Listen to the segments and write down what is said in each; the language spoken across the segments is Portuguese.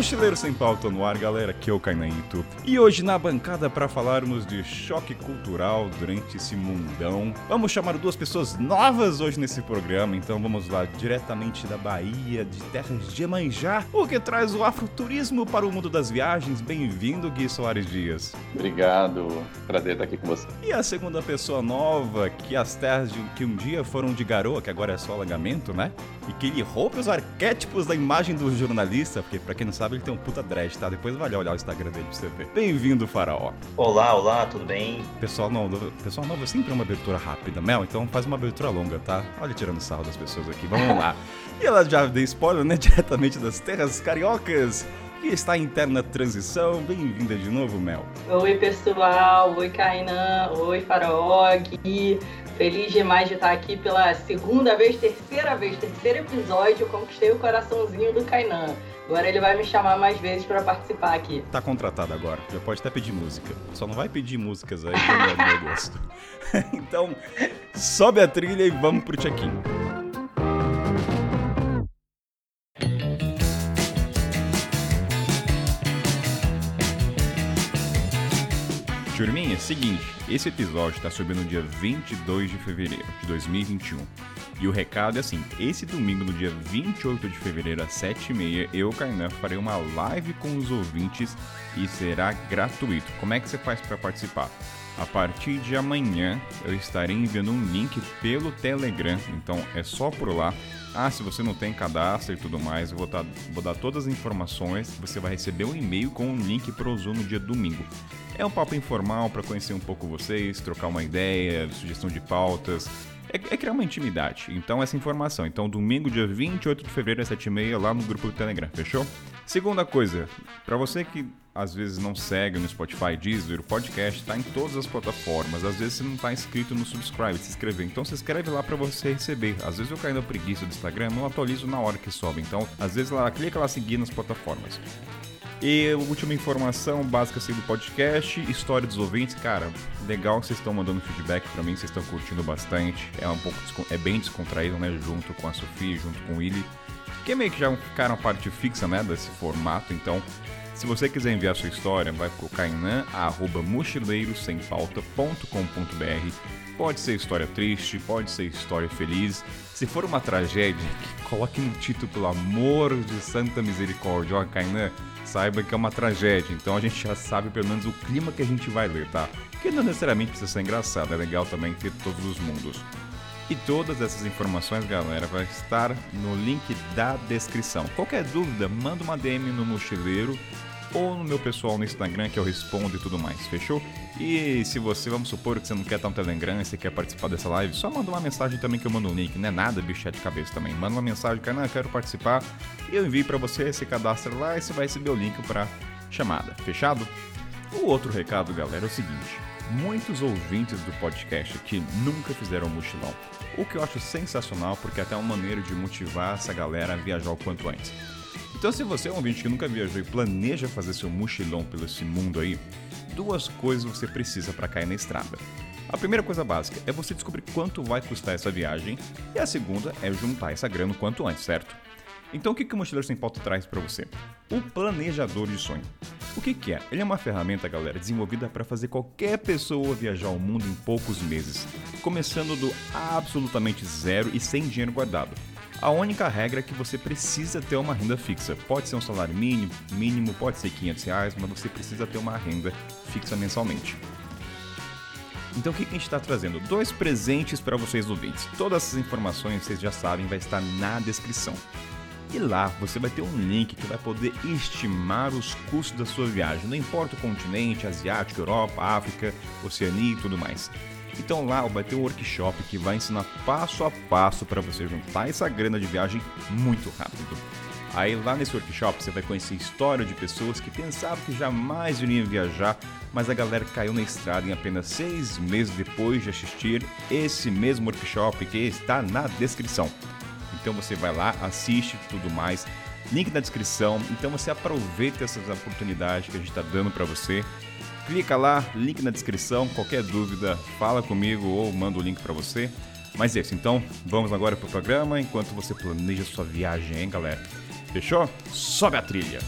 Mochileiro Sem Pauta no ar, galera, aqui é o Cainanito. E hoje na bancada para falarmos de choque cultural durante esse mundão. Vamos chamar duas pessoas novas hoje nesse programa, então vamos lá diretamente da Bahia, de terras de Emanjá, o que traz o afroturismo para o mundo das viagens. Bem-vindo, Gui Soares Dias. Obrigado, prazer estar aqui com você. E a segunda pessoa nova, que as terras de, que um dia foram de garoa, que agora é só alagamento, né? E que ele rompe os arquétipos da imagem do jornalista, porque pra quem não sabe, ele tem um puta dread, tá? Depois vai olhar o Instagram dele pra você ver. Bem-vindo, Faraó. Olá, olá, tudo bem? Pessoal novo, pessoal novo é sempre uma abertura rápida, Mel, então faz uma abertura longa, tá? Olha tirando sarro das pessoas aqui, vamos lá. E ela já deu spoiler, né? Diretamente das terras cariocas. E está em interna transição. Bem-vinda de novo, Mel. Oi, pessoal. Oi, Kainan. Oi, Faraó. Gui. Feliz demais de estar aqui pela segunda vez, terceira vez, terceiro episódio. Eu conquistei o coraçãozinho do Kainan. Agora ele vai me chamar mais vezes para participar aqui. Tá contratado agora. Já pode até pedir música. Só não vai pedir músicas aí que meu gosto. então, sobe a trilha e vamos pro check-in. Turminha, seguinte, esse episódio está subindo no dia 22 de fevereiro de 2021. E o recado é assim: esse domingo, no dia 28 de fevereiro, às 7h30, eu, Kainan, farei uma live com os ouvintes e será gratuito. Como é que você faz para participar? A partir de amanhã eu estarei enviando um link pelo Telegram, então é só por lá. Ah, se você não tem cadastro e tudo mais, eu vou, tá, vou dar todas as informações. Você vai receber um e-mail com um link para o Zoom no dia domingo. É um papo informal para conhecer um pouco vocês, trocar uma ideia, sugestão de pautas. É, é, criar uma intimidade. Então, essa informação. Então, domingo, dia 28 de fevereiro, às 7h30, lá no grupo do Telegram, fechou? Segunda coisa, para você que às vezes não segue no Spotify, Deezer, o podcast está em todas as plataformas. Às vezes você não está inscrito no subscribe, se inscrever. Então se inscreve lá para você receber. Às vezes eu caio na preguiça do Instagram, não atualizo na hora que sobe. Então, às vezes lá clica lá seguir nas plataformas. E última informação básica assim, do podcast, história dos ouvintes. Cara, legal que vocês estão mandando feedback para mim, vocês estão curtindo bastante. É um pouco é bem descontraído, né? Junto com a Sofia, junto com o Willy. Que meio que já ficaram parte fixa, né? Desse formato. Então, se você quiser enviar sua história, vai pro kainan.mochileirosempauta.com.br Pode ser história triste, pode ser história feliz. Se for uma tragédia, coloque no título, pelo amor de santa misericórdia. Ó, Kainan, saiba que é uma tragédia. Então a gente já sabe pelo menos o clima que a gente vai ler, tá? Que não necessariamente precisa ser engraçado, é legal também ter todos os mundos. E todas essas informações, galera, vai estar no link da descrição. Qualquer dúvida, manda uma DM no Mochileiro ou no meu pessoal no Instagram que eu respondo e tudo mais, fechou? E se você, vamos supor que você não quer estar no Telegram e você quer participar dessa live, só manda uma mensagem também que eu mando um link, não é nada bicho é de cabeça também. Manda uma mensagem, cara, eu quero participar, e eu envio para você, se cadastra lá e você vai receber o link para chamada, fechado? O outro recado, galera, é o seguinte: muitos ouvintes do podcast aqui nunca fizeram mochilão, o que eu acho sensacional porque é até uma maneira de motivar essa galera a viajar o quanto antes. Então, se você é um ouvinte que nunca viajou e planeja fazer seu mochilão pelo esse mundo aí, duas coisas você precisa para cair na estrada. A primeira coisa básica é você descobrir quanto vai custar essa viagem, e a segunda é juntar essa grana o quanto antes, certo? Então, o que, que o Mochileiro Sem Pauta traz para você? O Planejador de Sonho. O que, que é? Ele é uma ferramenta, galera, desenvolvida para fazer qualquer pessoa viajar o mundo em poucos meses, começando do absolutamente zero e sem dinheiro guardado. A única regra é que você precisa ter uma renda fixa. Pode ser um salário mínimo, mínimo pode ser 500 reais, mas você precisa ter uma renda fixa mensalmente. Então o que a gente está trazendo? Dois presentes para vocês ouvintes. Todas essas informações vocês já sabem, vai estar na descrição. E lá você vai ter um link que vai poder estimar os custos da sua viagem, não importa o continente, asiático, Europa, África, Oceania e tudo mais. Então lá vai ter um workshop que vai ensinar passo a passo para você juntar essa grana de viagem muito rápido. Aí lá nesse workshop você vai conhecer história de pessoas que pensavam que jamais iriam viajar, mas a galera caiu na estrada em apenas seis meses depois de assistir esse mesmo workshop que está na descrição. Então você vai lá, assiste tudo mais, link na descrição. Então você aproveita essas oportunidades que a gente está dando para você Clica lá, link na descrição. Qualquer dúvida, fala comigo ou manda o link para você. Mas é isso, então vamos agora pro programa enquanto você planeja sua viagem, hein, galera? Fechou? Sobe a trilha!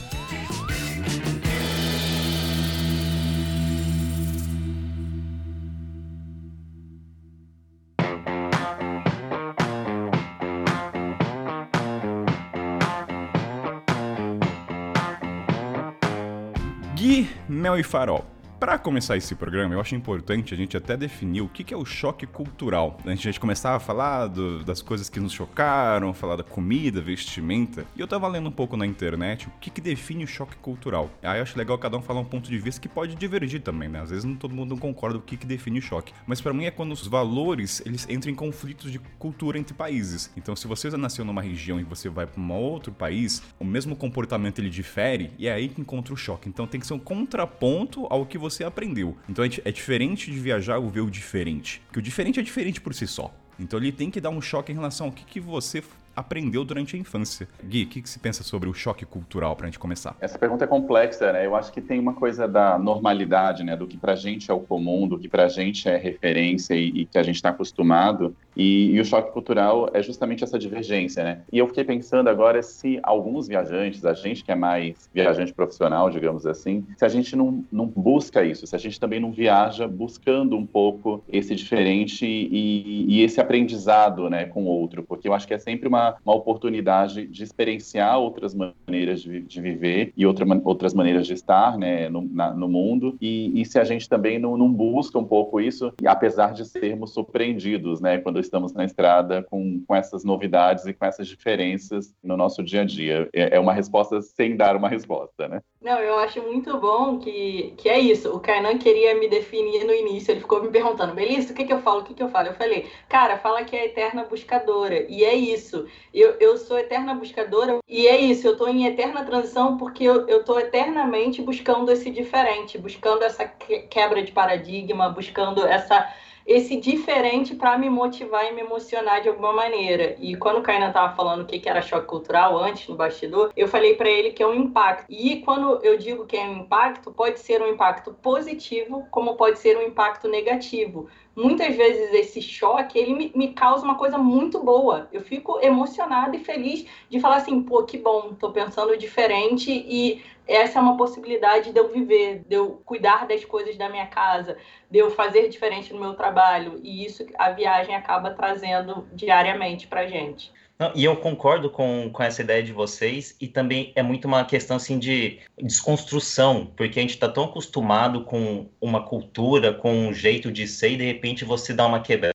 Gui, Mel e Farol. Para começar esse programa, eu acho importante a gente até definir o que é o choque cultural. De a gente começar a falar do, das coisas que nos chocaram, falar da comida, vestimenta. E eu tava lendo um pouco na internet o que, que define o choque cultural. Aí eu acho legal cada um falar um ponto de vista que pode divergir também, né? Às vezes não todo mundo concorda o que, que define o choque. Mas para mim é quando os valores eles entram em conflitos de cultura entre países. Então, se você nasceu numa região e você vai para um outro país, o mesmo comportamento ele difere e é aí que encontra o choque. Então tem que ser um contraponto ao que você você aprendeu. Então é, é diferente de viajar ou ver o diferente. Porque o diferente é diferente por si só. Então ele tem que dar um choque em relação ao que, que você aprendeu durante a infância. Gui, o que, que se pensa sobre o choque cultural para a gente começar? Essa pergunta é complexa, né? Eu acho que tem uma coisa da normalidade, né? Do que para a gente é o comum, do que para a gente é referência e, e que a gente está acostumado. E, e, o choque cultural é justamente essa divergência, né? E eu fiquei pensando agora se alguns viajantes, a gente que é mais viajante profissional, digamos assim, se a gente não, não busca isso, se a gente também não viaja buscando um pouco esse diferente e, e esse aprendizado, né, com o outro, porque eu acho que é sempre uma uma, oportunidade de experienciar outras maneiras de, de viver e outra, outras maneiras de estar né, no, na, no mundo. E, e, se a gente também não, não, busca um pouco isso, apesar de sermos surpreendidos né, quando estamos na estrada com, com essas novidades e com essas diferenças no nosso dia a dia. É, é uma resposta sem dar uma resposta, né? Não, eu acho muito bom que, que é isso. O Kainan queria me definir no início, ele ficou me perguntando, Melissa, o que, que eu falo, o que, que eu falo? Eu falei, cara, fala que é eterna buscadora. E é isso. Eu, eu sou eterna buscadora e é isso. Eu estou em eterna transição porque eu estou eternamente buscando esse diferente, buscando essa quebra de paradigma, buscando essa esse diferente para me motivar e me emocionar de alguma maneira. E quando o Kainan tava falando o que, que era choque cultural antes no bastidor, eu falei para ele que é um impacto. E quando eu digo que é um impacto, pode ser um impacto positivo, como pode ser um impacto negativo muitas vezes esse choque ele me, me, causa uma coisa muito boa. Eu fico emocionada e feliz de falar assim, pô, que bom, tô pensando diferente e essa é uma possibilidade de eu viver, de eu cuidar das coisas da minha casa, de eu fazer diferente no meu trabalho. E isso a viagem acaba trazendo diariamente pra gente. Não, e eu concordo com, com essa ideia de vocês, e também é muito uma questão assim de desconstrução, porque a gente está tão acostumado com uma cultura, com um jeito de ser, e de repente você dá uma quebrada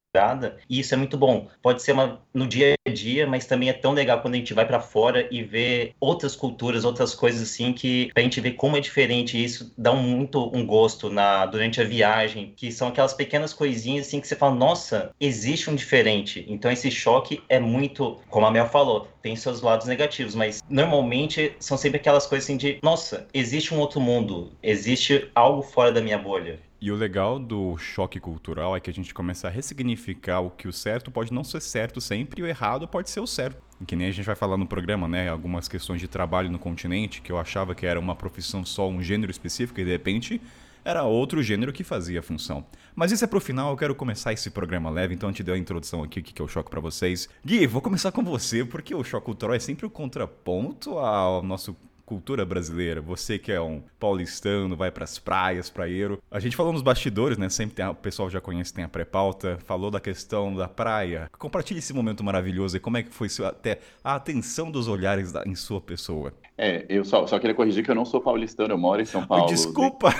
e isso é muito bom. Pode ser uma, no dia a dia, mas também é tão legal quando a gente vai para fora e vê outras culturas, outras coisas assim, que a gente vê como é diferente. E isso dá um, muito um gosto na, durante a viagem, que são aquelas pequenas coisinhas assim que você fala, nossa, existe um diferente. Então esse choque é muito, como a Mel falou, tem seus lados negativos, mas normalmente são sempre aquelas coisas assim de, nossa, existe um outro mundo, existe algo fora da minha bolha. E o legal do choque cultural é que a gente começa a ressignificar o que o certo pode não ser certo sempre e o errado pode ser o certo. Que nem a gente vai falar no programa, né? Algumas questões de trabalho no continente que eu achava que era uma profissão só, um gênero específico e de repente era outro gênero que fazia a função. Mas isso é pro final, eu quero começar esse programa leve, então te deu a introdução aqui, o que é o choque para vocês. Gui, vou começar com você, porque o choque cultural é sempre o contraponto ao nosso cultura brasileira. Você que é um paulistano, vai para as praias, praieiro. A gente falou nos bastidores, né? Sempre tem, o pessoal já conhece, tem a pré-pauta. Falou da questão da praia. Compartilhe esse momento maravilhoso e como é que foi até a atenção dos olhares da, em sua pessoa. É, eu só, só queria corrigir que eu não sou paulistano, eu moro em São Paulo. Desculpa!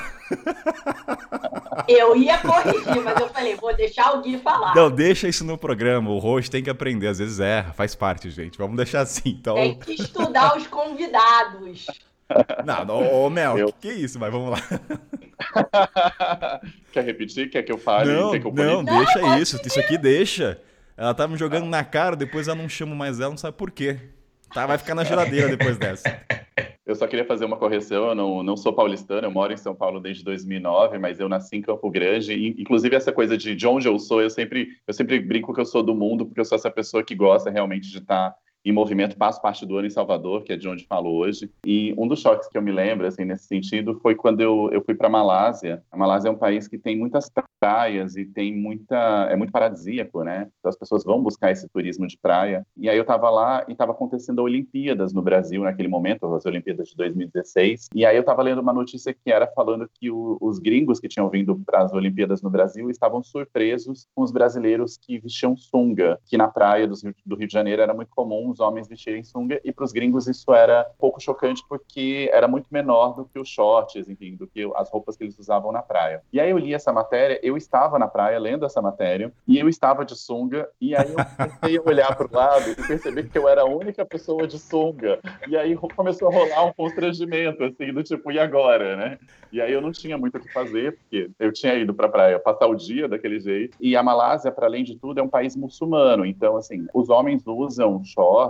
Eu ia corrigir, mas eu falei, vou deixar o Gui falar. Não, deixa isso no programa. O host tem que aprender, às vezes erra, faz parte, gente. Vamos deixar assim, então. Tem que estudar os convidados. Não, não ô Mel, eu... que, que isso? Mas vamos lá. Quer repetir? Quer que eu fale? Não, eu não, deixa não, isso. Isso aqui deixa. Ela tá me jogando na cara, depois eu não chamo mais ela, não sabe por quê. Tá, vai ficar na geladeira depois dessa. Eu só queria fazer uma correção, eu não, não sou paulistano, eu moro em São Paulo desde 2009, mas eu nasci em Campo Grande, e, inclusive essa coisa de, de onde eu sou, eu sempre, eu sempre brinco que eu sou do mundo, porque eu sou essa pessoa que gosta realmente de estar em movimento, passo parte do ano em Salvador, que é de onde falo hoje. E um dos choques que eu me lembro, assim, nesse sentido, foi quando eu, eu fui para a Malásia. A Malásia é um país que tem muitas praias e tem muita. é muito paradisíaco, né? Então as pessoas vão buscar esse turismo de praia. E aí eu estava lá e estava acontecendo Olimpíadas no Brasil naquele momento, as Olimpíadas de 2016. E aí eu estava lendo uma notícia que era falando que o, os gringos que tinham vindo para as Olimpíadas no Brasil estavam surpresos com os brasileiros que vestiam sunga, que na praia do, do Rio de Janeiro era muito comum os homens vestirem sunga, e para os gringos isso era um pouco chocante porque era muito menor do que os shorts, enfim, do que as roupas que eles usavam na praia. E aí eu li essa matéria, eu estava na praia lendo essa matéria, e eu estava de sunga, e aí eu comecei a olhar para o lado e perceber que eu era a única pessoa de sunga. E aí começou a rolar um constrangimento, assim, do tipo, e agora, né? E aí eu não tinha muito o que fazer, porque eu tinha ido para a praia passar o dia daquele jeito. E a Malásia, para além de tudo, é um país muçulmano. Então, assim, os homens usam shorts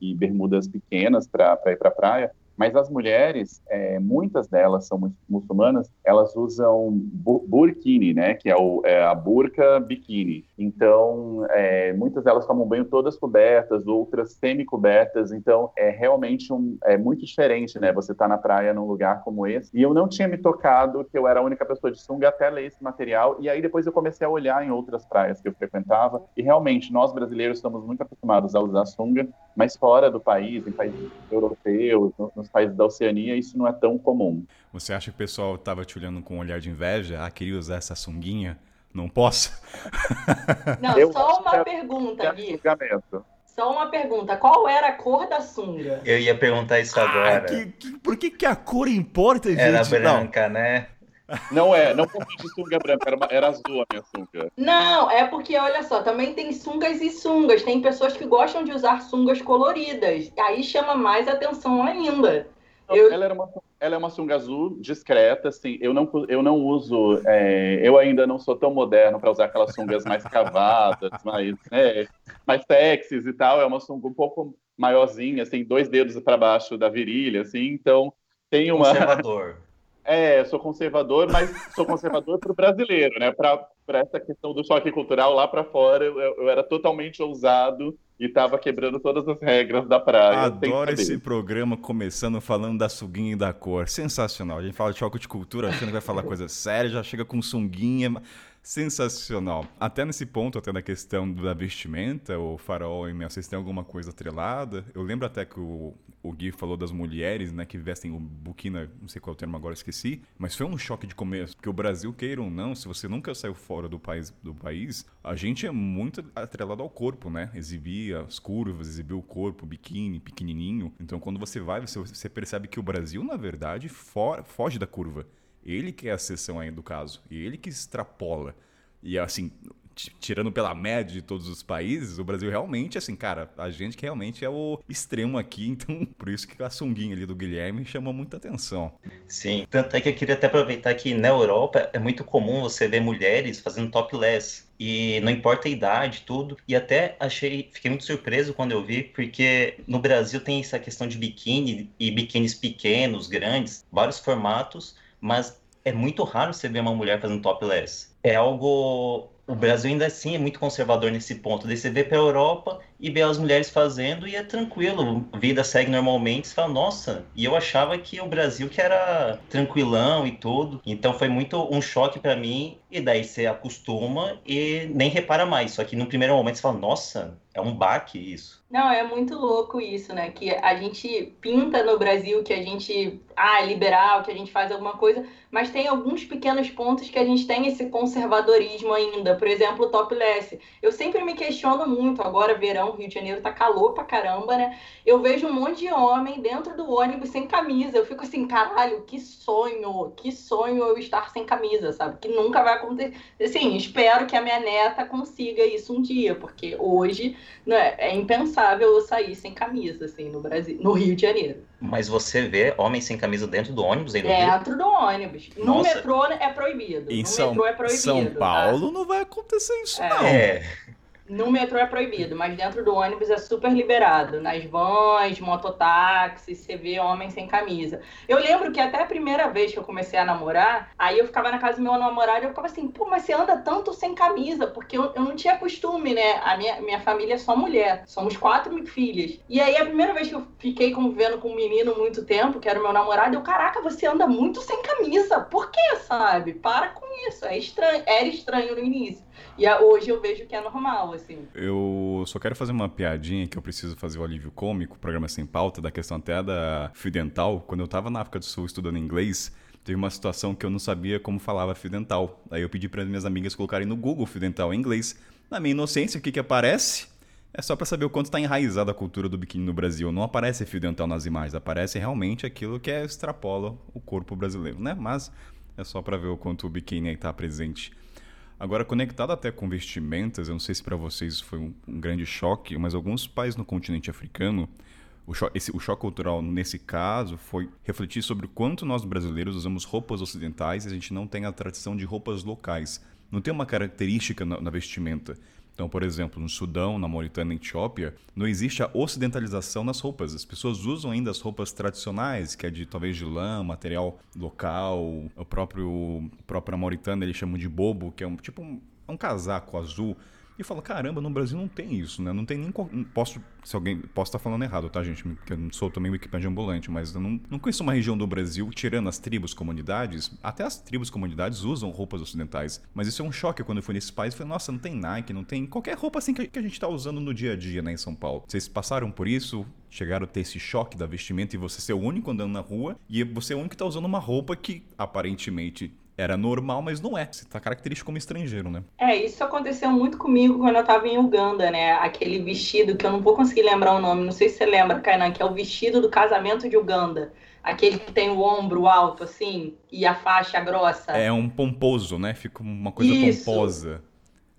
e bermudas pequenas para ir para a praia, mas as mulheres, é, muitas delas são muçulmanas, elas usam bu burkini, né? Que é, o, é, a burca biquíni. Então, é, muitas delas tomam banho todas cobertas, outras semi-cobertas. Então, é realmente um, é muito diferente, né? Você tá na praia num lugar como esse. E eu não tinha me tocado que eu era a única pessoa de sunga até ler esse material. E aí depois eu comecei a olhar em outras praias que eu frequentava. E realmente, nós brasileiros estamos muito acostumados a usar sunga, mas fora do país, em países europeus, nos nos países da Oceania, isso não é tão comum. Você acha que o pessoal estava te olhando com um olhar de inveja? Ah, queria usar essa sunguinha? Não posso? Não, Eu só uma pergunta, Gui. Só uma pergunta, qual era a cor da sunga? Eu ia perguntar isso ah, agora. Que, que, por que, que a cor importa, gente? Era branca, não. né? Não é, não de sunga branca, era, uma, era azul a minha sunga. Não, é porque, olha só, também tem sungas e sungas. Tem pessoas que gostam de usar sungas coloridas. Aí chama mais atenção ainda. Eu... Ela, era uma, ela é uma sunga azul discreta, assim. Eu não, eu não uso. É, eu ainda não sou tão moderno para usar aquelas sungas mais cavadas, mais, né, mais sexys e tal. É uma sunga um pouco maiorzinha, assim, dois dedos para baixo da virilha, assim. Então tem uma. Conservador. É, sou conservador, mas sou conservador para o brasileiro, né? Para essa questão do choque cultural lá para fora, eu, eu, era totalmente ousado e estava quebrando todas as regras da praia. Adoro esse programa começando falando da sunguinha e da cor. Sensacional. A gente fala de choque de cultura, achando que vai falar coisa séria, já chega com sunguinha. Sensacional. Até nesse ponto, até na questão da vestimenta, o farol e Mel, vocês têm alguma coisa atrelada? Eu lembro até que o, o Gui falou das mulheres, né, que vestem o buquina, não sei qual é o termo agora, esqueci, mas foi um choque de começo, porque o Brasil, queira ou não, se você nunca saiu fora do país, do país, a gente é muito atrelado ao corpo, né? Exibir as curvas, exibir o corpo, biquíni, pequenininho. Então, quando você vai, você, você percebe que o Brasil, na verdade, for, foge da curva. Ele que é a exceção aí do caso. E ele que extrapola. E assim, tirando pela média de todos os países, o Brasil realmente, assim, cara, a gente que realmente é o extremo aqui, então por isso que a sunguinha ali do Guilherme chamou muita atenção. Sim, tanto é que eu queria até aproveitar que na Europa é muito comum você ver mulheres fazendo topless. E não importa a idade, tudo. E até achei, fiquei muito surpreso quando eu vi, porque no Brasil tem essa questão de biquíni e biquínis pequenos, grandes, vários formatos mas é muito raro você ver uma mulher fazendo topless. É algo. O Brasil ainda assim é muito conservador nesse ponto. Daí você vê para a Europa e vê as mulheres fazendo e é tranquilo. A vida segue normalmente. Você fala, nossa, e eu achava que o Brasil que era tranquilão e tudo. Então foi muito um choque para mim. E daí você acostuma e nem repara mais. Só que no primeiro momento você fala, nossa, é um baque isso. Não, é muito louco isso, né? Que a gente pinta no Brasil que a gente ah, é liberal, que a gente faz alguma coisa, mas tem alguns pequenos pontos que a gente tem esse conservadorismo ainda. Por exemplo, o topless. Eu sempre me questiono muito, agora verão, Rio de Janeiro tá calor pra caramba, né? Eu vejo um monte de homem dentro do ônibus sem camisa. Eu fico assim, caralho, que sonho, que sonho eu estar sem camisa, sabe? Que nunca vai acontecer. Assim, espero que a minha neta consiga isso um dia, porque hoje né, é impensável eu sair sem camisa, assim, no Brasil, no Rio de Janeiro. Mas você vê homens sem camisa dentro do ônibus aí no Dentro do ônibus. No Nossa. metrô é proibido. Em no São, metrô é proibido. São tá? Paulo tá? não vai acontecer isso, é. não. É. No metrô é proibido, mas dentro do ônibus é super liberado. Nas vans, mototáxis, você vê homem sem camisa. Eu lembro que até a primeira vez que eu comecei a namorar, aí eu ficava na casa do meu namorado e eu ficava assim, pô, mas você anda tanto sem camisa? Porque eu, eu não tinha costume, né? A minha, minha família é só mulher. Somos quatro filhas. E aí a primeira vez que eu fiquei convivendo com um menino muito tempo, que era o meu namorado, eu, caraca, você anda muito sem camisa. Por que, sabe? Para com isso. É estranho. Era estranho no início. E hoje eu vejo que é normal, assim. Eu só quero fazer uma piadinha que eu preciso fazer o alívio cômico, programa sem pauta, da questão até da fio dental. Quando eu tava na África do Sul estudando inglês, teve uma situação que eu não sabia como falava fio dental. Aí eu pedi para minhas amigas colocarem no Google fio dental em inglês. Na minha inocência, o que que aparece? É só para saber o quanto está enraizada a cultura do biquíni no Brasil. Não aparece fio dental nas imagens, aparece realmente aquilo que é, extrapola o corpo brasileiro, né? Mas é só para ver o quanto o biquíni está presente Agora, conectado até com vestimentas, eu não sei se para vocês foi um, um, grande choque, mas alguns países no continente africano, o, cho esse, o choque cultural nesse caso foi refletir sobre o quanto nós brasileiros usamos roupas ocidentais e a gente não tem a tradição de roupas locais. Não tem uma característica na, na vestimenta. Então, por exemplo, no Sudão, na Mauritânia, na Etiópia, não existe a ocidentalização nas roupas. As pessoas usam ainda as roupas tradicionais, que é de talvez de lã, material local. O próprio, o próprio na Mauritânia eles chamam de bobo, que é um tipo um, um casaco azul e fala, caramba, no Brasil não tem isso, né? Não tem nem. Posso, se alguém. Posso estar falando errado, tá, gente? Porque eu não sou também Wikipedia ambulante, mas eu não, não conheço uma região do Brasil, tirando as tribos, comunidades. Até as tribos, comunidades usam roupas ocidentais. Mas isso é um choque quando eu fui nesse país. Eu falei, nossa, não tem Nike, não tem qualquer roupa assim que a gente está usando no dia a dia, né, em São Paulo. Vocês passaram por isso? Chegaram a ter esse choque da vestimenta e você ser o único andando na rua e você é o único que está usando uma roupa que aparentemente era normal, mas não é. Você tá característico como estrangeiro, né? É, isso aconteceu muito comigo quando eu tava em Uganda, né? Aquele vestido que eu não vou conseguir lembrar o nome, não sei se você lembra, Kainan, que é o vestido do casamento de Uganda. Aquele que tem o ombro alto, assim, e a faixa grossa. É um pomposo, né? Fica uma coisa isso. pomposa.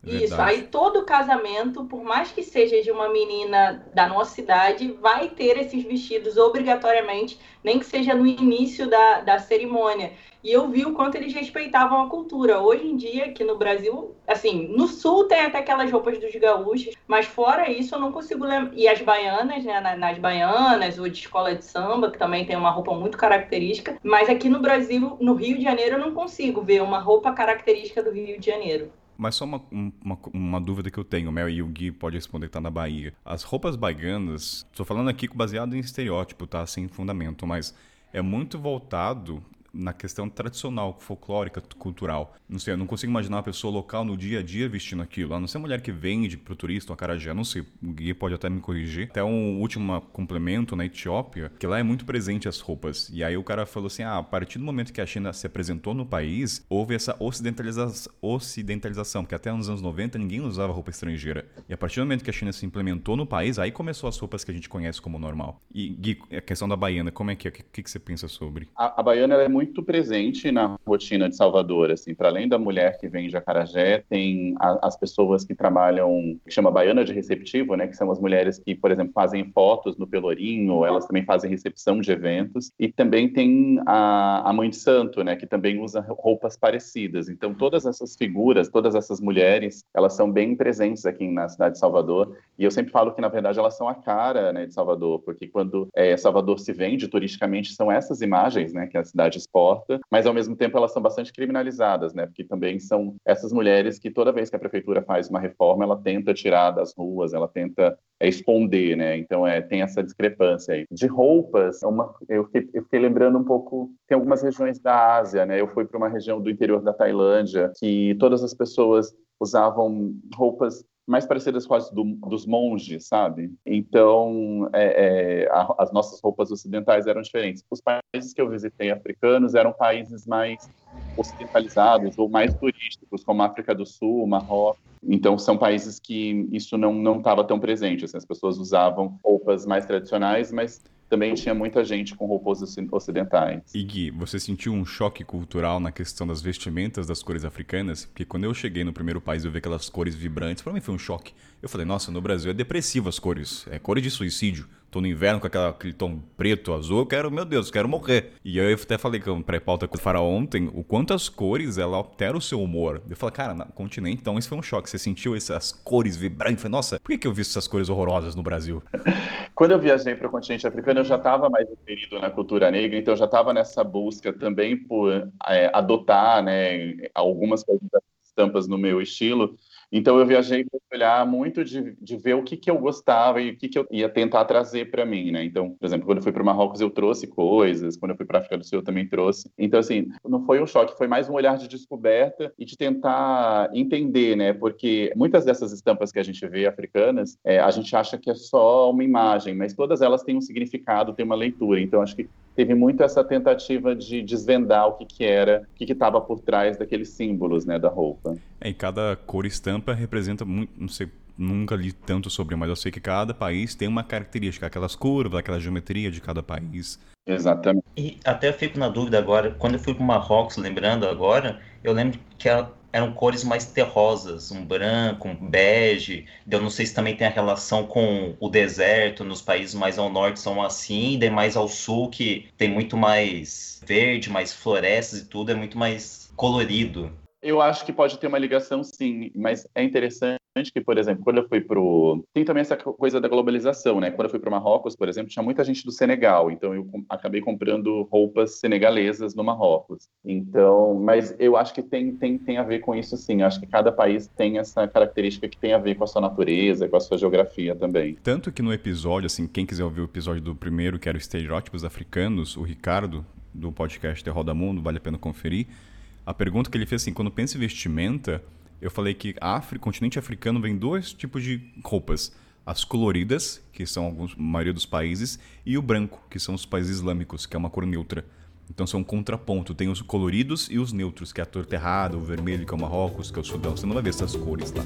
Verdade. Isso, aí todo casamento, por mais que seja de uma menina da nossa cidade, vai ter esses vestidos obrigatoriamente, nem que seja no início da, da cerimônia. E eu vi o quanto eles respeitavam a cultura. Hoje em dia, aqui no Brasil, assim, no sul tem até aquelas roupas dos gaúchos, mas fora isso eu não consigo lembrar. E as baianas, né? Nas baianas, ou de escola de samba, que também tem uma roupa muito característica. Mas aqui no Brasil, no Rio de Janeiro, eu não consigo ver uma roupa característica do Rio de Janeiro. Mas só uma, uma, uma, dúvida que eu tenho, o Mel e o Gui pode responder que tá na Bahia. As roupas baianas, estou falando aqui baseado em estereótipo, tá? Sem fundamento, mas é muito voltado na questão tradicional, folclórica, cultural. Não sei, eu não consigo imaginar uma pessoa local no dia a dia vestindo aquilo. A não ser mulher que vende pro turista, uma carajé, não sei, o Gui pode até me corrigir. Até um último complemento na Etiópia, que lá é muito presente as roupas. E aí o cara falou assim: ah, a partir do momento que a China se apresentou no país, houve essa ocidentaliza ocidentalização, porque até nos anos 90 ninguém usava roupa estrangeira. E a partir do momento que a China se implementou no país, aí começou as roupas que a gente conhece como normal. E Gui, a questão da baiana, como é que é? O que, que você pensa sobre? A, a baiana é muito muito presente na rotina de Salvador, assim, para além da mulher que vem de acarajé, tem a, as pessoas que trabalham, que chama baiana de receptivo, né, que são as mulheres que, por exemplo, fazem fotos no Pelourinho, elas também fazem recepção de eventos, e também tem a, a mãe de santo, né, que também usa roupas parecidas. Então, todas essas figuras, todas essas mulheres, elas são bem presentes aqui na cidade de Salvador, e eu sempre falo que, na verdade, elas são a cara, né, de Salvador, porque quando é, Salvador se vende turisticamente, são essas imagens, né, que a cidade exporta, mas ao mesmo tempo elas são bastante criminalizadas, né? Porque também são essas mulheres que toda vez que a prefeitura faz uma reforma, ela tenta tirar das ruas, ela tenta esconder, né? Então é, tem essa discrepância aí. De roupas, é uma, eu, fiquei, eu fiquei lembrando um pouco, tem algumas regiões da Ásia, né? Eu fui para uma região do interior da Tailândia que todas as pessoas usavam roupas mais parecidas com as do, dos monges, sabe? Então, é, é, a, as nossas roupas ocidentais eram diferentes. Os países que eu visitei africanos eram países mais ocidentalizados ou mais turísticos, como a África do Sul, Marrocos. Então, são países que isso não estava tão presente. Assim, as pessoas usavam roupas mais tradicionais, mas também tinha muita gente com roupas ocidentais. E Gui, você sentiu um choque cultural na questão das vestimentas das cores africanas? Porque quando eu cheguei no primeiro país eu vi aquelas cores vibrantes, para mim foi um choque. Eu falei, nossa, no Brasil é depressivo as cores, é cores de suicídio. Tô no inverno com aquela, aquele tom preto, azul, eu quero, meu Deus, quero morrer. E eu até falei que pré-pauta com o Faraó ontem, o quanto as cores, ela altera o seu humor. Eu falei, cara, no continente, então isso foi um choque. Você sentiu essas cores vibrantes? Falei, nossa, por que, que eu vi essas cores horrorosas no Brasil? Quando eu viajei para o continente africano, eu já estava mais inserido na cultura negra, então eu já estava nessa busca também por é, adotar né, algumas estampas no meu estilo. Então eu viajei para olhar muito de, de ver o que, que eu gostava e o que, que eu ia tentar trazer para mim, né? Então, por exemplo, quando eu fui para Marrocos eu trouxe coisas, quando eu fui para África do Sul eu também trouxe. Então, assim, não foi um choque, foi mais um olhar de descoberta e de tentar entender, né? Porque muitas dessas estampas que a gente vê africanas, é, a gente acha que é só uma imagem, mas todas elas têm um significado, têm uma leitura. Então, acho que teve muito essa tentativa de desvendar o que, que era, o que estava por trás daqueles símbolos, né, da roupa. É, e cada cor estampa representa muito, não sei, nunca li tanto sobre, mas eu sei que cada país tem uma característica, aquelas curvas, aquela geometria de cada país. Exatamente. E até eu fico na dúvida agora, quando eu fui para o Marrocos, lembrando agora, eu lembro que eram cores mais terrosas, um branco, um bege. Eu não sei se também tem a relação com o deserto, nos países mais ao norte são assim, e mais ao sul que tem muito mais verde, mais florestas e tudo, é muito mais colorido. Eu acho que pode ter uma ligação, sim, mas é interessante que, por exemplo, quando eu fui pro. Tem também essa coisa da globalização, né? Quando eu fui para Marrocos, por exemplo, tinha muita gente do Senegal, então eu acabei comprando roupas senegalesas no Marrocos. Então, mas eu acho que tem, tem, tem a ver com isso, sim. Eu acho que cada país tem essa característica que tem a ver com a sua natureza, com a sua geografia também. Tanto que no episódio, assim, quem quiser ouvir o episódio do primeiro, que era o Estereótipos Africanos, o Ricardo, do podcast The Roda Mundo, vale a pena conferir a pergunta que ele fez assim, quando pensa em vestimenta, eu falei que África, continente africano vem dois tipos de roupas. As coloridas, que são alguns, a maioria dos países, e o branco, que são os países islâmicos, que é uma cor neutra. Então são um contraponto. Tem os coloridos e os neutros, que é a cor terrada, o vermelho, que é o Marrocos, que é o Sudão. Você não vai ver essas cores lá.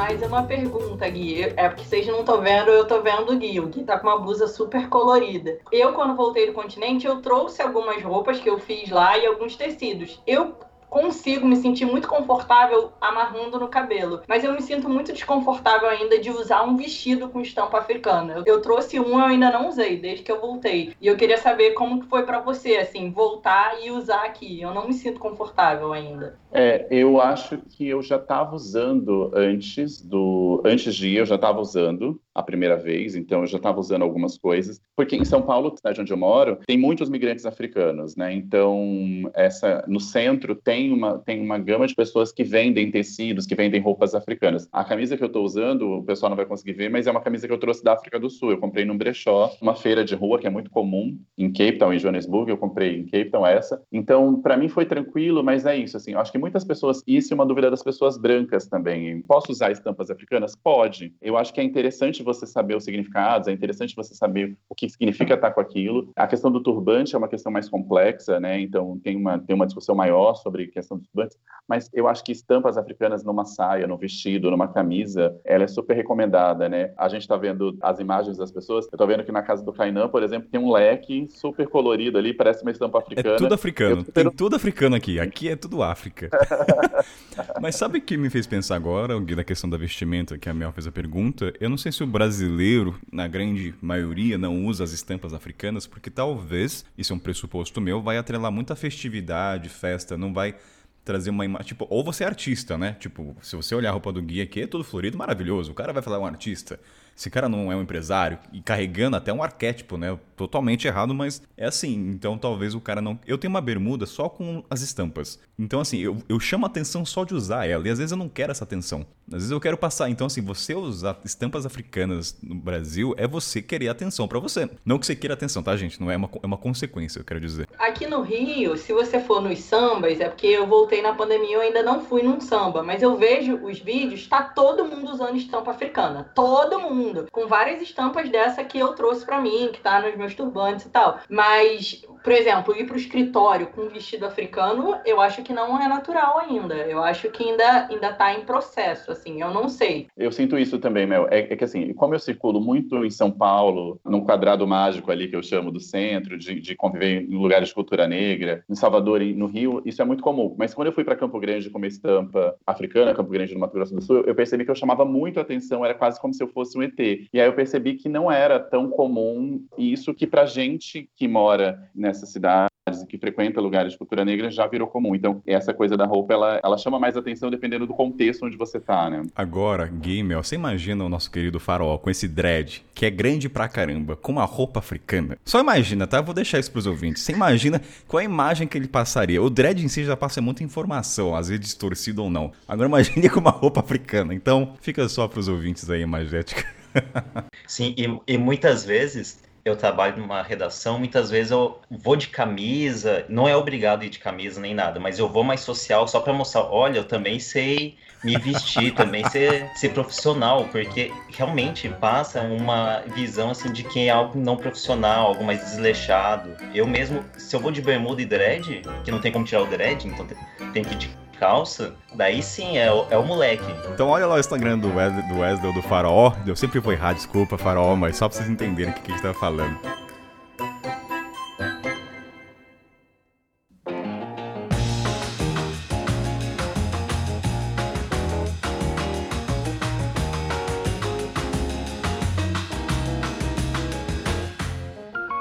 Mas é uma pergunta, Gui. É porque vocês não estão vendo, eu tô vendo o Gui. O Gui tá com uma blusa super colorida. Eu, quando voltei do continente, eu trouxe algumas roupas que eu fiz lá e alguns tecidos. Eu consigo me sentir muito confortável amarrando no cabelo. Mas eu me sinto muito desconfortável ainda de usar um vestido com estampa africana. Eu, trouxe um, eu ainda não usei, desde que eu voltei. E eu queria saber como que foi para você, assim, voltar e usar aqui. Eu não me sinto confortável ainda. É, eu acho que eu já estava usando antes do. Antes de ir, eu já estava usando a primeira vez, então eu já estava usando algumas coisas, porque em São Paulo, cidade onde eu moro, tem muitos migrantes africanos, né? Então, essa no centro tem uma tem uma gama de pessoas que vendem tecidos, que vendem roupas africanas. A camisa que eu estou usando, o pessoal não vai conseguir ver, mas é uma camisa que eu trouxe da África do Sul. Eu comprei num brechó, uma feira de rua que é muito comum em Cape Town, em Johannesburg, eu comprei em Cape Town essa. Então, para mim foi tranquilo, mas é isso assim, acho que muitas pessoas, isso é uma dúvida das pessoas brancas também. Posso usar estampas africanas? Pode. Eu acho que é interessante você saber os significados, é interessante você saber o que significa estar com aquilo. A questão do turbante é uma questão mais complexa, né? Então tem uma, tem uma discussão maior sobre a questão dos turbantes, mas eu acho que estampas africanas numa saia, num vestido, numa camisa, ela é super recomendada, né? A gente está vendo as imagens das pessoas, eu tô vendo que na casa do Kainan, por exemplo, tem um leque super colorido ali, parece uma estampa africana. É tudo africano, tem tudo africano aqui, aqui é tudo África. mas sabe o que me fez pensar agora, Gui, da questão da vestimenta, que a Mel fez a pergunta? Eu não sei se o brasileiro, na grande maioria, não usa as estampas africanas, porque talvez, isso é um pressuposto meu, vai atrelar muita festividade, festa, não vai trazer uma imagem. Tipo, ou você é artista, né? Tipo, se você olhar a roupa do guia aqui, é tudo florido, maravilhoso. O cara vai falar um artista. Esse cara não é um empresário e carregando até um arquétipo, né? Totalmente errado, mas é assim. Então talvez o cara não. Eu tenho uma bermuda só com as estampas. Então, assim, eu, eu chamo a atenção só de usar ela. E às vezes eu não quero essa atenção. Às vezes eu quero passar. Então, assim, você usar estampas africanas no Brasil é você querer atenção para você. Não que você queira atenção, tá, gente? Não é uma, é uma consequência, eu quero dizer. Aqui no Rio, se você for nos sambas, é porque eu voltei na pandemia eu ainda não fui num samba. Mas eu vejo os vídeos, tá todo mundo usando estampa africana. Todo mundo mundo, com várias estampas dessa que eu trouxe para mim, que tá nos meus turbantes e tal. Mas por exemplo, ir para o escritório com um vestido africano, eu acho que não é natural ainda. Eu acho que ainda ainda está em processo, assim. Eu não sei. Eu sinto isso também, Mel. É, é, que assim, como eu circulo muito em São Paulo, num quadrado mágico ali que eu chamo do centro, de, de conviver em lugares de cultura negra, em Salvador e no Rio, isso é muito comum. Mas quando eu fui para Campo Grande com uma estampa africana, Campo Grande no Mato Grosso do Sul, eu percebi que eu chamava muito a atenção. Era quase como se eu fosse um ET. E aí eu percebi que não era tão comum isso que para gente que mora né, nessas cidades e que frequenta lugares de cultura negra já virou comum. Então, essa coisa da roupa, ela, ela chama mais atenção dependendo do contexto onde você né? Agora, Gamer, você imagina o nosso querido farol com esse dread, que é grande pra caramba, com uma roupa africana. Só imagina, tá? Vou deixar isso pros ouvintes. Você imagina qual é a imagem que ele passaria. O dread em si já passa muita informação, às vezes distorcido ou não. Agora imagine com uma roupa africana. Então, fica só pros ouvintes aí, imagética. Sim, e, e muitas vezes eu trabalho numa redação, muitas vezes eu vou de camisa, não é obrigado a ir de camisa nem nada, mas eu vou mais social só para mostrar, olha, eu também sei me vestir, também ser, ser profissional, porque realmente passa uma visão assim de quem é algo não profissional, algo mais desleixado. Eu mesmo, se eu vou de bermuda e dread, que não tem como tirar o dread, então tem que ir de calça, daí sim é o, é o moleque. Então olha lá o Instagram do Wesley do, Wesley, do Faraó. Eu sempre vou errar, desculpa, Faraó, mas só pra vocês entenderem o que, que a gente tá falando.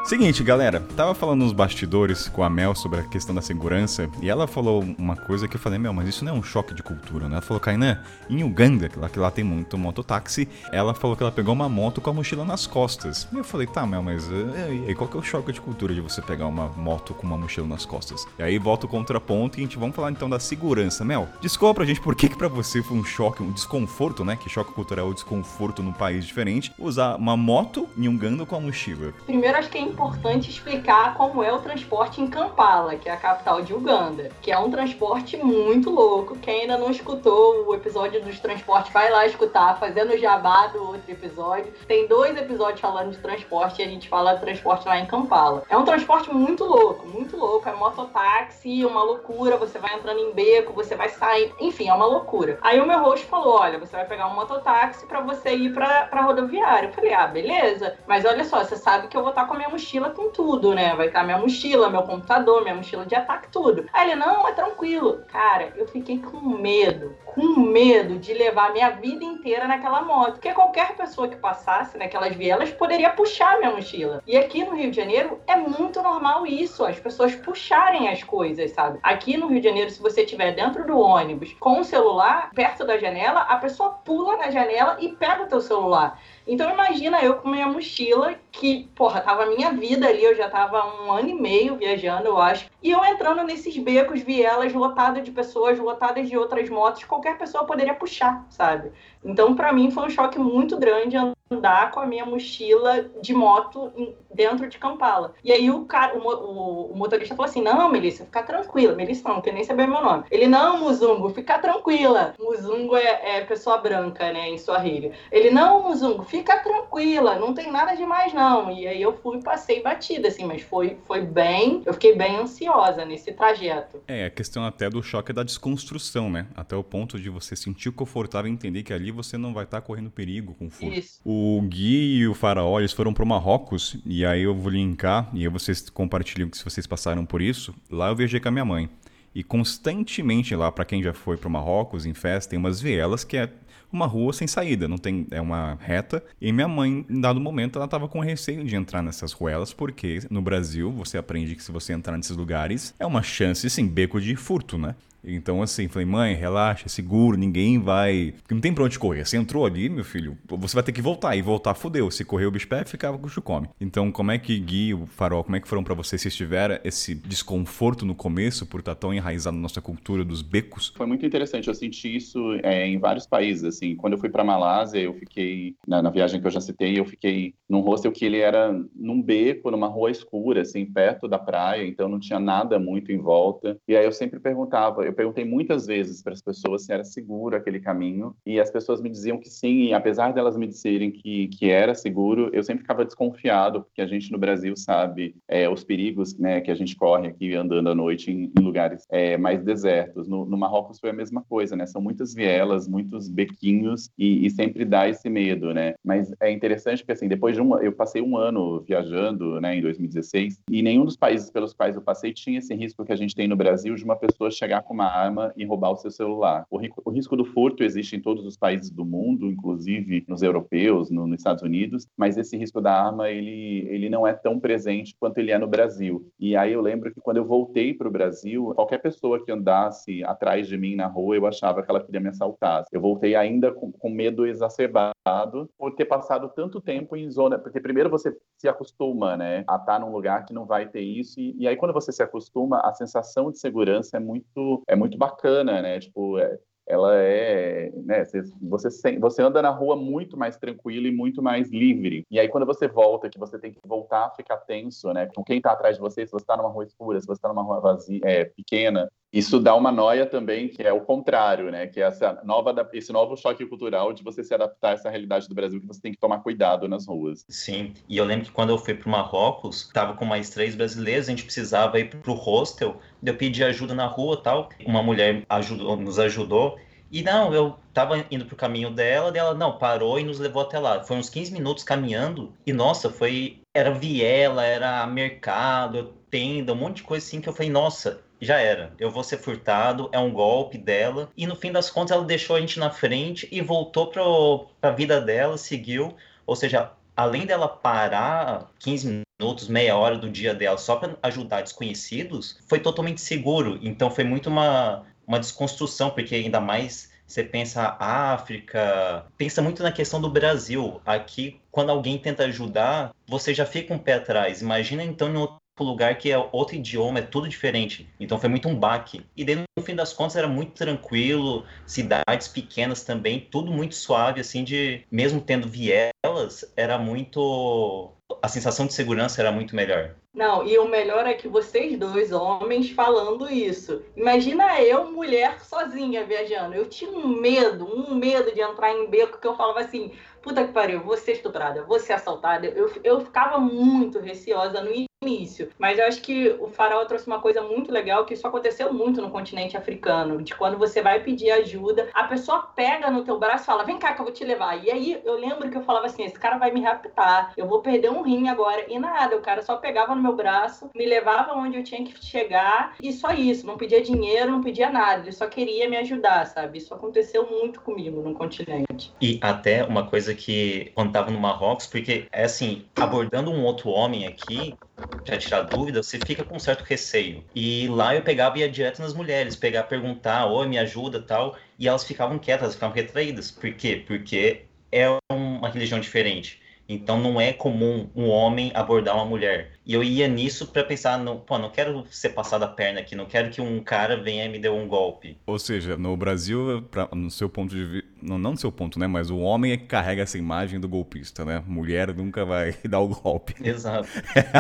Seguinte, galera, tava falando nos bastidores com a Mel sobre a questão da segurança e ela falou uma coisa que eu falei, Mel, mas isso não é um choque de cultura, né? Ela falou, Kainan, em Uganda, que lá, que lá tem muito mototáxi, ela falou que ela pegou uma moto com a mochila nas costas. E eu falei, tá, Mel, mas e aí, qual que é o choque de cultura de você pegar uma moto com uma mochila nas costas? E aí volta o contraponto e a gente vamos falar então da segurança. Mel, descobre pra gente por que que pra você foi um choque, um desconforto, né? Que choque cultural é o desconforto num país diferente, usar uma moto em Uganda com a mochila. Primeiro, acho que é importante explicar como é o transporte em Kampala, que é a capital de Uganda, que é um transporte muito louco. Quem ainda não escutou o episódio dos transportes, vai lá escutar, fazendo jabá do outro episódio. Tem dois episódios falando de transporte e a gente fala de transporte lá em Kampala. É um transporte muito louco, muito louco. É mototáxi, uma loucura. Você vai entrando em beco, você vai sair, enfim, é uma loucura. Aí o meu host falou: olha, você vai pegar um mototáxi para você ir pra, pra rodoviária. Eu falei: ah, beleza, mas olha só, você sabe que eu vou estar com a minha mochila mochila com tudo, né? Vai estar minha mochila, meu computador, minha mochila de ataque, tudo. Aí ele, não, é tranquilo. Cara, eu fiquei com medo, com medo de levar minha vida inteira naquela moto. Porque qualquer pessoa que passasse naquelas vielas poderia puxar minha mochila. E aqui no Rio de Janeiro é muito normal isso, as pessoas puxarem as coisas, sabe? Aqui no Rio de Janeiro, se você estiver dentro do ônibus com o celular perto da janela, a pessoa pula na janela e pega o teu celular. Então imagina eu com minha mochila, que, porra, tava a minha vida ali, eu já tava um ano e meio viajando, eu acho. E eu entrando nesses becos, vielas lotadas de pessoas, lotadas de outras motos, qualquer pessoa poderia puxar, sabe? Então, para mim, foi um choque muito grande andar com a minha mochila de moto dentro de Kampala. E aí o cara, o, o, o, motorista falou assim: não, Melissa, fica tranquila. Melissa não, quer nem saber meu nome. Ele, não, Muzungo, fica tranquila. Muzungo é, é pessoa branca, né, em Swahili. Ele, não, Muzungo, fica tranquila, não tem nada demais, não. E aí eu fui passei batida, assim, mas foi, foi bem, eu fiquei bem ansiosa nesse trajeto. É, a questão até do choque é da desconstrução, né? Até o ponto de você sentir confortável e entender que ali você não vai estar tá correndo perigo com força. Isso. O Gui e o Faraó, eles foram pro Marrocos e e aí eu vou linkar, e aí vocês compartilham se vocês passaram por isso. Lá eu viajei com a minha mãe. E constantemente lá, para quem já foi para Marrocos, em festa, tem umas vielas que é uma rua sem saída, não tem é uma reta. E minha mãe, em dado momento, ela estava com receio de entrar nessas ruelas, porque no Brasil você aprende que se você entrar nesses lugares é uma chance, sim, beco de furto, né? Então, assim, falei, mãe, relaxa, é seguro, ninguém vai. Não tem pra onde correr. Você entrou ali, meu filho, você vai ter que voltar. E voltar, fodeu. Se correr o bicho pé, ficava com o chucome. Então, como é que Gui, o Farol, como é que foram para vocês? Se tiveram esse desconforto no começo por estar tão enraizado na nossa cultura dos becos? Foi muito interessante. Eu senti isso é, em vários países. Assim, quando eu fui para Malásia, eu fiquei, na, na, viagem que eu já citei, eu fiquei num hostel que ele era num beco, numa rua escura, assim, perto da praia. Então, não tinha nada muito em volta. E aí eu sempre perguntava eu perguntei muitas vezes para as pessoas se era seguro aquele caminho e as pessoas me diziam que sim, e apesar delas me dizerem que, que era seguro, eu sempre ficava desconfiado, porque a gente no Brasil sabe é, os perigos né, que a gente corre aqui andando à noite em, em lugares é, mais desertos. No, no, Marrocos foi a mesma coisa, né? São muitas vielas, muitos bequinhos e, e, sempre dá esse medo, né? Mas é interessante porque, assim, depois de um... Eu passei um ano viajando, né, em 2016, e nenhum dos países pelos quais eu passei tinha esse risco que a gente tem no Brasil de uma pessoa chegar com uma arma e roubar o seu celular. O, o risco do furto existe em todos os países do mundo, inclusive nos europeus, no, nos Estados Unidos, mas esse risco da arma, ele, ele não é tão presente quanto ele é no Brasil. E aí eu lembro que quando eu voltei para o Brasil, qualquer pessoa que andasse atrás de mim na rua, eu achava que ela queria me assaltar. Eu voltei ainda com, com medo exacerbado por ter passado tanto tempo em zona, porque primeiro você se acostuma, né, a estar num lugar que não vai ter isso e, e aí quando você se acostuma, a sensação de segurança é muito é muito bacana, né? Tipo, é, ela é, né, você, você anda na rua muito mais tranquilo e muito mais livre. E aí quando você volta, que você tem que voltar a ficar tenso, né, com quem está atrás de você, se você está numa rua escura, se você está numa rua vazia, é, pequena, isso dá uma noia também, que é o contrário, né? Que é essa nova, esse novo choque cultural de você se adaptar a essa realidade do Brasil, que você tem que tomar cuidado nas ruas. Sim, e eu lembro que quando eu fui para o Marrocos, estava com mais três brasileiros, a gente precisava ir para o hostel, eu pedi ajuda na rua tal, uma mulher ajudou, nos ajudou, e não, eu tava indo pro caminho dela, dela não, parou e nos levou até lá. Foi uns 15 minutos caminhando e nossa, foi era viela, era mercado, tenda, um monte de coisa assim que eu falei, nossa, já era. Eu vou ser furtado, é um golpe dela. E no fim das contas, ela deixou a gente na frente e voltou para a vida dela, seguiu. Ou seja, além dela parar 15 minutos, meia hora do dia dela só para ajudar desconhecidos, foi totalmente seguro. Então foi muito uma, uma desconstrução, porque ainda mais você pensa África, pensa muito na questão do Brasil. Aqui, quando alguém tenta ajudar, você já fica um pé atrás. Imagina então em outro lugar que é outro idioma, é tudo diferente. Então foi muito um baque. E daí, no fim das contas, era muito tranquilo, cidades pequenas também, tudo muito suave, assim, de mesmo tendo vielas, era muito. A sensação de segurança era muito melhor. Não, e o melhor é que vocês dois homens falando isso. Imagina eu, mulher, sozinha viajando. Eu tinha um medo, um medo de entrar em beco que eu falava assim: puta que pariu, vou ser estuprada, vou ser assaltada. Eu, eu ficava muito receosa no início. Mas eu acho que o Farol trouxe uma coisa muito legal que isso aconteceu muito no continente africano, de quando você vai pedir ajuda, a pessoa pega no teu braço e fala: "Vem cá que eu vou te levar". E aí eu lembro que eu falava assim: "Esse cara vai me raptar, eu vou perder um rim agora". E nada, o cara só pegava no meu braço, me levava onde eu tinha que chegar e só isso, não pedia dinheiro, não pedia nada, ele só queria me ajudar, sabe? Isso aconteceu muito comigo no continente. E até uma coisa que quando tava no Marrocos, porque é assim, abordando um outro homem aqui, para tirar dúvida, você fica com um certo receio. E lá eu pegava e ia direto nas mulheres, pegar, perguntar, oi, me ajuda tal, e elas ficavam quietas, elas ficavam retraídas. Por quê? Porque é uma religião diferente. Então não é comum um homem abordar uma mulher. E eu ia nisso para pensar, no, pô, não quero ser passado a perna aqui, não quero que um cara venha e me dê um golpe. Ou seja, no Brasil, pra, no seu ponto de vista, não, não no seu ponto, né, mas o homem é que carrega essa imagem do golpista, né? Mulher nunca vai dar o golpe. Exato.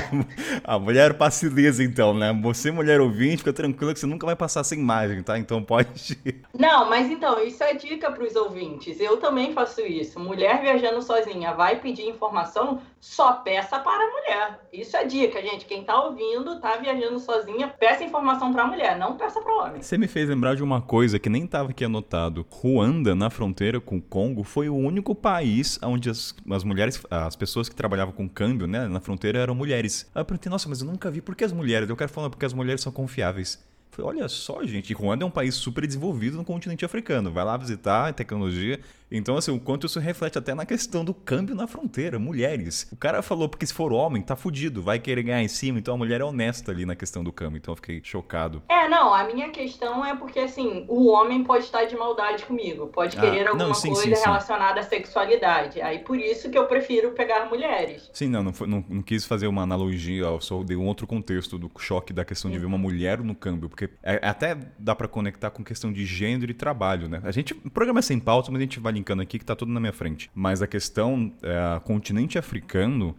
a mulher passiviza então, né? Você, mulher ouvinte, fica tranquila que você nunca vai passar essa imagem, tá? Então pode... Não, mas então, isso é dica para os ouvintes. Eu também faço isso. Mulher viajando sozinha vai pedir informação, só peça para a mulher. Isso é dica dica, gente. Quem tá ouvindo, tá viajando sozinha, peça informação pra mulher, não peça pro homem. Você me fez lembrar de uma coisa que nem tava aqui anotado. Ruanda, na fronteira com o Congo, foi o único país onde as, as mulheres, as pessoas que trabalhavam com câmbio, né, na fronteira eram mulheres. Aí eu perguntei, nossa, mas eu nunca vi. Por que as mulheres? Eu quero falar porque as mulheres são confiáveis. Falei, olha só, gente, Ruanda é um país super desenvolvido no continente africano. Vai lá visitar, tecnologia. Então, assim, o quanto isso reflete até na questão do câmbio na fronteira, mulheres. O cara falou, porque se for homem, tá fudido, vai querer ganhar em cima, então a mulher é honesta ali na questão do câmbio. Então eu fiquei chocado. É, não, a minha questão é porque, assim, o homem pode estar de maldade comigo, pode ah, querer alguma não, sim, coisa sim, relacionada sim. à sexualidade. Aí por isso que eu prefiro pegar mulheres. Sim, não, não, foi, não, não quis fazer uma analogia, eu só dei um outro contexto do choque da questão de ver uma mulher no câmbio, porque é, até dá para conectar com questão de gênero e trabalho, né? A gente, o programa é sem pauta, mas a gente vai linkando aqui que tá tudo na minha frente. Mas a questão, é, continente africano,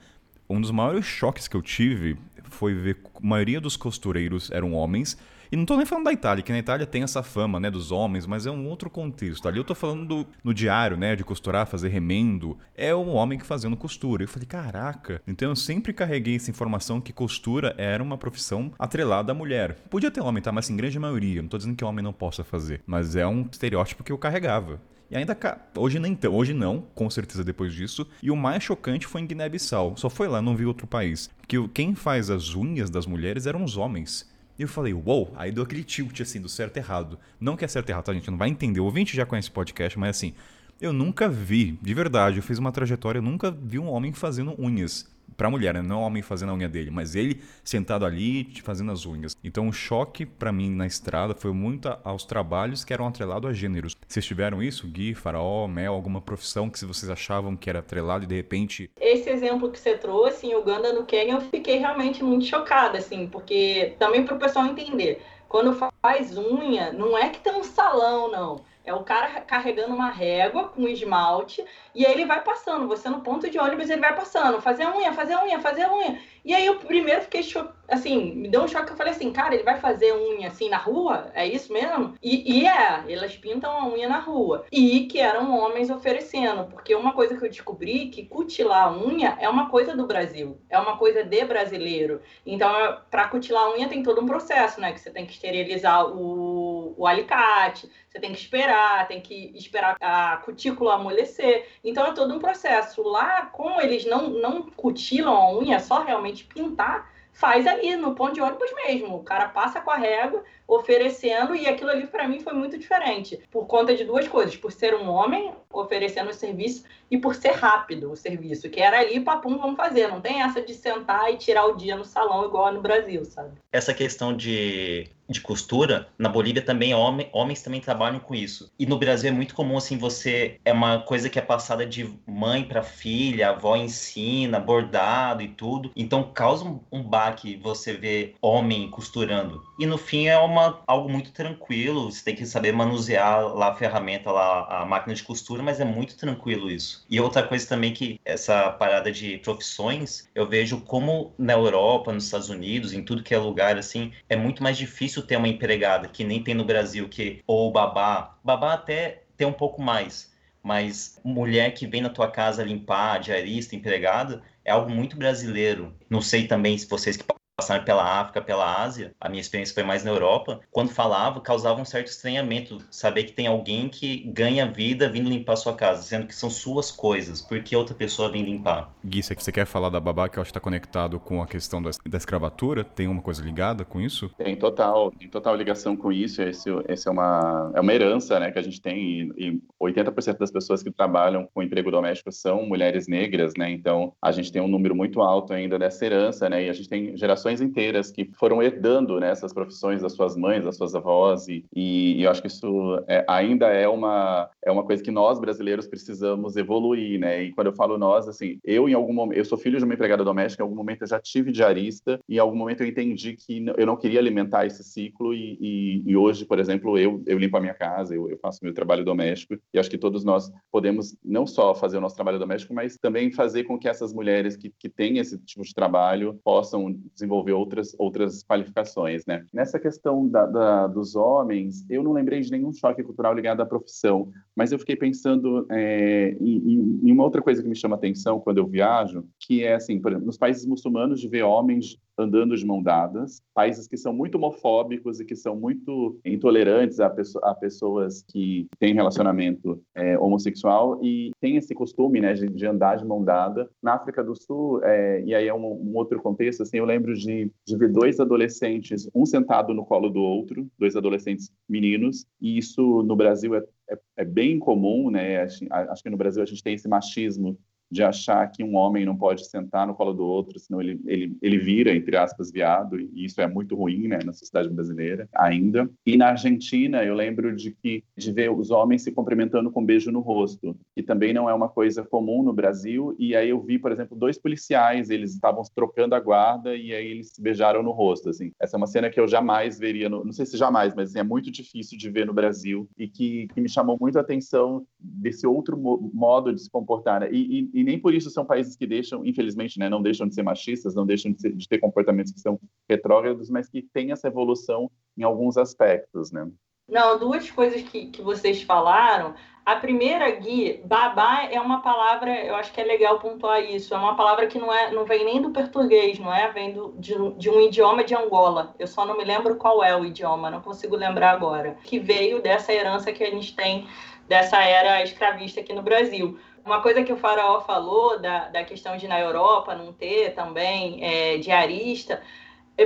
um dos maiores choques que eu tive foi ver a maioria dos costureiros eram homens E não tô nem falando da Itália, que na Itália tem essa fama, né, dos homens, mas é um outro contexto. Ali eu tô falando do, no diário, né, de costurar, fazer remendo. É um homem que fazendo costura. Eu falei, caraca. Então eu sempre carreguei essa informação que costura era uma profissão atrelada à mulher. Podia ter homem, tá? Mas em grande maioria. Não tô dizendo que homem não possa fazer. Mas é um estereótipo que eu carregava. E ainda hoje nem então, hoje não, com certeza depois disso. E o mais chocante foi em Guiné-Bissau. Só foi lá, não vi outro país. Que quem faz as unhas das mulheres eram os homens. E eu falei, uou, wow! aí deu aquele tilt assim, do certo e errado. Não que é certo e errado, tá, gente? Não vai entender. O ouvinte já conhece podcast, mas assim, eu nunca vi, de verdade, eu fiz uma trajetória, eu nunca vi um homem fazendo unhas para a mulher, né? não o homem fazendo a unha dele, mas ele sentado ali fazendo as unhas. Então o choque para mim na estrada foi muito aos trabalhos que eram atrelados a gêneros. Vocês tiveram isso, Gui, Faraó, Mel, alguma profissão que vocês achavam que era atrelado e de repente. Esse exemplo que você trouxe em Uganda, no Quênia, eu fiquei realmente muito chocada, assim, porque também para o pessoal entender. Quando faz unha, não é que tem um salão, não. É o cara carregando uma régua com esmalte e aí ele vai passando. Você no ponto de ônibus ele vai passando, fazer unha, fazer unha, fazer unha. E aí eu primeiro fiquei cho... assim, me deu um choque. Eu falei assim, cara, ele vai fazer unha assim na rua? É isso mesmo? E, e é, elas pintam a unha na rua. E que eram homens oferecendo, porque uma coisa que eu descobri que cutilar a unha é uma coisa do Brasil, é uma coisa de brasileiro. Então, para cutilar a unha tem todo um processo, né? Que você tem que esterilizar o, o alicate, você tem que esperar, tem que esperar a cutícula amolecer. Então é todo um processo. Lá, como eles não, não cutilam a unha, é só realmente pintar, faz ali no ponto de ônibus mesmo. O cara passa com a régua, oferecendo, e aquilo ali para mim foi muito diferente, por conta de duas coisas: por ser um homem oferecendo o serviço e por ser rápido o serviço, que era ali, papum, vamos fazer. Não tem essa de sentar e tirar o dia no salão igual no Brasil, sabe? Essa questão de, de costura, na Bolívia também, homens também trabalham com isso. E no Brasil é muito comum, assim, você. É uma coisa que é passada de mãe para filha, avó ensina, bordado e tudo. Então causa um, um baque você ver homem costurando. E no fim é uma, algo muito tranquilo, você tem que saber manusear lá a ferramenta, lá a máquina de costura, mas é muito tranquilo isso. E outra coisa também que essa parada de profissões, eu vejo como na Europa, nos Estados Unidos, em tudo que é lugar assim, é muito mais difícil ter uma empregada que nem tem no Brasil que ou babá, babá até tem um pouco mais, mas mulher que vem na tua casa limpar, diarista, empregada, é algo muito brasileiro. Não sei também se vocês que passaram pela África, pela Ásia, a minha experiência foi mais na Europa, quando falava, causava um certo estranhamento saber que tem alguém que ganha vida vindo limpar sua casa, sendo que são suas coisas, porque outra pessoa vem limpar. Gui, você quer falar da babá, que eu acho que está conectado com a questão da, da, escravatura? Tem uma coisa ligada com isso? Tem total, tem total ligação com isso, esse, esse é, uma, é uma herança né, que a gente tem, e, e 80% das pessoas que trabalham com emprego doméstico são mulheres negras, né, então a gente tem um número muito alto ainda dessa herança, né, e a gente tem gerações gerações inteiras que foram herdando né, essas profissões das suas mães, das suas avós, e, e, eu acho que isso é, ainda é uma, é uma coisa que nós brasileiros precisamos evoluir, né? E quando eu falo nós, assim, eu em algum momento, eu sou filho de uma empregada doméstica, em algum momento eu já tive diarista, e em algum momento eu entendi que eu não queria alimentar esse ciclo, e, e, e hoje, por exemplo, eu, eu limpo a minha casa, eu, eu faço meu trabalho doméstico, e acho que todos nós podemos não só fazer o nosso trabalho doméstico, mas também fazer com que essas mulheres que, que têm esse tipo de trabalho possam desenvolver desenvolver outras, outras qualificações, né? Nessa questão da, da, dos homens, eu não lembrei de nenhum choque cultural ligado à profissão, mas eu fiquei pensando é, em, em, uma outra coisa que me chama atenção quando eu viajo, que é assim, por exemplo, nos países muçulmanos de ver homens andando de mão dadas, países que são muito homofóbicos e que são muito intolerantes a, a pessoas que têm relacionamento é, homossexual e tem esse costume, né, de, de, andar de mão dada. Na África do Sul, é, e aí é um, um, outro contexto, assim, eu lembro de, de ver dois adolescentes, um sentado no colo do outro, dois adolescentes meninos, e isso no Brasil é, é, é bem comum, né, acho, acho que no Brasil a gente tem esse machismo de achar que um homem não pode sentar no colo do outro, senão ele, ele, ele vira, entre aspas, viado, e isso é muito ruim né, na sociedade brasileira ainda. E na Argentina, eu lembro de que de ver os homens se cumprimentando com um beijo no rosto, que também não é uma coisa comum no Brasil, e aí eu vi, por exemplo, dois policiais, eles estavam trocando a guarda e aí eles se beijaram no rosto, assim. Essa é uma cena que eu jamais veria, no, não sei se jamais, mas assim, é muito difícil de ver no Brasil e que, que me chamou muito a atenção desse outro modo de se comportar. Né? E, e, e, nem por isso são países que deixam, infelizmente, né, não deixam de ser machistas, não deixam de, ser, de ter comportamentos que são retrógrados, mas que têm essa evolução em alguns aspectos, né? Não, duas coisas que, que vocês falaram. A primeira, Gui, babá é uma palavra, eu acho que é legal pontuar isso, é uma palavra que não, é, não vem nem do português, não é? Vem do, de, de um idioma de Angola. Eu só não me lembro qual é o idioma, não consigo lembrar agora. Que veio dessa herança que a gente tem dessa era escravista aqui no Brasil. Uma coisa que o Faraó falou da, da questão de na Europa não ter também é, diarista,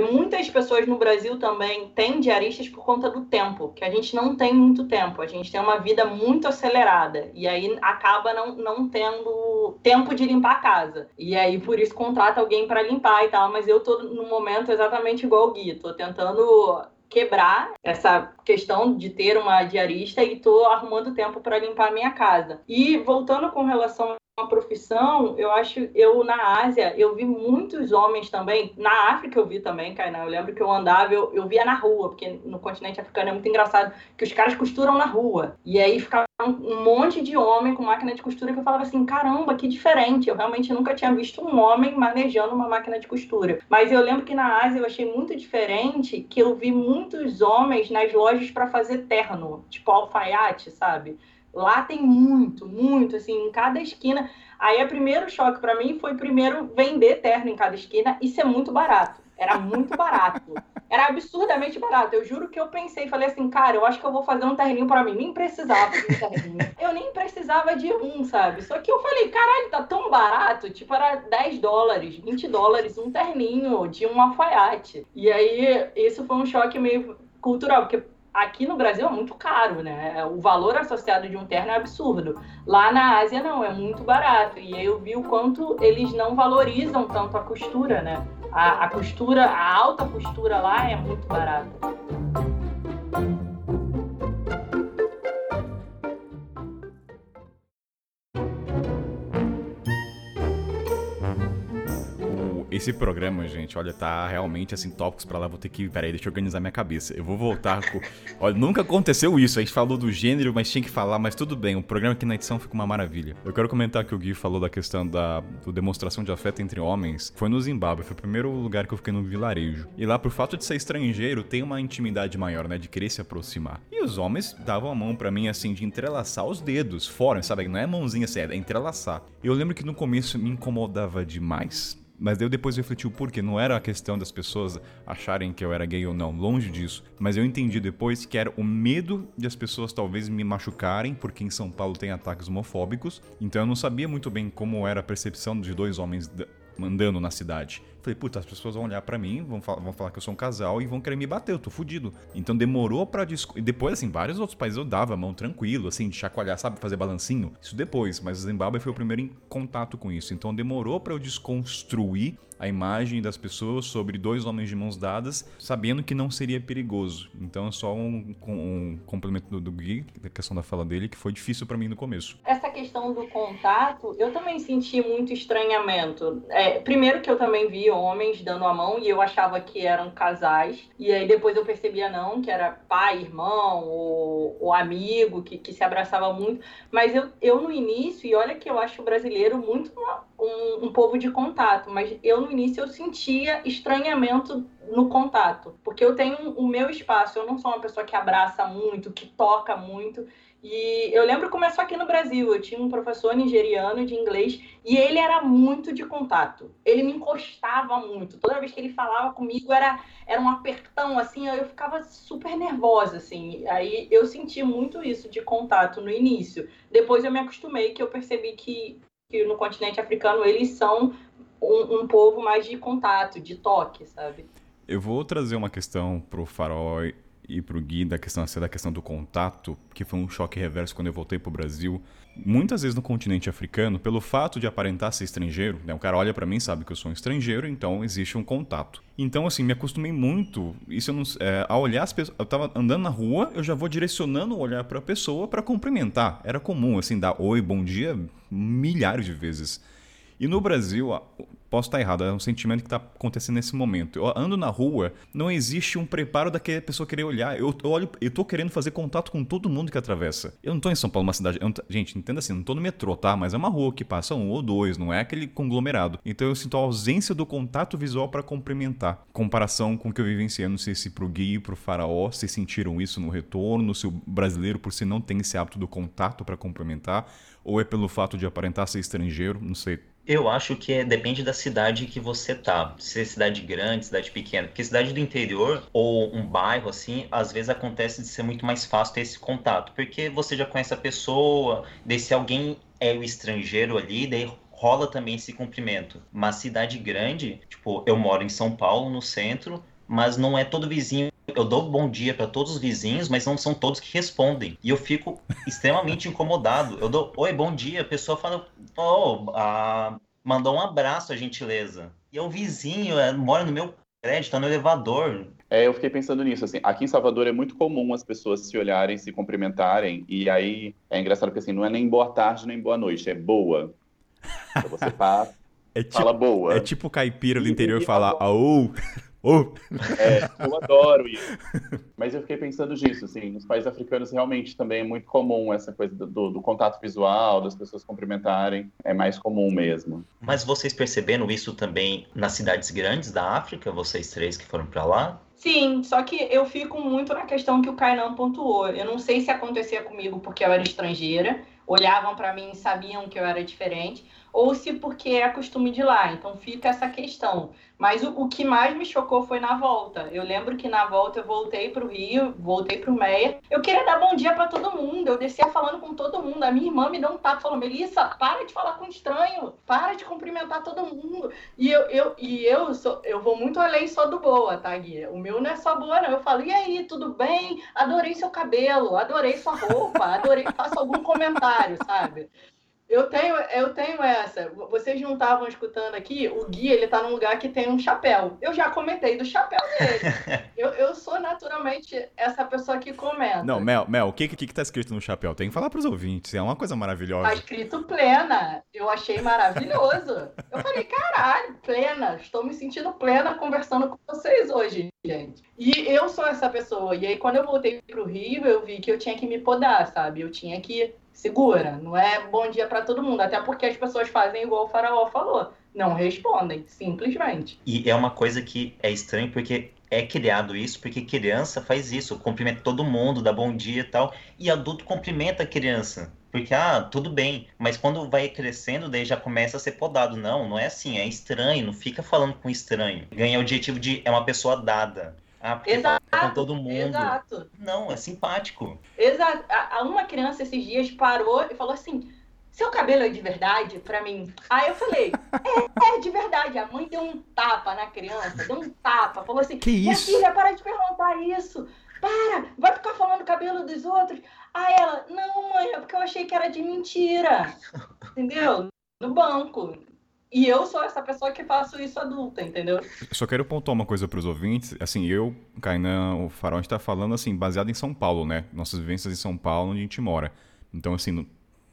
muitas pessoas no Brasil também têm diaristas por conta do tempo, que a gente não tem muito tempo, a gente tem uma vida muito acelerada, e aí acaba não, não tendo tempo de limpar a casa. E aí, por isso, contrata alguém para limpar e tal, mas eu tô no momento exatamente igual o Gui, tô tentando quebrar essa questão de ter uma diarista e tô arrumando tempo para limpar a minha casa. E voltando com relação uma profissão, eu acho, eu na Ásia, eu vi muitos homens também, na África eu vi também, Kainan, eu lembro que eu andava, eu, eu via na rua, porque no continente africano é muito engraçado, que os caras costuram na rua, e aí ficava um monte de homem com máquina de costura que eu falava assim, caramba, que diferente, eu realmente nunca tinha visto um homem manejando uma máquina de costura, mas eu lembro que na Ásia eu achei muito diferente, que eu vi muitos homens nas lojas para fazer terno, tipo alfaiate, sabe? Lá tem muito, muito, assim, em cada esquina. Aí, o primeiro choque para mim foi primeiro vender terno em cada esquina e ser muito barato. Era muito barato. Era absurdamente barato. Eu juro que eu pensei, falei assim, cara, eu acho que eu vou fazer um terninho para mim. Nem precisava de um terninho. Eu nem precisava de um, sabe? Só que eu falei, caralho, tá tão barato. Tipo, era 10 dólares, 20 dólares, um terninho de um alfaiate. E aí, isso foi um choque meio cultural, porque aqui no Brasil é muito caro, né? O valor associado de um terno é absurdo. Lá na Ásia não, é muito barato. E eu vi o quanto eles não valorizam tanto a costura, né? A, a costura, a alta costura lá é muito barata. Esse programa, gente, olha, tá realmente assim, tópicos para lá. Vou ter que. Peraí, deixa eu organizar minha cabeça. Eu vou voltar com. Olha, nunca aconteceu isso. A gente falou do gênero, mas tinha que falar, mas tudo bem. O programa aqui na edição fica uma maravilha. Eu quero comentar que o Gui falou da questão da do demonstração de afeto entre homens. Foi no Zimbábue, foi o primeiro lugar que eu fiquei no vilarejo. E lá, por fato de ser estrangeiro, tem uma intimidade maior, né? De querer se aproximar. E os homens davam a mão para mim, assim, de entrelaçar os dedos fora, sabe? Não é mãozinha assim, é entrelaçar. Eu lembro que no começo me incomodava demais mas eu depois refleti o porquê. Não era a questão das pessoas acharem que eu era gay ou não, longe disso. Mas eu entendi depois que era o medo de as pessoas talvez me machucarem, porque em São Paulo tem ataques homofóbicos. Então eu não sabia muito bem como era a percepção de dois homens andando na cidade. Falei, puta, as pessoas vão olhar para mim, vão, fal vão falar que eu sou um casal e vão querer me bater, eu tô fudido. Então demorou pra E depois, assim, vários outros países eu dava a mão tranquilo, assim, de chacoalhar, sabe, fazer balancinho. Isso depois, mas o Zimbábue foi o primeiro em contato com isso. Então demorou para eu desconstruir a imagem das pessoas sobre dois homens de mãos dadas, sabendo que não seria perigoso. Então é só um, um complemento do, do Gui, da questão da fala dele, que foi difícil para mim no começo. Essa questão do contato, eu também senti muito estranhamento. É, primeiro que eu também vi homens dando a mão e eu achava que eram casais. E aí depois eu percebia não, que era pai, irmão ou, ou amigo que, que se abraçava muito. Mas eu, eu no início, e olha que eu acho o brasileiro muito um, um povo de contato, mas eu no início eu sentia estranhamento no contato, porque eu tenho o meu espaço, eu não sou uma pessoa que abraça muito, que toca muito. E eu lembro que começou aqui no Brasil. Eu tinha um professor nigeriano de inglês e ele era muito de contato. Ele me encostava muito. Toda vez que ele falava comigo era, era um apertão, assim, eu ficava super nervosa, assim. Aí eu senti muito isso de contato no início. Depois eu me acostumei, que eu percebi que, que no continente africano eles são um, um povo mais de contato, de toque, sabe? Eu vou trazer uma questão pro Farol e pro Gui da questão da questão do contato, que foi um choque reverso quando eu voltei pro Brasil. Muitas vezes no continente africano, pelo fato de aparentar ser estrangeiro, né, o cara olha para mim sabe que eu sou um estrangeiro, então existe um contato. Então assim, me acostumei muito, isso não, é, a olhar as pessoas, eu tava andando na rua, eu já vou direcionando o olhar para a pessoa para cumprimentar. Era comum assim dar oi, bom dia milhares de vezes. E no Brasil, posso estar errado, é um sentimento que está acontecendo nesse momento. Eu ando na rua, não existe um preparo daquela pessoa querer olhar. Eu, eu olho, eu tô querendo fazer contato com todo mundo que atravessa. Eu não tô em São Paulo, uma cidade. Gente, entenda assim, não tô no metrô, tá? Mas é uma rua que passa um ou dois, não é aquele conglomerado. Então eu sinto a ausência do contato visual para cumprimentar. Comparação com o que eu vivenciei, não sei se pro Gui pro Faraó, se sentiram isso no retorno, se o brasileiro por si não tem esse hábito do contato para cumprimentar ou é pelo fato de aparentar ser estrangeiro? Não sei. Eu acho que é, depende da cidade que você tá. Se é cidade grande, cidade pequena. Porque cidade do interior ou um bairro assim, às vezes acontece de ser muito mais fácil ter esse contato. Porque você já conhece a pessoa, daí se alguém é o estrangeiro ali, daí rola também esse cumprimento. Mas cidade grande, tipo, eu moro em São Paulo, no centro, mas não é todo vizinho eu dou bom dia para todos os vizinhos, mas não são todos que respondem. E eu fico extremamente incomodado. Eu dou oi, bom dia, a pessoa fala, oh, ah, mandou um abraço, a gentileza. E é o vizinho, é, mora no meu prédio, tá no elevador. É, eu fiquei pensando nisso, assim, aqui em Salvador é muito comum as pessoas se olharem, se cumprimentarem, e aí é engraçado porque assim, não é nem boa tarde, nem boa noite, é boa. Então você passa, é tipo, fala boa. É tipo caipira do interior falar, aô. Oh. É, eu adoro isso. Mas eu fiquei pensando nisso, assim, nos países africanos realmente também é muito comum essa coisa do, do, do, contato visual, das pessoas cumprimentarem, é mais comum mesmo. Mas vocês perceberam isso também nas cidades grandes da África, vocês três que foram para lá? Sim, só que eu fico muito na questão que o Kainan pontuou. Eu não sei se acontecia comigo porque eu era estrangeira, olhavam para mim e sabiam que eu era diferente, ou se porque é costume de lá. Então fica essa questão. Mas o, o que mais me chocou foi na volta. Eu lembro que na volta eu voltei para o Rio, voltei para o Meia. Eu queria dar bom dia para todo mundo. Eu descia falando com todo mundo. A minha irmã me deu um tapa, falou: Melissa, para de falar com estranho, para de cumprimentar todo mundo. E eu, eu, e eu, sou, eu vou muito além só do boa, tá, Guia? O meu não é só boa, não. Eu falo: e aí, tudo bem? Adorei seu cabelo, adorei sua roupa, adorei. Faço algum comentário, sabe? Eu tenho, eu tenho essa. Vocês não estavam escutando aqui, o Gui, ele tá num lugar que tem um chapéu. Eu já comentei do chapéu dele. eu, eu sou naturalmente essa pessoa que comenta. Não, Mel, Mel, o que, que, que tá escrito no chapéu? Tem que falar pros ouvintes, é uma coisa maravilhosa. Tá escrito plena. Eu achei maravilhoso. eu falei, caralho, plena. Estou me sentindo plena conversando com vocês hoje, gente. E eu sou essa pessoa. E aí, quando eu voltei pro Rio, eu vi que eu tinha que me podar, sabe? Eu tinha que segura, não é bom dia para todo mundo, até porque as pessoas fazem igual o faraó falou, não respondem, simplesmente. E é uma coisa que é estranho porque é criado isso porque criança faz isso, cumprimenta todo mundo, dá bom dia e tal, e adulto cumprimenta a criança. Porque, ah, tudo bem, mas quando vai crescendo, daí já começa a ser podado. Não, não é assim, é estranho, não fica falando com estranho. Ganha o objetivo de é uma pessoa dada. Ah, porque exato, com todo mundo. Exato. Não, é simpático. Exato. Uma criança esses dias parou e falou assim: seu cabelo é de verdade para mim? Aí eu falei, é, é, de verdade. A mãe deu um tapa na criança, deu um tapa, falou assim, que isso? minha filha, para de perguntar isso. Para, vai ficar falando cabelo dos outros. Aí ela, não, mãe, é porque eu achei que era de mentira. Entendeu? No banco. E eu sou essa pessoa que faço isso adulta, entendeu? Eu só quero pontuar uma coisa para os ouvintes. Assim, eu, Kainan, o Farol, a gente tá falando assim, baseado em São Paulo, né? Nossas vivências em São Paulo, onde a gente mora. Então, assim,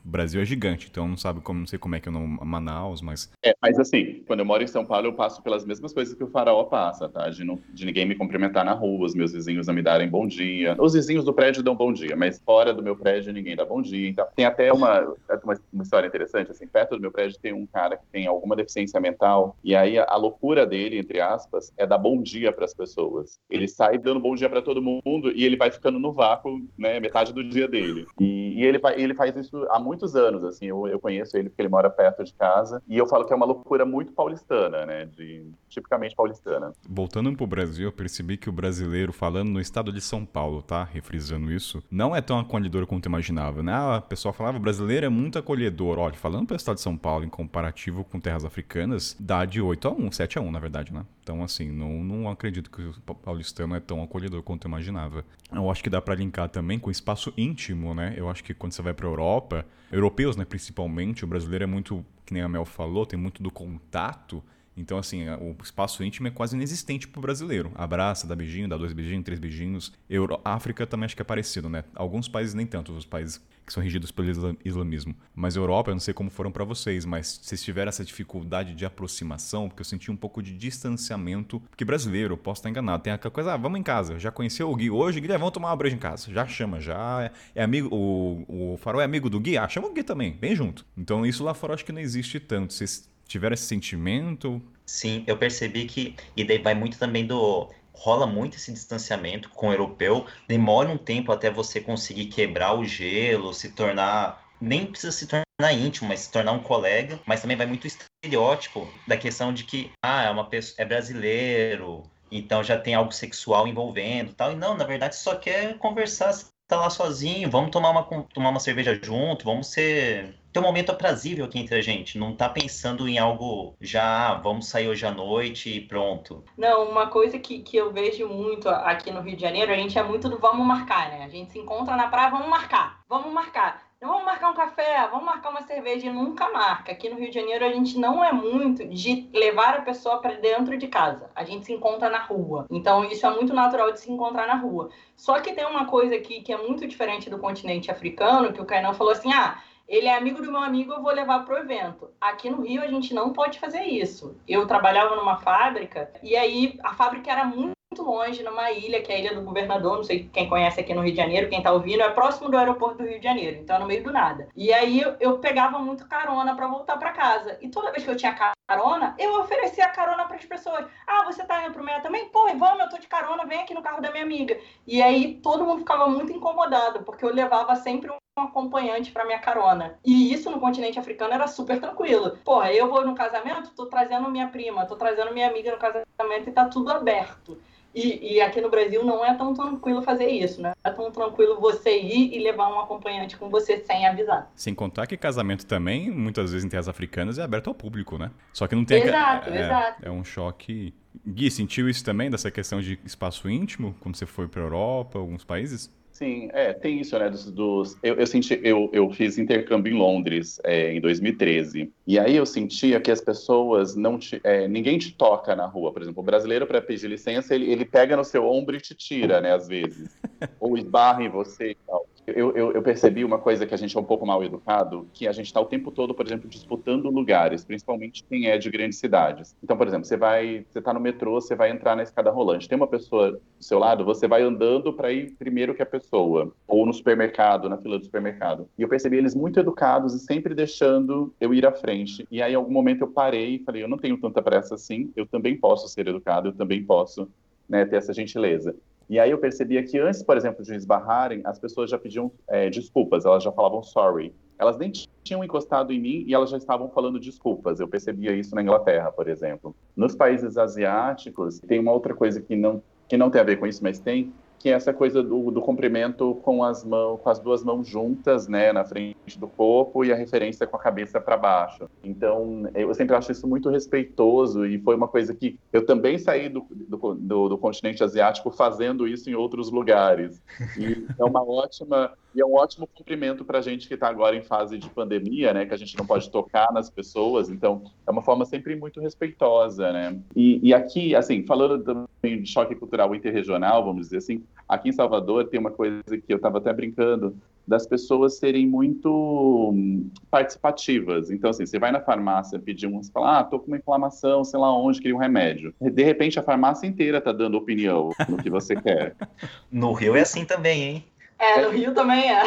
o Brasil é gigante, então não sabe como, não sei como é que é no Manaus, mas. É, mas assim, quando eu moro em São Paulo, eu passo pelas mesmas coisas que o faraó passa, tá? De, não, de ninguém me cumprimentar na rua, os meus vizinhos não me darem bom dia. Os vizinhos do prédio dão bom dia, mas fora do meu prédio ninguém dá bom dia. Então, tem até uma, uma, uma história interessante, assim, perto do meu prédio tem um cara que tem alguma deficiência mental, e aí a, a loucura dele, entre aspas, é dar bom dia para as pessoas. Ele sai dando bom dia para todo mundo e ele vai ficando no vácuo, né, metade do dia dele. E, e ele, ele faz isso há muito muitos anos, assim, eu, eu conheço ele porque ele mora perto de casa, e eu falo que é uma loucura muito paulistana, né, de, tipicamente paulistana. Voltando pro Brasil, eu percebi que o brasileiro, falando no estado de São Paulo, tá, refrisando isso, não é tão acolhedor quanto imaginava, né, a pessoa falava, brasileiro é muito acolhedor, olha, falando pro estado de São Paulo, em comparativo com terras africanas, dá de 8 a 1, 7 a 1, na verdade, né, então, assim, não, não acredito que o paulistano é tão acolhedor quanto eu imaginava. Eu acho que dá para linkar também com o espaço íntimo, né? Eu acho que quando você vai pra Europa, europeus, né, principalmente, o brasileiro é muito, que nem a Mel falou, tem muito do contato Então, assim, o espaço íntimo é quase inexistente pro brasileiro. Abraça, dá beijinho, dá dois beijinhos, três beijinhos. Euro... África também acho que é parecido, né? Alguns países nem tanto, os países que são regidos pelo islamismo. Mas Europa, eu não sei como foram para vocês, mas vocês tiveram essa dificuldade de aproximação, porque eu senti um pouco de distanciamento, porque brasileiro, posso estar enganado, tem aquela coisa, ah, vamos em casa, já conheceu o Gui hoje, Gui, vamos tomar uma breja em casa, já chama, já é, é amigo, o, o Farol é amigo do Gui, ah, chama o Gui também, bem junto. Então isso lá fora acho que não existe tanto, vocês tiveram esse sentimento? Sim, eu percebi que, e daí vai muito também do rola muito esse distanciamento com o europeu, demora um tempo até você conseguir quebrar o gelo, se tornar. Nem precisa se tornar íntimo, mas se tornar um colega, mas também vai muito estereótipo da questão de que ah, é uma pessoa é brasileiro, então já tem algo sexual envolvendo tal. E não, na verdade só quer conversar, tá lá sozinho, vamos tomar uma, tomar uma cerveja junto, vamos ser ter um momento aprazível aqui entre a gente. Não tá pensando em algo já, ah, vamos sair hoje à noite e pronto. Não, uma coisa que, que eu vejo muito aqui no Rio de Janeiro, a gente é muito do vamos marcar, né? A gente se encontra na praia, vamos marcar, vamos marcar. Vamos marcar um café, vamos marcar uma cerveja e nunca marca. Aqui no Rio de Janeiro a gente não é muito de levar a pessoa para dentro de casa. A gente se encontra na rua. Então isso é muito natural de se encontrar na rua. Só que tem uma coisa aqui que é muito diferente do continente africano, que o Kainan falou assim: "Ah, ele é amigo do meu amigo, eu vou levar para o evento. Aqui no Rio a gente não pode fazer isso. Eu trabalhava numa fábrica e aí a fábrica era muito longe, numa ilha, que é a Ilha do Governador, não sei quem conhece aqui no Rio de Janeiro, quem está ouvindo, é próximo do aeroporto do Rio de Janeiro, então é no meio do nada. E aí eu, eu pegava muito carona para voltar para casa. E toda vez que eu tinha carona, eu oferecia carona para as pessoas. Ah, você tá indo pro meia também? Pô, vamos, eu tô de carona, vem aqui no carro da minha amiga. E aí todo mundo ficava muito incomodado, porque eu levava sempre um um acompanhante para minha carona. E isso no continente africano era super tranquilo. Porra, eu vou no casamento, tô trazendo minha prima, tô trazendo minha amiga no casamento e tá tudo aberto. E, e, aqui no Brasil não é tão tranquilo fazer isso, né? É tão tranquilo você ir e levar um acompanhante com você sem avisar. Sem contar que casamento também, muitas vezes em terras africanas, é aberto ao público, né? Só que não tem... Exato, é, exato. É um choque... Gui, sentiu isso também, dessa questão de espaço íntimo, quando você foi para Europa, alguns países? Sim, é, tem isso, né? Dos, dos eu, eu, senti, eu, eu fiz intercâmbio em Londres é, em 2013. E aí eu sentia que as pessoas não te. É, ninguém te toca na rua. Por exemplo, o brasileiro, para pedir licença, ele, ele pega no seu ombro e te tira, né? Às vezes. Ou esbarra em você e tal. Eu, eu, eu, percebi uma coisa que a gente é um pouco mal educado, que a gente está o tempo todo, por exemplo, disputando lugares, principalmente quem é de grandes cidades. Então, por exemplo, você vai, você está no metrô, você vai entrar na escada rolante, tem uma pessoa do seu lado, você vai andando para ir primeiro que a pessoa, ou no supermercado, na fila do supermercado. E eu percebi eles muito educados e sempre deixando eu ir à frente. E aí, em algum momento, eu parei e falei, eu não tenho tanta pressa assim, eu também posso ser educado, eu também posso né, ter essa gentileza. E aí eu percebia que antes, por exemplo, de esbarrarem, as pessoas já pediam é, desculpas, elas já falavam sorry. Elas nem tinham encostado em mim e elas já estavam falando desculpas. Eu percebia isso na Inglaterra, por exemplo. Nos países asiáticos, tem uma outra coisa que não, que não tem a ver com isso, mas tem, que é essa coisa do, do comprimento com as mãos, com as duas mãos juntas, né, na frente do corpo e a referência com a cabeça para baixo. Então, eu sempre acho isso muito respeitoso e foi uma coisa que eu também saí do, do, do, continente asiático fazendo isso em outros lugares. E é uma ótima e é um ótimo cumprimento para a gente que está agora em fase de pandemia, né? Que a gente não pode tocar nas pessoas. Então, é uma forma sempre muito respeitosa, né? E, e aqui, assim, falando também de choque cultural interregional, vamos dizer assim, aqui em Salvador tem uma coisa que eu estava até brincando, das pessoas serem muito hum, participativas. Então, assim, você vai na farmácia pedir um, você fala, ah, tô com uma inflamação, sei lá onde, queria um remédio. De repente, a farmácia inteira tá dando opinião no que você quer. No Rio é assim também, hein? É, no Rio também é.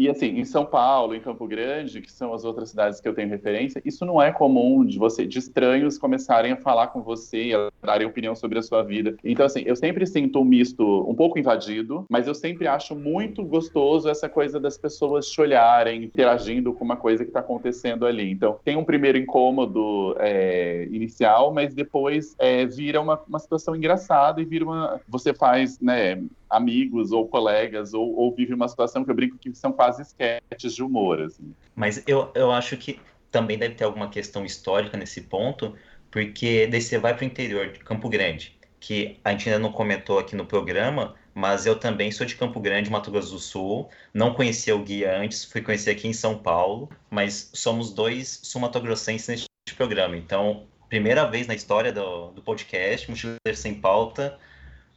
E assim, em São Paulo, em Campo Grande, que são as outras cidades que eu tenho referência, isso não é comum de você, de estranhos começarem a falar com você a darem opinião sobre a sua vida. Então, assim, eu sempre sinto um misto um pouco invadido, mas eu sempre acho muito gostoso essa coisa das pessoas te olharem, interagindo com uma coisa que está acontecendo ali. Então, tem um primeiro incômodo é, inicial, mas depois é, vira uma, uma situação engraçada e vira uma. Você faz, né? amigos ou colegas, ou, ou vive uma situação que eu brinco que são quase esquetes de humor. Assim. Mas eu, eu acho que também deve ter alguma questão histórica nesse ponto, porque daí você vai para o interior de Campo Grande, que a gente ainda não comentou aqui no programa, mas eu também sou de Campo Grande, Mato Grosso do Sul. Não conhecia o guia antes, fui conhecer aqui em São Paulo, mas somos dois sumatogrossenses neste programa. Então, Primeira vez na história do, do podcast, Mochileiro Sem Pauta,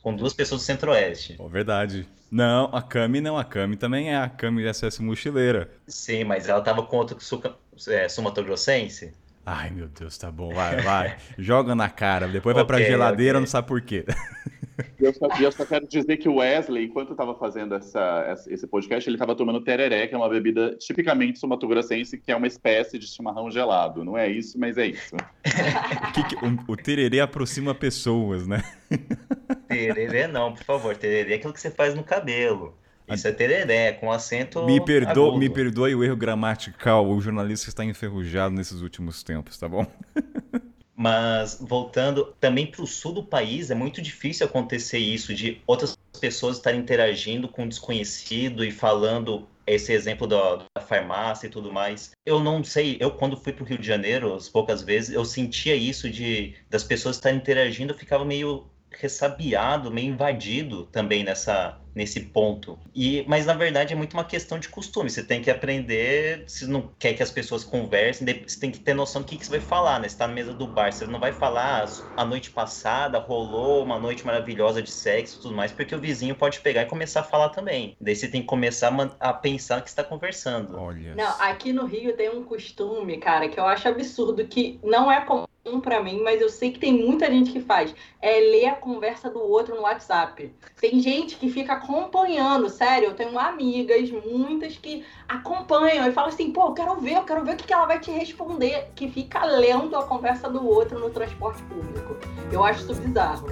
com duas pessoas do Centro-Oeste. Oh, verdade. Não, a Cami não, a Cami também é a Cami SS Mochileira. Sim, mas ela tava com outro suca, é, sumatogrossense. Ai, meu Deus, tá bom, vai, vai. Joga na cara, depois okay, vai pra geladeira, okay. não sabe por quê. Eu só, eu só quero dizer que o Wesley, enquanto estava fazendo essa, esse podcast, ele estava tomando tereré, que é uma bebida tipicamente sumatogrossense, que é uma espécie de chimarrão gelado. Não é isso, mas é isso. que que, o, o tererê aproxima pessoas, né? Tererê não, por favor. Tererê é aquilo que você faz no cabelo. Isso é tereré, com acento. Me, perdo me perdoe o erro gramatical. O jornalista está enferrujado nesses últimos tempos, tá bom? Mas voltando também para o sul do país, é muito difícil acontecer isso de outras pessoas estarem interagindo com um desconhecido e falando esse exemplo da, da, farmácia e tudo mais. Eu não sei, eu quando fui para o Rio de Janeiro, as poucas vezes, eu sentia isso de das pessoas estarem interagindo, eu ficava meio ressabiado, meio invadido também nessa nesse ponto. E, mas na verdade é muito uma questão de costume. Você tem que aprender, se não quer que as pessoas conversem, você tem que ter noção do que, que você vai falar, né? Você tá na mesa do bar, você não vai falar ah, a noite passada rolou uma noite maravilhosa de sexo e tudo mais, porque o vizinho pode pegar e começar a falar também. Daí você tem que começar a pensar que está conversando. Olha. Não, aqui no Rio tem um costume, cara, que eu acho absurdo, que não é comum para mim, mas eu sei que tem muita gente que faz. É ler a conversa do outro no WhatsApp. Tem gente que fica acompanhando, sério, eu tenho amigas, muitas que acompanham e falam assim, pô, eu quero ver, eu quero ver o que ela vai te responder, que fica lendo a conversa do outro no transporte público. Eu acho isso bizarro.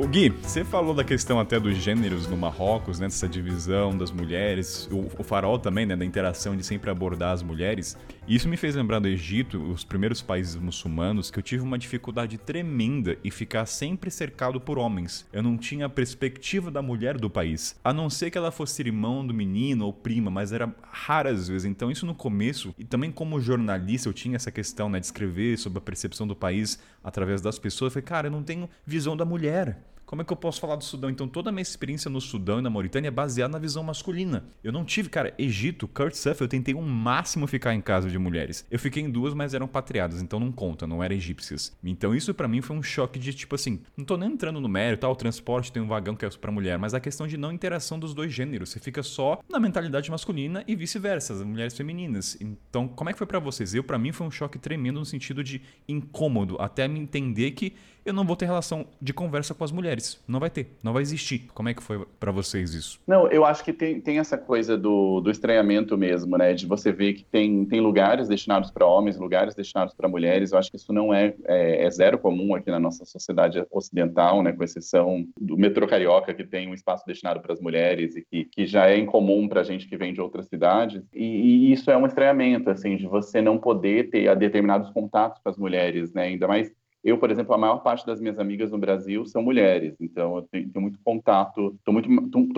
O Gui, você falou da questão até dos gêneros no Marrocos, né, dessa divisão das mulheres, o, o, farol também, né, da interação de sempre abordar as mulheres. Isso me fez lembrar do Egito, os primeiros países muçulmanos, que eu tive uma dificuldade tremenda em ficar sempre cercado por homens. Eu não tinha a perspectiva da mulher do país, a não ser que ela fosse irmão do menino ou prima, mas era raras vezes. Então isso no começo, e também como jornalista eu tinha essa questão, né, de escrever sobre a percepção do país através das pessoas. Eu falei, cara, eu não tenho visão da mulher. Como é que eu posso falar do Sudão? Então, toda a minha experiência no Sudão e na Mauritânia é baseada na visão masculina. Eu não tive, cara, Egito, Kurt Surf, eu tentei o um máximo ficar em casa de mulheres. Eu fiquei em duas, mas eram patriadas, então não conta, não eram egípcias. Então, isso para mim foi um choque de tipo assim, não tô nem entrando no mérito, tá, o transporte tem um vagão que é para mulher, mas a questão de não interação dos dois gêneros. Você fica só na mentalidade masculina e vice-versa, as mulheres femininas. Então, como é que foi para vocês? Eu, para mim, foi um choque tremendo no sentido de incômodo, até me entender que eu não vou ter relação de conversa com as mulheres. Não vai ter, não vai existir. Como é que foi para vocês isso? Não, eu acho que tem, tem essa coisa do, do estranhamento mesmo, né? De você ver que tem, tem lugares destinados para homens, lugares destinados para mulheres. Eu acho que isso não é, é, é, zero comum aqui na nossa sociedade ocidental, né? Com exceção do metrô carioca, que tem um espaço destinado para as mulheres e que, que já é incomum para gente que vem de outras cidades. E, e, isso é um estranhamento, assim, de você não poder ter determinados contatos com as mulheres, né? Ainda mais eu, por exemplo, a maior parte das minhas amigas no Brasil são mulheres, então eu tenho, tenho muito contato, estou muito,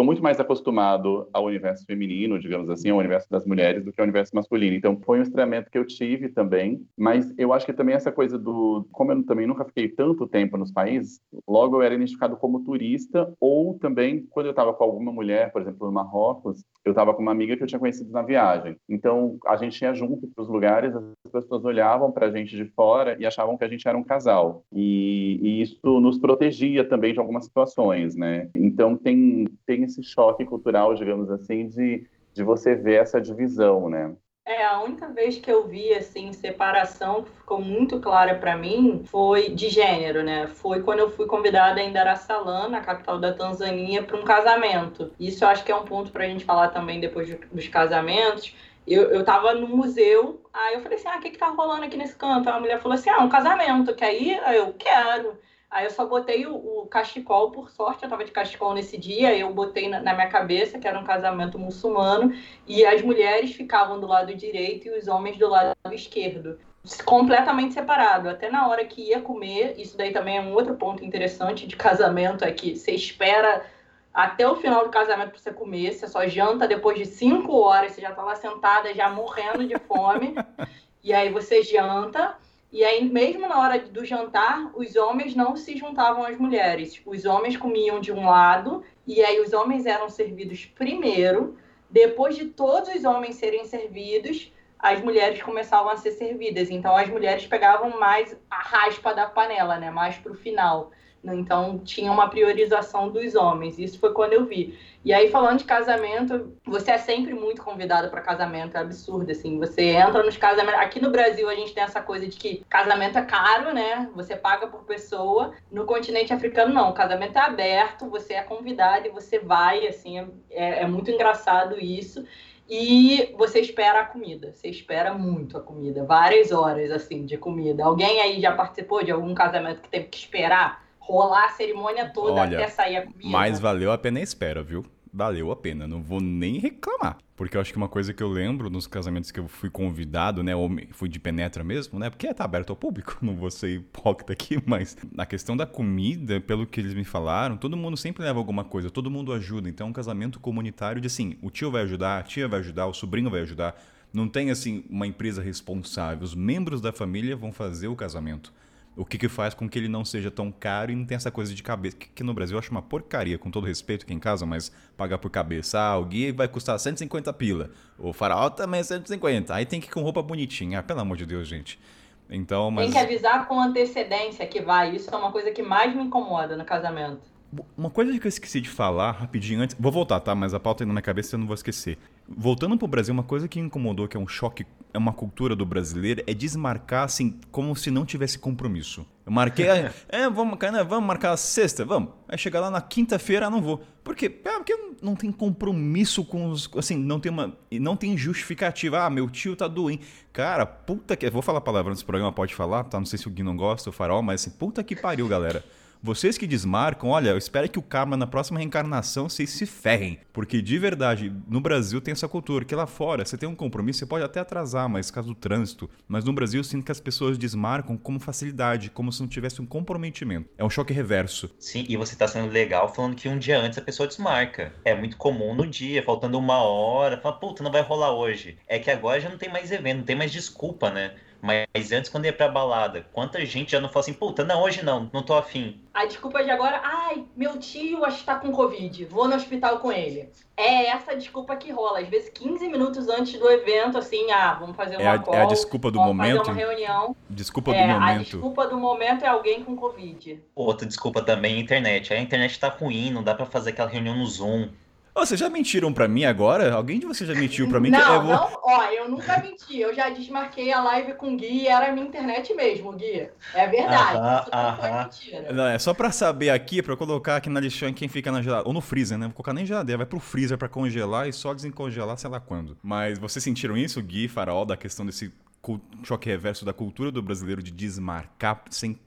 muito mais acostumado ao universo feminino, digamos assim, ao universo das mulheres, do que ao universo masculino. Então foi um estranhamento que eu tive também, mas eu acho que também essa coisa do. Como eu também nunca fiquei tanto tempo nos países, logo eu era identificado como turista, ou também quando eu estava com alguma mulher, por exemplo, no Marrocos, eu estava com uma amiga que eu tinha conhecido na viagem. Então a gente ia junto para os lugares, as pessoas olhavam para a gente de fora e achavam que a gente era um casal casal. E, e, isso nos protegia também de algumas situações, né? Então tem, tem esse choque cultural, digamos assim, de, de você ver essa divisão, né? É, a única vez que eu vi, assim, separação que ficou muito clara para mim foi de gênero, né? Foi quando eu fui convidada em Dar es Salaam, na capital da Tanzânia, para um casamento. Isso eu acho que é um ponto para a gente falar também depois dos casamentos, eu, eu tava no museu, aí eu falei assim, ah, o que que tá rolando aqui nesse canto? Aí a mulher falou assim, ah, um casamento, quer ir? Aí eu, quero. Aí eu só botei o, o cachecol, por sorte, eu tava de cachecol nesse dia, eu botei na, na, minha cabeça que era um casamento muçulmano, e as mulheres ficavam do lado direito e os homens do lado esquerdo. Completamente separado. Até na hora que ia comer, isso daí também é um outro ponto interessante de casamento, é que você espera até o final do casamento para você comer. Você só janta depois de cinco horas, você já está lá sentada, já morrendo de fome. e aí você janta. E aí, mesmo na hora do jantar, os homens não se juntavam às mulheres. Os homens comiam de um lado, e aí os homens eram servidos primeiro. Depois de todos os homens serem servidos, as mulheres começavam a ser servidas. Então as mulheres pegavam mais a raspa da panela, né? Mais para o final. Então tinha uma priorização dos homens. Isso foi quando eu vi. E aí falando de casamento, você é sempre muito convidado para casamento, é absurdo assim. Você entra nos casamentos. Aqui no Brasil a gente tem essa coisa de que casamento é caro, né? Você paga por pessoa. No continente africano não, o casamento é aberto, você é convidado e você vai, assim, é, é muito engraçado isso. E você espera a comida, você espera muito a comida, várias horas assim de comida. Alguém aí já participou de algum casamento que teve que esperar rolar a cerimônia toda Olha, até sair a comida? Mas valeu a pena a espera, viu? valeu a pena, não vou nem reclamar. Porque eu acho que uma coisa que eu lembro nos casamentos que eu fui convidado, né, ou fui de penetra mesmo, né, porque tá aberto ao público, não vou ser hipócrita aqui, mas na questão da comida, pelo que eles me falaram, todo mundo sempre leva alguma coisa, todo mundo ajuda, então é um casamento comunitário de assim, o tio vai ajudar, a tia vai ajudar, o sobrinho vai ajudar, não tem assim uma empresa responsável, os membros da família vão fazer o casamento. O que, que faz com que ele não seja tão caro e não tenha essa coisa de cabeça. Que, que no Brasil eu acho uma porcaria, com todo respeito quem casa, mas pagar por cabeça. Ah, o guia vai custar 150 pila. O farol também é 150. Aí tem que ir com roupa bonitinha. Ah, pelo amor de Deus, gente. Então, mas... Tem que avisar com antecedência que vai. Isso é uma coisa que mais me incomoda no casamento. Uma coisa que eu esqueci de falar rapidinho antes. Vou voltar, tá? Mas a pauta aí na minha cabeça eu não vou esquecer. Voltando pro Brasil, uma coisa que incomodou, que é um choque, é uma cultura do brasileiro, é desmarcar assim, como se não tivesse compromisso. Eu marquei, é, vamos, né, vamos marcar a sexta, vamos. Aí chegar lá na quinta-feira, não vou. Por quê? É, porque não tem compromisso com os. Assim, não tem uma. Não tem justificativa. Ah, meu tio tá doente. Cara, puta que. Vou falar a palavra nesse programa, pode falar, tá? Não sei se o Gui não gosta, o farol, mas assim, puta que pariu, galera. Vocês que desmarcam, olha, eu espero que o karma na próxima reencarnação vocês se ferrem. Porque de verdade, no Brasil tem essa cultura, que lá fora você tem um compromisso, você pode até atrasar, mas caso do trânsito. Mas no Brasil eu sinto que as pessoas desmarcam como facilidade, como se não tivesse um comprometimento. É um choque reverso. Sim, e você tá sendo legal falando que um dia antes a pessoa desmarca. É muito comum no dia, faltando uma hora, fala, puta, não vai rolar hoje. É que agora já não tem mais evento, não tem mais desculpa, né? Mas antes, quando ia pra balada, quanta gente já não fala assim, puta, não, hoje não, não tô afim. A desculpa de agora, ai, meu tio acho que tá com Covid, vou no hospital com ele. É essa desculpa que rola. Às vezes, 15 minutos antes do evento, assim, ah, vamos fazer uma é a, call, É a desculpa do momento? fazer uma reunião. Desculpa é, do momento. A desculpa do momento é alguém com Covid. Outra desculpa também é a internet. A internet tá ruim, não dá para fazer aquela reunião no Zoom. Oh, vocês já mentiram pra mim agora? Alguém de vocês já mentiu pra mim? Não, que eu vou... não, ó, eu nunca menti. Eu já desmarquei a live com o Gui e era a minha internet mesmo, Gui. É verdade. Aham, isso não foi mentira. Não, é só pra saber aqui, pra colocar aqui na lixão quem fica na geladeira. Ou no freezer, né? Vou colocar nem geladeira, vai pro freezer pra congelar e só desencongelar sei lá quando. Mas vocês sentiram isso, Gui, Farol, da questão desse choque reverso da cultura do brasileiro de desmarcar sem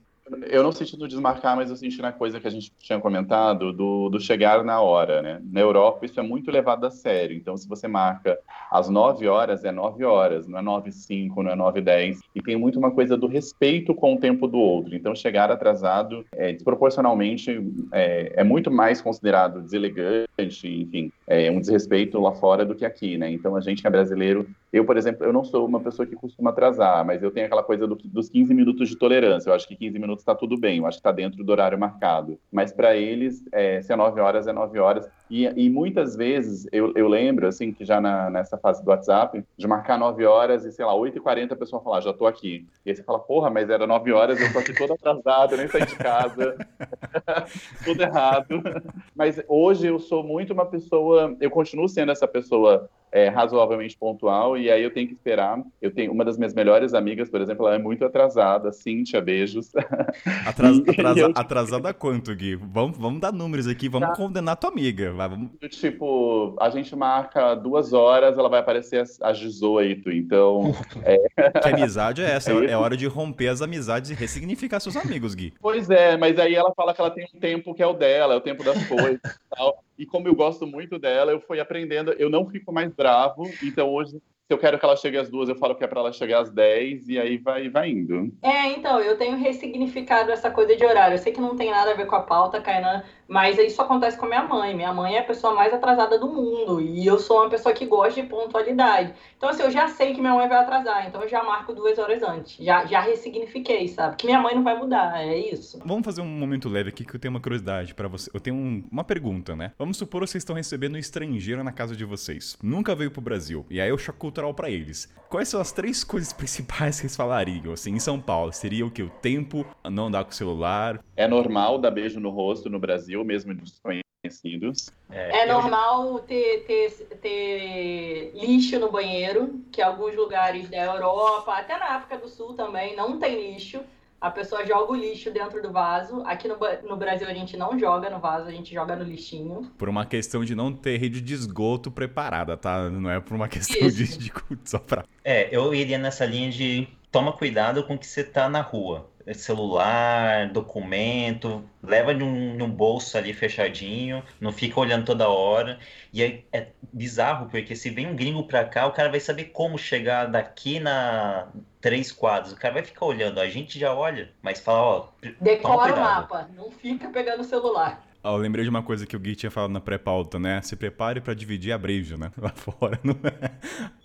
eu não senti no desmarcar, mas eu senti na coisa que a gente tinha comentado do, do chegar na hora, né? Na Europa isso é muito levado a sério. Então, se você marca às 9 horas, é 9 horas, não é 9 5, não é 9 10. E tem muito uma coisa do respeito com o tempo do outro. Então, chegar atrasado é desproporcionalmente é, é muito mais considerado deselegante, enfim, é um desrespeito lá fora do que aqui, né? Então, a gente que é brasileiro, eu, por exemplo, eu não sou uma pessoa que costuma atrasar, mas eu tenho aquela coisa do, dos 15 minutos de tolerância. Eu acho que 15 minutos está tudo bem, eu acho que está dentro do horário marcado. Mas para eles, é, se é 9 horas, é 9 horas. E, e muitas vezes, eu, eu, lembro, assim, que já na, nessa fase do WhatsApp, de marcar 9 horas e, sei lá, 8h40 a pessoa falar, já estou aqui. E aí você fala, porra, mas era 9 horas, eu estou aqui todo atrasado, eu nem saí de casa. tudo errado. Mas hoje eu sou muito uma pessoa, eu continuo sendo essa pessoa é, razoavelmente pontual, e aí eu tenho que esperar. Eu tenho uma das minhas melhores amigas, por exemplo, ela é muito atrasada, Cíntia, beijos. Atras, atrasa, eu... Atrasada quanto, Gui? Vamos, vamos dar números aqui, vamos tá. condenar tua amiga. Vai, vamos... Tipo, a gente marca duas horas, ela vai aparecer às, às 18, então. é... Que amizade é essa? É, é hora de romper as amizades e ressignificar seus amigos, Gui. Pois é, mas aí ela fala que ela tem um tempo que é o dela, é o tempo das coisas e tal. E como eu gosto muito dela, eu fui aprendendo, eu não fico mais bravo, então hoje se eu quero que ela chegue às duas, eu falo que é para ela chegar às dez e aí vai, vai indo. É, então, eu tenho ressignificado essa coisa de horário. Eu sei que não tem nada a ver com a pauta, Kainan, mas isso acontece com a minha mãe. Minha mãe é a pessoa mais atrasada do mundo e eu sou uma pessoa que gosta de pontualidade. Então, assim, eu já sei que minha mãe vai atrasar, então eu já marco duas horas antes. Já, já ressignifiquei, sabe? Que minha mãe não vai mudar, é isso. Vamos fazer um momento leve aqui que eu tenho uma curiosidade para você. Eu tenho um, uma pergunta, né? Vamos supor que vocês estão recebendo um estrangeiro na casa de vocês. Nunca veio pro Brasil. E aí o choque cultural para eles. Quais são as três coisas principais que eles falariam, assim, em São Paulo? Seria o que? O tempo, não andar com o celular? É normal dar beijo no rosto no Brasil, mesmo dos conhecidos. É, é normal ter, ter, ter lixo no banheiro, que alguns lugares da Europa, até na África do Sul também, não tem lixo. A pessoa joga o lixo dentro do vaso. Aqui no, no Brasil a gente não joga no vaso, a gente joga no lixinho. Por uma questão de não ter rede de esgoto preparada, tá? Não é por uma questão de, de só pra... É, eu iria nessa linha de toma cuidado com o que você tá na rua. Celular, documento, leva num, num bolso ali fechadinho, não fica olhando toda hora. E é, é, bizarro, porque se vem um gringo pra cá, o cara vai saber como chegar daqui na três quadros. O cara vai ficar olhando, a gente já olha, mas fala, ó. Decora o mapa, não fica pegando o celular. Ah, eu lembrei de uma coisa que o Gui tinha falado na pré-pauta, né? Se prepare para dividir a brejo, né? Lá fora, não é?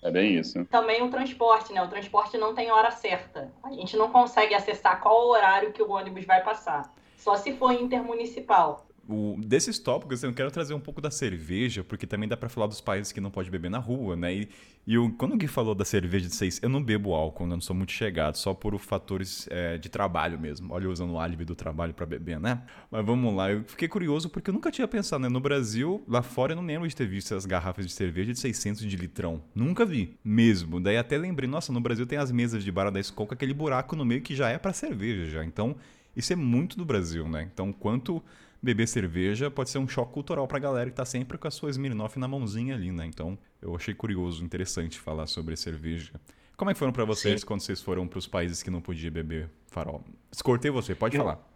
É bem isso. Também o transporte, né? O transporte não tem hora certa. A gente não consegue acessar qual o horário que o ônibus vai passar. Só se for intermunicipal. O, desses tópicos, eu quero trazer um pouco da cerveja, porque também dá para falar dos países que não pode beber na rua, né? E, e quando o Gui falou da cerveja de seis, eu não bebo álcool, né? eu não sou muito chegado, só por fatores é, de trabalho mesmo. Olha, usando o álibi do trabalho para beber, né? Mas vamos lá, eu fiquei curioso porque eu nunca tinha pensado, né? No Brasil, lá fora, eu não lembro de ter visto essas garrafas de cerveja de 600 de litrão. Nunca vi, mesmo. Daí até lembrei, nossa, no Brasil tem as mesas de bar da escola com aquele buraco no meio que já é para cerveja já. Então, isso é muito do Brasil, né? Então, quanto beber cerveja pode ser um choque cultural pra galera que tá sempre com a sua Smirnoff na mãozinha ali, né? Então, eu achei curioso, interessante falar sobre cerveja. Como é que foram para vocês Sim. quando vocês foram para os países que não podia beber farol? Escortei você, pode eu... falar.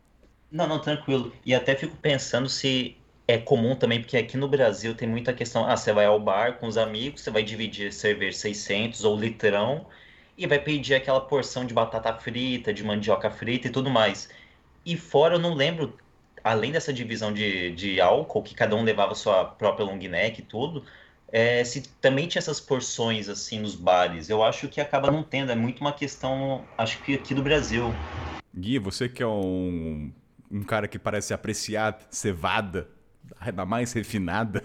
Não, não, tranquilo. E até fico pensando se é comum também, porque aqui no Brasil tem muita questão. Ah, você vai ao bar com os amigos, você vai dividir cerveja 600 ou litrão e vai pedir aquela porção de batata frita, de mandioca frita e tudo mais. E fora eu não lembro além dessa divisão de, de álcool, que cada um levava sua própria long neck e tudo, é, se também tinha essas porções assim nos bares. Eu acho que acaba não tendo, é muito uma questão, acho que aqui do Brasil. Gui, você que é um, um cara que parece apreciar cevada, da mais refinada,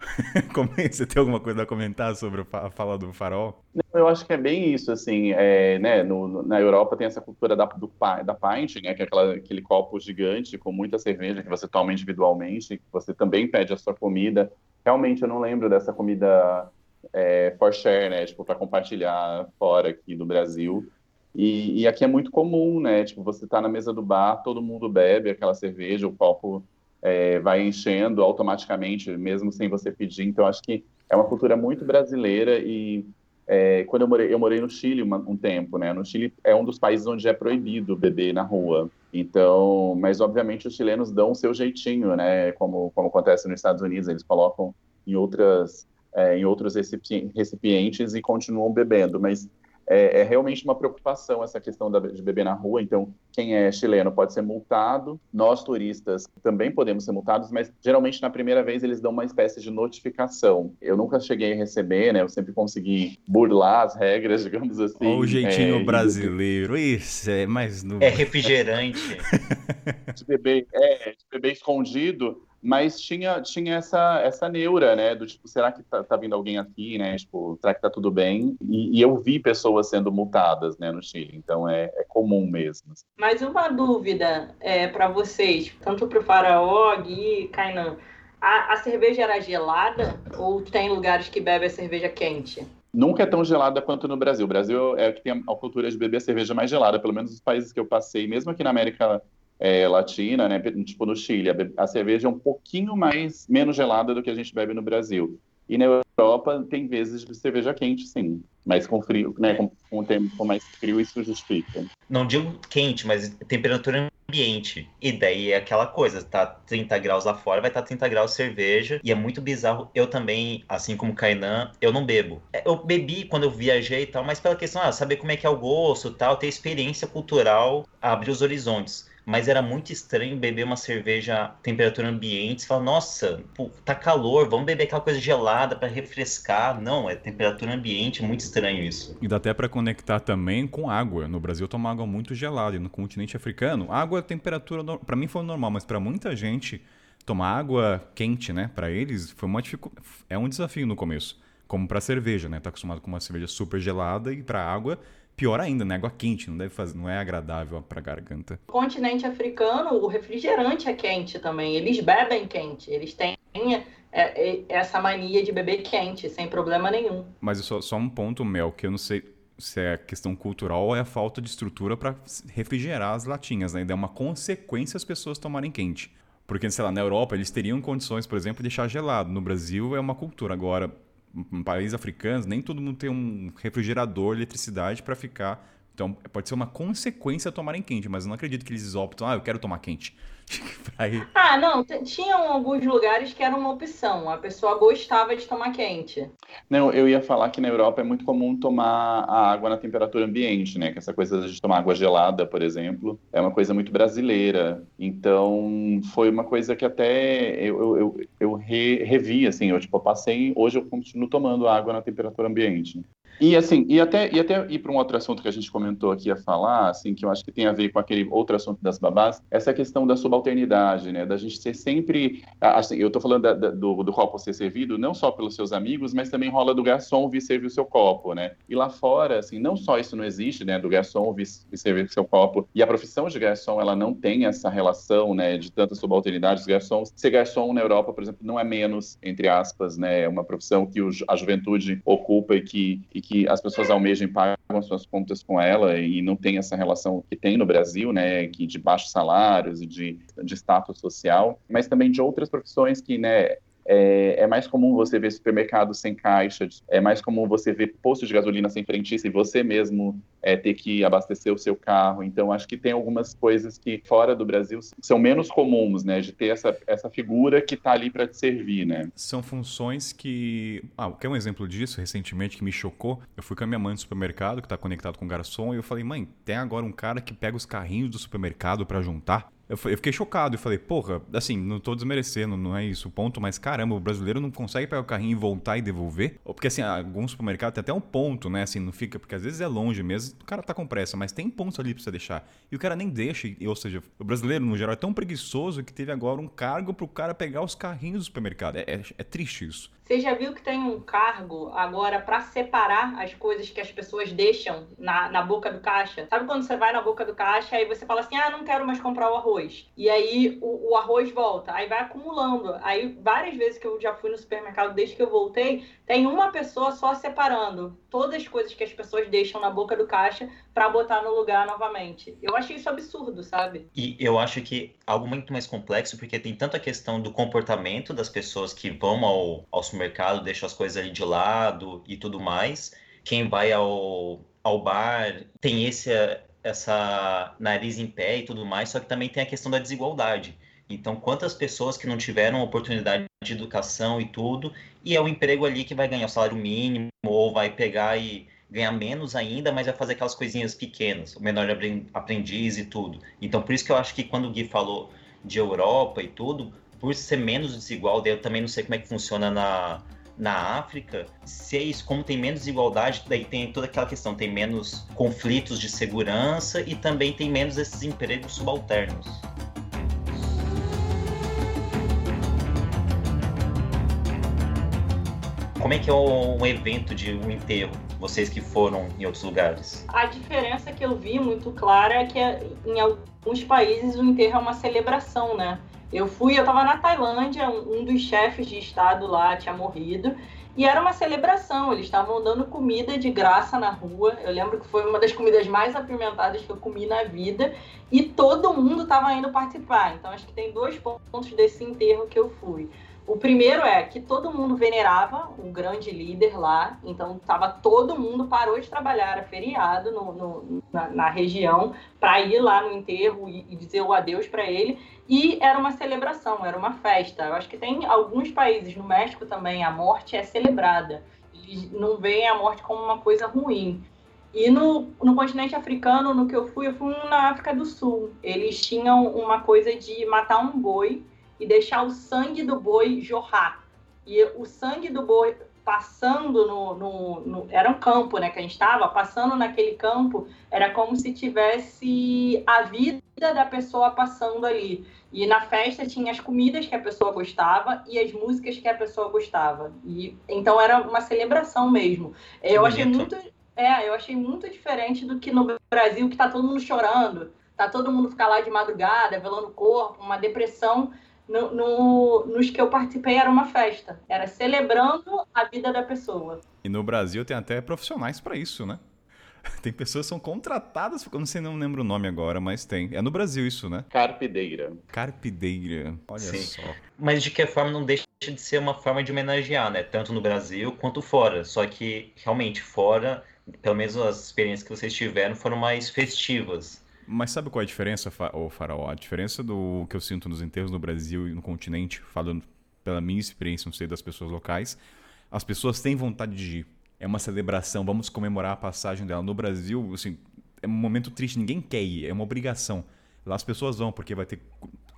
você tem alguma coisa a comentar sobre a fala do farol? Eu acho que é bem isso, assim, é, né, no, na Europa tem essa cultura da, do, da pint, né, que é aquela, aquele copo gigante com muita cerveja que você toma individualmente, que você também pede a sua comida. Realmente eu não lembro dessa comida é, for share, né, tipo, para compartilhar fora aqui do Brasil. E, e, aqui é muito comum, né, tipo, você tá na mesa do bar, todo mundo bebe aquela cerveja, o copo é, vai enchendo automaticamente, mesmo sem você pedir. Então, acho que é uma cultura muito brasileira e é, quando eu morei, eu morei no Chile uma, um tempo, né? No Chile é um dos países onde é proibido beber na rua. Então, mas obviamente os chilenos dão o seu jeitinho, né? Como, como acontece nos Estados Unidos, eles colocam em outras é, em outros recipientes e continuam bebendo. Mas é, é, realmente uma preocupação essa questão da, de beber na rua. Então, quem é chileno pode ser multado, nós turistas também podemos ser multados, mas geralmente na primeira vez eles dão uma espécie de notificação. Eu nunca cheguei a receber, né? Eu sempre consegui burlar as regras, digamos assim. Olha o jeitinho é, brasileiro, isso é mais no... É refrigerante. de beber, é, de beber escondido mas tinha, tinha essa, essa neura, né, do tipo, será que tá, tá vindo alguém aqui, né, tipo, será que tá tudo bem? E, e eu vi pessoas sendo multadas, né, no Chile, então é, é comum mesmo. Mas uma dúvida é, para vocês, tanto para o Faraó e Kainan, a, a cerveja era gelada ou tem lugares que bebem a cerveja quente? Nunca é tão gelada quanto no Brasil. O Brasil é o que tem a cultura de beber a cerveja mais gelada, pelo menos nos países que eu passei, mesmo aqui na América é, latina, né, tipo no Chile, a, cerveja é um pouquinho mais menos gelada do que a gente bebe no Brasil. E na Europa tem vezes de cerveja quente, sim, mas com frio, né, com, o tempo mais frio isso justifica. Não digo quente, mas temperatura ambiente. E daí é aquela coisa, tá 30 graus lá fora, vai estar tá 30 graus cerveja, e é muito bizarro. Eu também, assim como Kainan, eu não bebo. É, eu bebi quando eu viajei e tal, mas pela questão, ah, saber como é que é o gosto tal, ter experiência cultural, abrir os horizontes mas era muito estranho beber uma cerveja temperatura ambiente. Você fala, nossa, pô, tá calor, vamos beber aquela coisa gelada para refrescar. Não, é temperatura ambiente, muito estranho isso. E dá até para conectar também com água. No Brasil toma água muito gelada e no continente africano, água temperatura para mim foi normal, mas para muita gente tomar água quente, né, para eles foi uma dificu... é um desafio no começo como para cerveja, né? Tá acostumado com uma cerveja super gelada e para água pior ainda, né? Água quente, não deve fazer, não é agradável para garganta. No continente africano, o refrigerante é quente também. Eles bebem quente, eles têm é, é, essa mania de beber quente, sem problema nenhum. Mas só, só um ponto, Mel, que eu não sei se é questão cultural ou é a falta de estrutura para refrigerar as latinhas, né? E é uma consequência as pessoas tomarem quente. Porque, sei lá, na Europa eles teriam condições, por exemplo, de deixar gelado. No Brasil é uma cultura. Agora, países africanos, nem todo mundo tem um refrigerador, eletricidade para ficar. Então, pode ser uma consequência tomarem quente, mas eu não acredito que eles optam, ah, eu quero tomar quente. ah, não, tinham alguns lugares que era uma opção, a pessoa gostava de tomar quente. Não, eu ia falar que na Europa é muito comum tomar a água na temperatura ambiente, né? Que essa coisa de tomar água gelada, por exemplo, é uma coisa muito brasileira. Então, foi uma coisa que até eu, eu, eu re, revi, assim, eu tipo, passei, hoje eu continuo tomando água na temperatura ambiente. E assim, e até, e até ir para um outro assunto que a gente comentou aqui a falar, assim, que eu acho que tem a ver com aquele outro assunto das babás, essa questão da subalternidade, né? Da gente ser sempre. Assim, eu estou falando da, da, do, do copo ser servido não só pelos seus amigos, mas também rola do garçom vir servir o seu copo, né? E lá fora, assim, não só isso não existe, né? Do garçom vir, vir servir o seu copo. E a profissão de garçom, ela não tem essa relação, né? De tanta subalternidade. Os garçons, ser garçom na Europa, por exemplo, não é menos, entre aspas, né? É uma profissão que a juventude ocupa e que, e que as pessoas almejam e pagam suas contas com ela e não tem essa relação que tem no Brasil, né, que de baixos salários e de, de status social, mas também de outras profissões que, né, é, é, mais comum você ver supermercado sem caixa, é mais comum você ver posto de gasolina sem frentista e você mesmo é, ter que abastecer o seu carro. Então, acho que tem algumas coisas que fora do Brasil são menos comuns, né? De ter essa, essa figura que está ali para te servir, né? São funções que. Ah, quer um exemplo disso recentemente que me chocou? Eu fui com a minha mãe no supermercado, que está conectado com o garçom, e eu falei, mãe, tem agora um cara que pega os carrinhos do supermercado para juntar. Eu, fiquei chocado e falei, porra, assim, não tô desmerecendo, não é isso o ponto, mas caramba, o brasileiro não consegue pegar o carrinho e voltar e devolver? Ou porque, assim, alguns supermercados tem até um ponto, né? Assim, não fica, porque às vezes é longe mesmo, o cara tá com pressa, mas tem pontos ali pra você deixar. E o cara nem deixa, ou seja, o brasileiro, no geral, é tão preguiçoso que teve agora um cargo pro cara pegar os carrinhos do supermercado. É, é, é triste isso. Você já viu que tem um cargo agora para separar as coisas que as pessoas deixam na, na boca do caixa? Sabe quando você vai na boca do caixa e você fala assim, ah, não quero mais comprar o arroz. E aí o, o, arroz volta, aí vai acumulando. Aí várias vezes que eu já fui no supermercado desde que eu voltei, tem uma pessoa só separando todas as coisas que as pessoas deixam na boca do caixa para botar no lugar novamente. Eu achei isso absurdo, sabe? E eu acho que algo muito mais complexo, porque tem tanta questão do comportamento das pessoas que vão ao, ao supermercado, deixam as coisas ali de lado e tudo mais. Quem vai ao, ao bar tem esse, essa nariz em pé e tudo mais, só que também tem a questão da desigualdade. Então, quantas pessoas que não tiveram oportunidade de educação e tudo, e é o emprego ali que vai ganhar o salário mínimo, ou vai pegar e ganhar menos ainda, mas vai fazer aquelas coisinhas pequenas, o menor aprendiz e tudo. Então, por isso que eu acho que quando o Gui falou de Europa e tudo, por ser menos desigual, eu também não sei como é que funciona na, na África, se isso, como tem menos desigualdade, daí tem toda aquela questão, tem menos conflitos de segurança e também tem menos esses empregos subalternos. Como é que é um evento de um enterro? Vocês que foram em outros lugares. A diferença que eu vi muito clara é que em alguns países o enterro é uma celebração, né? Eu fui, eu estava na Tailândia, um, um dos chefes de estado lá tinha morrido e era uma celebração. Eles estavam dando comida de graça na rua. Eu lembro que foi uma das comidas mais apimentadas que eu comi na vida e todo mundo estava indo participar. Então acho que tem dois pontos desse enterro que eu fui. O primeiro é que todo mundo venerava o grande líder lá, então tava todo mundo parou de trabalhar, era feriado no, no, na, na, região para ir lá no enterro e, e dizer o adeus para ele. E era uma celebração, era uma festa. Eu acho que tem alguns países, no México também, a morte é celebrada. Eles não veem a morte como uma coisa ruim. E no, no continente africano, no que eu fui, eu fui na África do Sul. Eles tinham uma coisa de matar um boi e deixar o sangue do boi jorrar. E o sangue do boi passando no, no, no, Era um campo, né? Que a gente estava passando naquele campo, era como se tivesse a vida da pessoa passando ali. E na festa tinha as comidas que a pessoa gostava e as músicas que a pessoa gostava. E então era uma celebração mesmo. Que eu bonito. achei muito. É, eu achei muito diferente do que no Brasil, que tá todo mundo chorando, tá todo mundo ficar lá de madrugada, velando o corpo, uma depressão no, no, nos que eu participei era uma festa. Era celebrando a vida da pessoa. E no Brasil tem até profissionais para isso, né? Tem pessoas que são contratadas, eu não sei, não lembro o nome agora, mas tem. É no Brasil isso, né? Carpideira. Carpideira, olha Sim. só. Mas de que forma não deixa de ser uma forma de homenagear, né? Tanto no Brasil quanto fora. Só que realmente fora, pelo menos as experiências que vocês tiveram foram mais festivas. Mas sabe qual é a diferença, o Faraó? A diferença do que eu sinto nos enterros no Brasil e no continente, falando pela minha experiência, não sei das pessoas locais, as pessoas têm vontade de ir. É uma celebração, vamos comemorar a passagem dela. No Brasil, assim, é um momento triste, ninguém quer ir, é uma obrigação. Lá as pessoas vão porque vai ter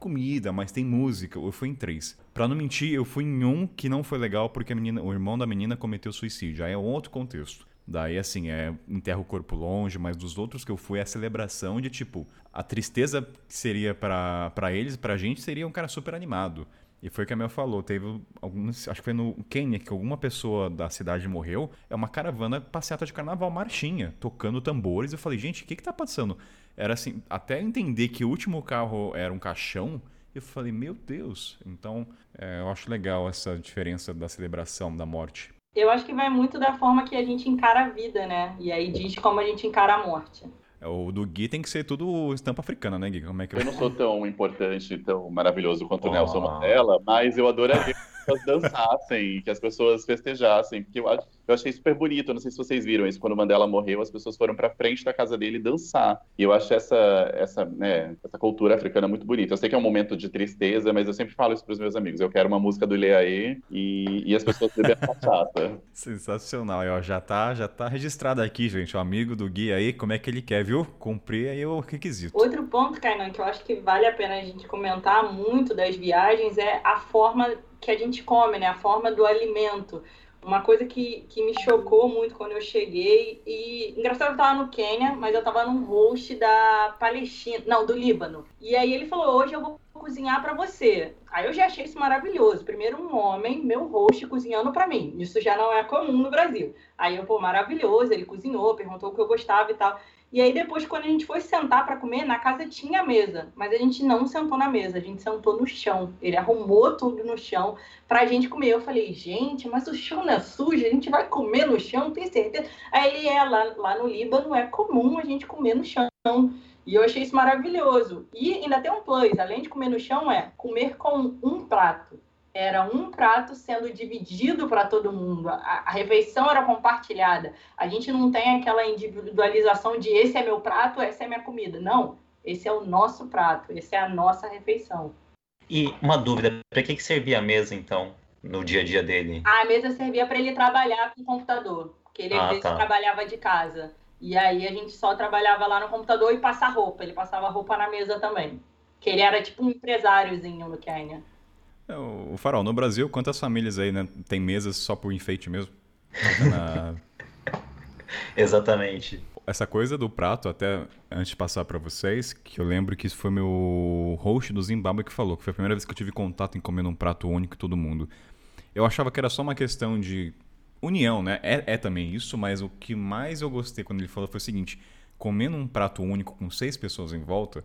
comida, mas tem música. Eu fui em três. Pra não mentir, eu fui em um que não foi legal porque menina, o irmão da menina cometeu suicídio. Aí é outro contexto. Daí, assim, é enterra o corpo longe, mas dos outros que eu fui é a celebração de, tipo, a tristeza que seria para eles, pra gente, seria um cara super animado. E foi o que a Mel falou. Teve alguns. Acho que foi no Quênia que alguma pessoa da cidade morreu. É uma caravana passeata de carnaval, marchinha, tocando tambores. Eu falei, gente, o que que tá passando? Era assim, até entender que o último carro era um caixão. Eu falei, meu Deus. Então, é, eu acho legal essa diferença da celebração da morte. Eu acho que vai muito da forma que a gente encara a vida, né? E aí diz como a gente encara a morte. É, o do Gui tem que ser tudo estampa africana, né, Gui? Como é que eu... eu não sou tão importante, tão maravilhoso quanto oh. o Nelson Mandela, mas eu adoraria pessoas dançassem, que as pessoas festejassem, porque eu, eu achei super bonito. Não sei se vocês viram isso, quando Mandela morreu, as pessoas foram para frente da casa dele dançar. E eu acho essa, essa, né, essa cultura africana muito bonita. Eu sei que é um momento de tristeza, mas eu sempre falo isso para os meus amigos. Eu quero uma música do Ileaê e, e as pessoas bebem chata. Sensacional. Eu, já tá, já tá registrado aqui, gente. O amigo do Gui aí, como é que ele quer, viu? Cumprir aí o requisito. Outro ponto, Kainan, que eu acho que vale a pena a gente comentar muito das viagens é a forma que a gente come, né? A forma do alimento. Uma coisa que, que me chocou muito quando eu cheguei, e engraçado, eu estava no Quênia, mas eu estava num host da Palestina, não, do Líbano. E aí ele falou: hoje eu vou cozinhar para você. Aí eu já achei isso maravilhoso. Primeiro, um homem, meu host, cozinhando para mim. Isso já não é comum no Brasil. Aí eu, pô, maravilhoso, ele cozinhou, perguntou o que eu gostava e tal. E aí depois, quando a gente foi sentar para comer, na casa tinha mesa, mas a gente não sentou na mesa, a gente sentou no chão. Ele arrumou tudo no chão para a gente comer. Eu falei, gente, mas o chão não é sujo, a gente vai comer no chão, tem certeza? Aí ele é, lá, lá no Líbano é comum a gente comer no chão. E eu achei isso maravilhoso. E ainda tem um plus, além de comer no chão, é comer com um prato era um prato sendo dividido para todo mundo. A, a, refeição era compartilhada. A gente não tem aquela individualização de esse é meu prato, essa é minha comida. Não, esse é o nosso prato, essa é a nossa refeição. E uma dúvida, para que, que servia a mesa então no dia a dia dele? A mesa servia para ele trabalhar com o computador, porque ele ah, às vezes tá. trabalhava de casa. E aí a gente só trabalhava lá no computador e passar roupa. Ele passava roupa na mesa também. Que ele era tipo um empresáriozinho no Quênia. É, o Farol, no Brasil, quantas famílias aí né, tem mesas só por enfeite mesmo? Na... Exatamente. Essa coisa do prato, até antes de passar para vocês, que eu lembro que isso foi meu host do Zimbábue que falou, que foi a primeira vez que eu tive contato em comer um prato único todo mundo. Eu achava que era só uma questão de união, né? É, é também isso, mas o que mais eu gostei quando ele falou foi o seguinte: comendo um prato único com seis pessoas em volta,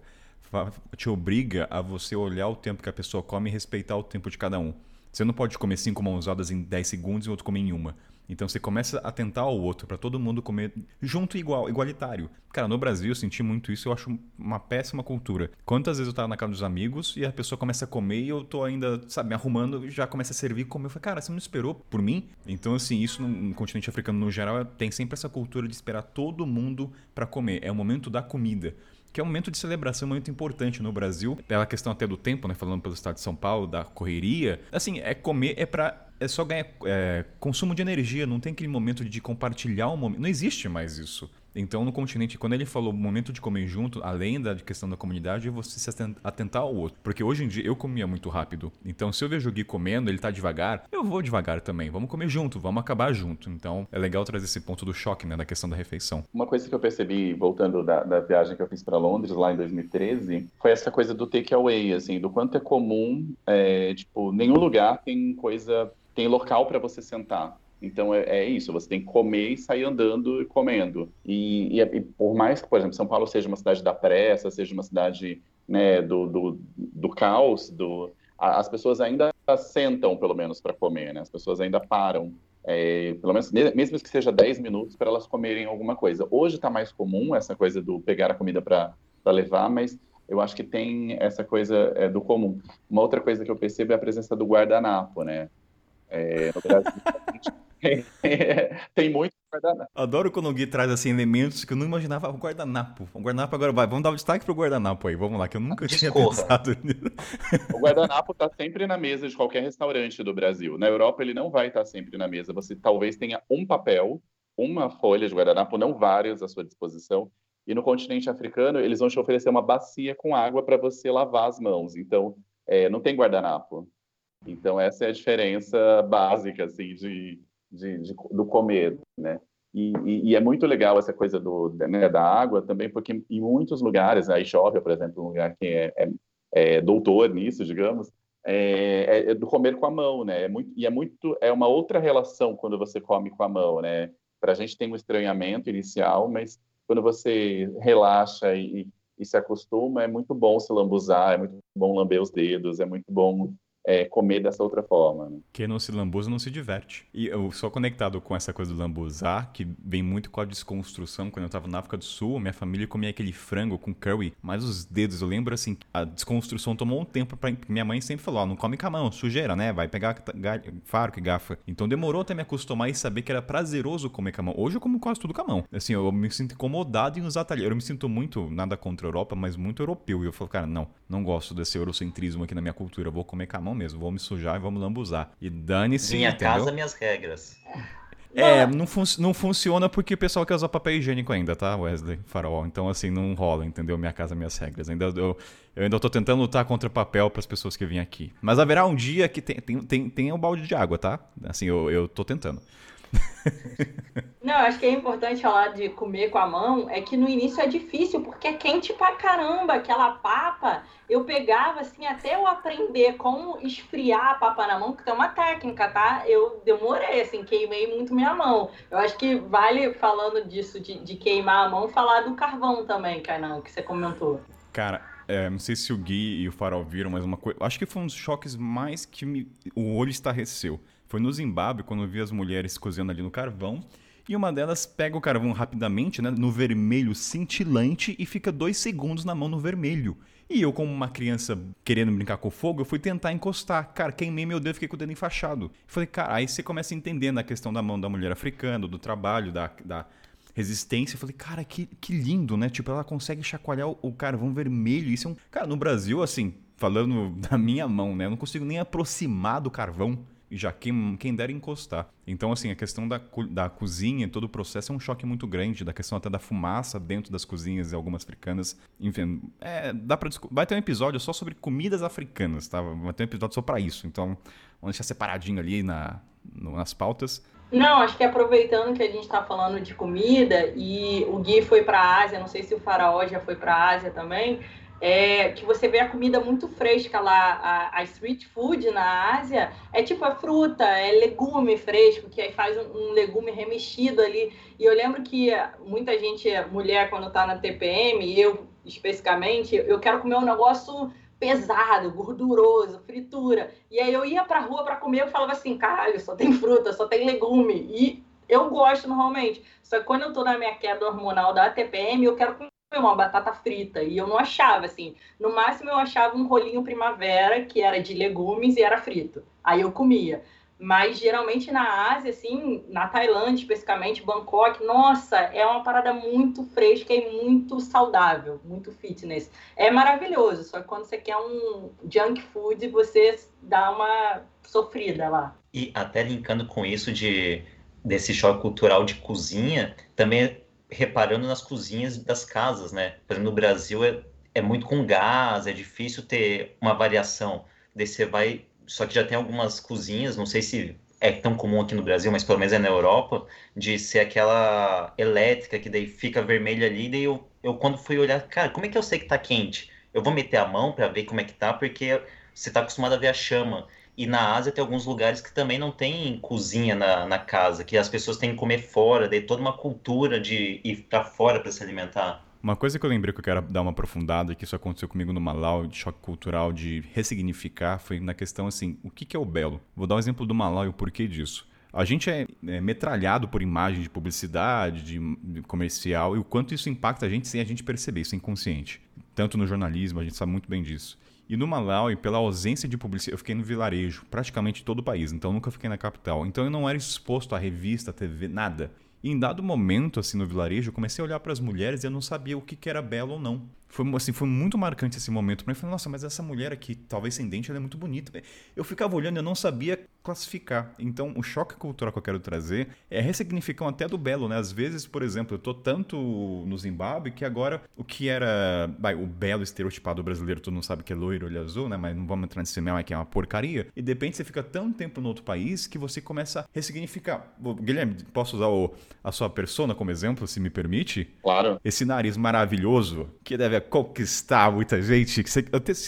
te obriga a você olhar o tempo que a pessoa come e respeitar o tempo de cada um. Você não pode comer cinco mãozadas em 10 segundos e o outro comer em uma. Então você começa a tentar ao outro para todo mundo comer junto igual, igualitário. Cara, no Brasil eu senti muito isso, eu acho uma péssima cultura. Quantas vezes eu tava na casa dos amigos e a pessoa começa a comer e eu tô ainda, sabe, me arrumando, já começa a servir comer. Eu falei, cara, você não esperou por mim? Então, assim, isso no continente africano no geral tem sempre essa cultura de esperar todo mundo para comer. É o momento da comida que é um momento de celebração muito importante no Brasil, pela questão até do tempo, né, falando pelo estado de São Paulo, da correria. Assim, é comer é para é só ganhar é, consumo de energia, não tem aquele momento de compartilhar um momento. Não existe mais isso. Então, no continente, quando ele falou momento de comer junto, além da questão da comunidade, é você se atentar ao outro. Porque hoje em dia eu comia muito rápido. Então, se eu vejo o Gui comendo, ele tá devagar, eu vou devagar também. Vamos comer junto, vamos acabar junto. Então, é legal trazer esse ponto do choque, né, da questão da refeição. Uma coisa que eu percebi, voltando da, da viagem que eu fiz para Londres, lá em 2013, foi essa coisa do takeaway, assim, do quanto é comum, é, tipo, nenhum lugar tem coisa, tem local para você sentar. Então é, é, isso, você tem que comer e sair andando e comendo. E, e, e, por mais que, por exemplo, São Paulo seja uma cidade da pressa, seja uma cidade né, do, do, do caos, do, a, as pessoas ainda sentam, pelo menos, para comer, né? As pessoas ainda param. É, pelo menos, mesmo que seja 10 minutos, para elas comerem alguma coisa. Hoje está mais comum essa coisa do pegar a comida para levar, mas eu acho que tem essa coisa é, do comum. Uma outra coisa que eu percebo é a presença do guardanapo, né? É, no Brasil, tem muito guardanapo. Adoro quando o Gui traz assim elementos que eu não imaginava. O guardanapo. O guardanapo agora vai. Vamos dar o um destaque pro guardanapo aí. Vamos lá, que eu nunca tinha pensado nisso. O guardanapo tá sempre na mesa de qualquer restaurante do Brasil. Na Europa ele não vai estar tá sempre na mesa. Você talvez tenha um papel, uma folha de guardanapo, não vários à sua disposição. E no continente africano, eles vão te oferecer uma bacia com água para você lavar as mãos. Então, é, não tem guardanapo. Então, essa é a diferença básica, assim, de, de, de do comer, né? E, e, e, é muito legal essa coisa do, né, da água também, porque em muitos lugares, a Ixóvia, por exemplo, um lugar que é, é, é doutor nisso, digamos, é, é, do comer com a mão, né? É muito, e é muito, é uma outra relação quando você come com a mão, né? Para a gente tem um estranhamento inicial, mas quando você relaxa e, e se acostuma, é muito bom se lambuzar, é muito bom lamber os dedos, é muito bom é, comer dessa outra forma. Né? Quem não se lambuza não se diverte. E eu sou conectado com essa coisa do lambuzar, que vem muito com a desconstrução. Quando eu estava na África do Sul, minha família comia aquele frango com curry, mas os dedos, eu lembro assim, a desconstrução tomou um tempo para Minha mãe sempre falou: não come com a mão, sujeira, né? Vai pegar faro que gafa. Então demorou até me acostumar e saber que era prazeroso comer com a mão. Hoje eu como quase tudo com a mão. Assim, eu me sinto incomodado em usar talher. Eu me sinto muito, nada contra a Europa, mas muito europeu. E eu falo, cara, não, não gosto desse eurocentrismo aqui na minha cultura. Eu vou comer com a mão mesmo, vou me sujar e vamos lambuzar. E dane-se. Minha entendeu? casa, minhas regras. É, não, fun não funciona porque o pessoal quer usar papel higiênico ainda, tá, Wesley? Farol. Então, assim, não rola, entendeu? Minha casa, minhas regras. Ainda, eu, eu ainda tô tentando lutar contra papel para as pessoas que vêm aqui. Mas haverá um dia que tem, tem, tem, tem um balde de água, tá? Assim, eu, eu tô tentando. Não, acho que é importante falar de comer com a mão, é que no início é difícil, porque é quente pra caramba, aquela papa, eu pegava assim, até eu aprender como esfriar a papa na mão, que tem uma técnica, tá? Eu demorei, assim, queimei muito minha mão. Eu acho que vale, falando disso, de, de queimar a mão, falar do carvão também, Kainan, que você comentou. Cara, é, não sei se o Gui e o Farol viram, mas uma coisa. Acho que foi um dos choques mais que me... o olho estarreceu. Foi no Zimbábue, quando eu vi as mulheres cozinhando ali no carvão. E uma delas pega o carvão rapidamente, né, no vermelho cintilante e fica dois segundos na mão no vermelho. E eu, como uma criança querendo brincar com fogo, eu fui tentar encostar. Cara, queimei meu dedo, fiquei com o dedo enfaixado. Falei, cara, aí você começa a entender na questão da mão da mulher africana, do trabalho, da, da resistência. Eu falei, cara, que, que lindo, né? Tipo, ela consegue chacoalhar o, o carvão vermelho. Isso é um. Cara, no Brasil, assim, falando da minha mão, né? Eu não consigo nem aproximar do carvão e já quem, quem dera encostar. Então, assim, a questão da, da cozinha, todo o processo é um choque muito grande, da questão até da fumaça dentro das cozinhas e algumas africanas. Enfim, é, dá pra Vai ter um episódio só sobre comidas africanas, tá? Vai ter um episódio só para isso. Então, vamos deixar separadinho ali na, nas pautas. Não, acho que aproveitando que a gente está falando de comida e o Gui foi para a Ásia, não sei se o Faraó já foi para a Ásia também, é, que você vê a comida muito fresca lá, a, a, street food na Ásia, é tipo a fruta, é legume fresco, que aí faz um, um, legume remexido ali. E eu lembro que muita gente, mulher, quando tá na TPM, eu especificamente, eu quero comer um negócio pesado, gorduroso, fritura. E aí eu ia pra rua para comer, eu falava assim, caralho, só tem fruta, só tem legume. E eu gosto normalmente. Só que quando eu tô na minha queda hormonal da TPM, eu quero comer uma batata frita e eu não achava assim. No máximo eu achava um rolinho primavera que era de legumes e era frito. Aí eu comia. Mas geralmente na Ásia, assim, na Tailândia especificamente, Bangkok, nossa, é uma parada muito fresca e muito saudável, muito fitness. É maravilhoso, só que quando você quer um junk food, você dá uma sofrida lá. E até linkando com isso de desse choque cultural de cozinha, também reparando nas cozinhas das casas, né? Por exemplo, no Brasil é, é muito com gás, é difícil ter uma variação. Daí você vai. Só que já tem algumas cozinhas, não sei se é tão comum aqui no Brasil, mas pelo menos é na Europa, de ser aquela elétrica que daí fica vermelha ali, daí eu, eu quando fui olhar, cara, como é que eu sei que tá quente? Eu vou meter a mão para ver como é que tá, porque você tá acostumado a ver a chama. E na Ásia tem alguns lugares que também não tem cozinha na, na casa, que as pessoas têm que comer fora, daí toda uma cultura de ir para fora para se alimentar. Uma coisa que eu lembrei que eu quero dar uma aprofundada, que isso aconteceu comigo no Malau, de choque cultural, de ressignificar, foi na questão assim, o que, é o belo? Vou dar um exemplo do Malau e o porquê disso. A gente é, é metralhado por imagens de publicidade, de, de, comercial, e o quanto isso impacta a gente sem a gente perceber, isso é inconsciente. Tanto no jornalismo, a gente sabe muito bem disso. E no Malawi, pela ausência de publicidade, eu fiquei no vilarejo, praticamente todo o país, então nunca fiquei na capital. Então eu não era exposto à revista, à TV, nada. E em dado momento, assim, no vilarejo, eu comecei a olhar para as mulheres e eu não sabia o que, que era belo ou não. Foi, assim, foi muito marcante esse momento para mim. Eu falei, nossa, mas essa mulher aqui, talvez sem dente, ela é muito bonita. Eu ficava olhando e eu não sabia classificar. Então, o choque cultural que eu quero trazer é ressignificar até do belo, né? Às vezes, por exemplo, eu tô tanto no Zimbábue que agora o que era vai, o belo estereotipado brasileiro, todo mundo sabe que é loiro, olho azul, né? Mas não vamos entrar nesse mel, que é uma porcaria. E de repente você fica tanto tempo no outro país que você começa a ressignificar. Guilherme, posso usar o, a sua persona como exemplo, se me permite? Claro. Esse nariz maravilhoso que deve conquistar muita gente.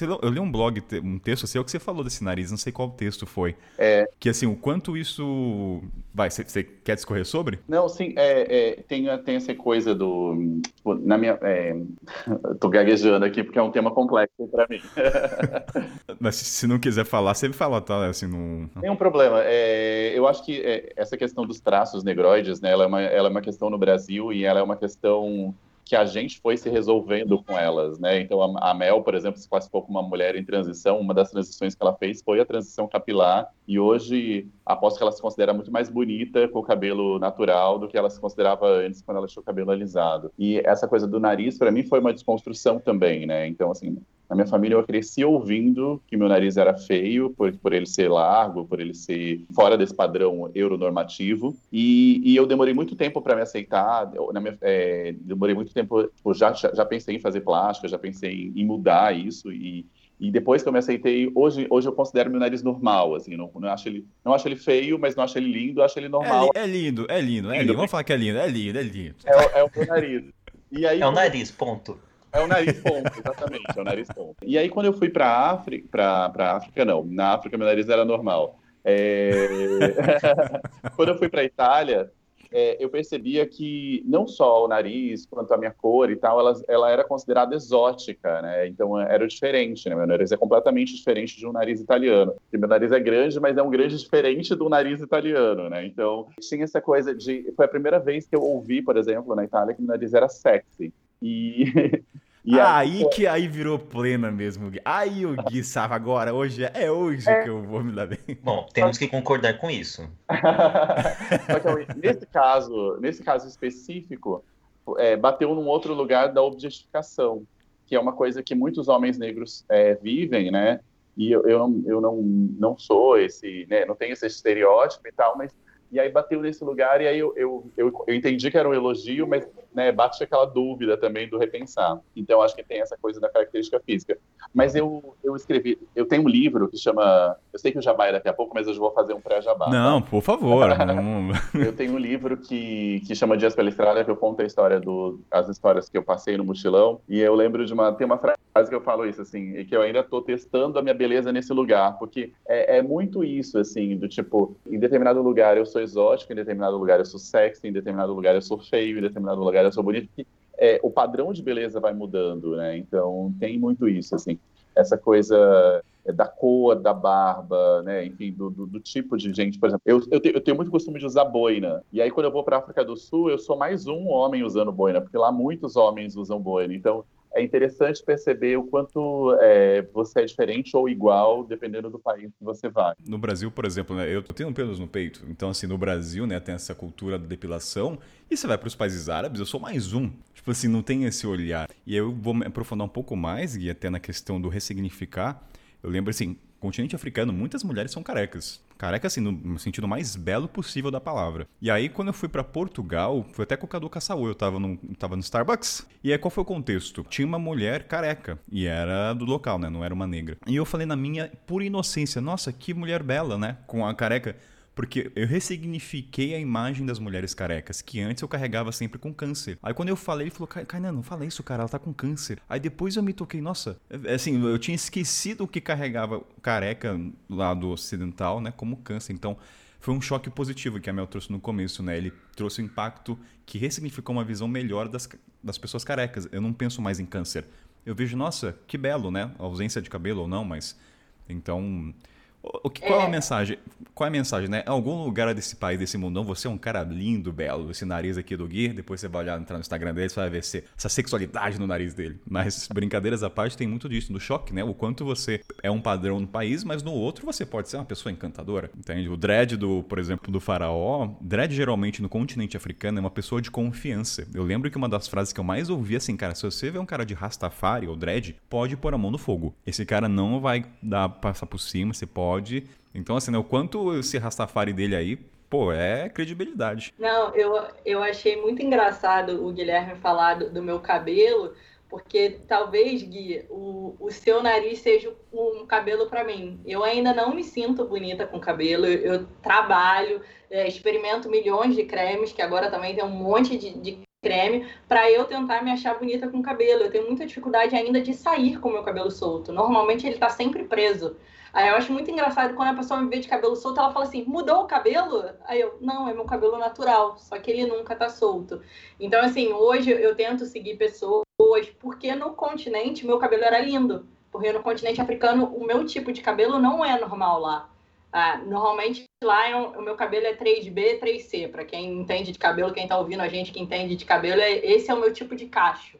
Eu, eu li um blog, um texto seu que você falou desse nariz, não sei qual texto foi. É, que assim, o quanto isso. Vai, você quer discorrer sobre? Não, sim, é, é, tem, tem essa coisa do. Tipo, na minha. É, tô gaguejando aqui porque é um tema complexo para mim. Mas se não quiser falar, você fala, tá? Assim, não... Tem um problema. É, eu acho que é, essa questão dos traços negroides, né, ela é, uma, ela é uma questão no Brasil e ela é uma questão que a gente foi se resolvendo com elas, né? Então a, Mel, por exemplo, se classificou como uma mulher em transição. Uma das transições que ela fez foi a transição capilar e hoje aposto que ela se considera muito mais bonita com o cabelo natural do que ela se considerava antes quando ela tinha o cabelo alisado. E essa coisa do nariz para mim foi uma desconstrução também, né? Então assim, na minha família eu cresci ouvindo que meu nariz era feio por, por ele ser largo, por ele ser fora desse padrão euronormativo. E, e eu demorei muito tempo para me aceitar. na minha, é, demorei muito tempo, tipo, já, já pensei em fazer plástica, já pensei em, em mudar isso e e depois que eu me aceitei, hoje, hoje eu considero meu nariz normal, assim, não, não, acho ele, não acho ele feio, mas não acho ele lindo, acho ele normal. É, é lindo, é lindo, é lindo. Vamos falar que é lindo, é lindo, é lindo. É, é o meu nariz. E aí, é o nariz, ponto. É o nariz ponto, exatamente, é o nariz ponto. E aí, quando eu fui para África, para África, não, na África meu nariz era normal. É... quando eu fui para Itália, é, eu percebia que não só o nariz, quanto a minha cor e tal, ela, ela era considerada exótica, né? Então era diferente, né? Meu nariz é completamente diferente de um nariz italiano. E meu nariz é grande, mas é um grande diferente do nariz italiano, né? Então tinha essa coisa de. Foi a primeira vez que eu ouvi, por exemplo, na Itália, que meu nariz era sexy. E E aí, aí que aí virou plena mesmo. Aí o Gui sabe agora, hoje é, é hoje é. que eu vou me dar bem. Bom, temos que concordar com isso. Que nesse caso, nesse caso específico, é, bateu num outro lugar da objetificação, que é uma coisa que muitos homens negros é, vivem, né? E eu, eu, não, eu não, não sou esse, né? Não tenho esse estereótipo e tal, mas e aí bateu nesse lugar e aí eu, eu, eu, eu entendi que era um elogio, mas né, bate aquela dúvida também do repensar. Então acho que tem essa coisa da característica física. Mas eu, eu escrevi, eu tenho um livro que chama, eu sei que o Jabá é daqui a pouco, mas eu vou fazer um pré-Jabá. Não, tá? por favor. eu tenho um livro que, que chama Dias pela Estrada, que eu conto a história do, as histórias que eu passei no mochilão. E eu lembro de uma, tem uma frase que eu falo isso assim, e que eu ainda estou testando a minha beleza nesse lugar, porque é, é muito isso assim, do tipo, em determinado lugar eu sou exótico, em determinado lugar eu sou sexy, em determinado lugar eu sou feio, em determinado lugar eu sou bonito. E, é, o padrão de beleza vai mudando, né? Então tem muito isso, assim, essa coisa é, da cor da barba, né? Enfim, do, do, do tipo de gente. Por exemplo, eu, eu, tenho, eu, tenho, muito costume de usar boina. E aí, quando eu vou para África do Sul, eu sou mais um homem usando boina, porque lá muitos homens usam boina. Então, é interessante perceber o quanto é, você é diferente ou igual, dependendo do país que você vai. No Brasil, por exemplo, né, eu tenho pelos no peito. Então, assim, no Brasil, né, tem essa cultura da depilação. E você vai para os países árabes, eu sou mais um. Tipo assim, não tem esse olhar. E eu vou me aprofundar um pouco mais, e até na questão do ressignificar. Eu lembro, assim, continente africano, muitas mulheres são carecas. Careca, assim, no sentido mais belo possível da palavra. E aí, quando eu fui para Portugal, foi até com o Cadu Caçaú, eu tava no, tava no Starbucks. E aí, qual foi o contexto? Tinha uma mulher careca, e era do local, né? Não era uma negra. E eu falei na minha pura inocência, nossa, que mulher bela, né? Com a careca. Porque eu ressignifiquei a imagem das mulheres carecas, que antes eu carregava sempre com câncer. Aí quando eu falei, ele falou, Kainan, não fala isso, cara, ela tá com câncer. Aí depois eu me toquei, nossa, é, assim, eu tinha esquecido o que carregava careca lá do ocidental, né, como câncer. Então, foi um choque positivo que a Mel trouxe no começo, né? Ele trouxe um impacto que ressignificou uma visão melhor das, das pessoas carecas. Eu não penso mais em câncer. Eu vejo, nossa, que belo, né? A ausência de cabelo ou não, mas. Então, o que, qual é. a mensagem? Qual é a mensagem, né? Em algum lugar desse país, desse mundão, você é um cara lindo, belo. Esse nariz aqui do Gui, depois você vai olhar, entrar no Instagram dele, você vai ver essa sexualidade no nariz dele. Mas brincadeiras à parte, tem muito disso, do choque, né? O quanto você é um padrão no país, mas no outro você pode ser uma pessoa encantadora, entende? O dread, do, por exemplo, do faraó, dread geralmente no continente africano é uma pessoa de confiança. Eu lembro que uma das frases que eu mais ouvi assim, cara, se você vê um cara de rastafari ou dread, pode pôr a mão no fogo. Esse cara não vai dar passar por cima, você pode Então, assim, né, o quanto esse Rastafari dele aí, pô, é credibilidade. Não, eu, eu achei muito engraçado o Guilherme falar do, do meu cabelo, porque talvez, Gui, o, o seu nariz seja um cabelo para mim. Eu ainda não me sinto bonita com cabelo, eu, eu trabalho, é, experimento milhões de cremes, que agora também tem um monte de, de creme, para eu tentar me achar bonita com cabelo. Eu tenho muita dificuldade ainda de sair com o meu cabelo solto. Normalmente ele está sempre preso. Aí eu acho muito engraçado quando a pessoa me vê de cabelo solto, ela fala assim: mudou o cabelo? Aí eu, não, é meu cabelo natural, só que ele nunca tá solto. Então, assim, hoje eu tento seguir pessoas, porque no continente meu cabelo era lindo. Porque no continente africano o meu tipo de cabelo não é normal lá. Ah, normalmente lá é um, o meu cabelo é 3B, 3C. Para quem entende de cabelo, quem está ouvindo a gente que entende de cabelo, é, esse é o meu tipo de cacho.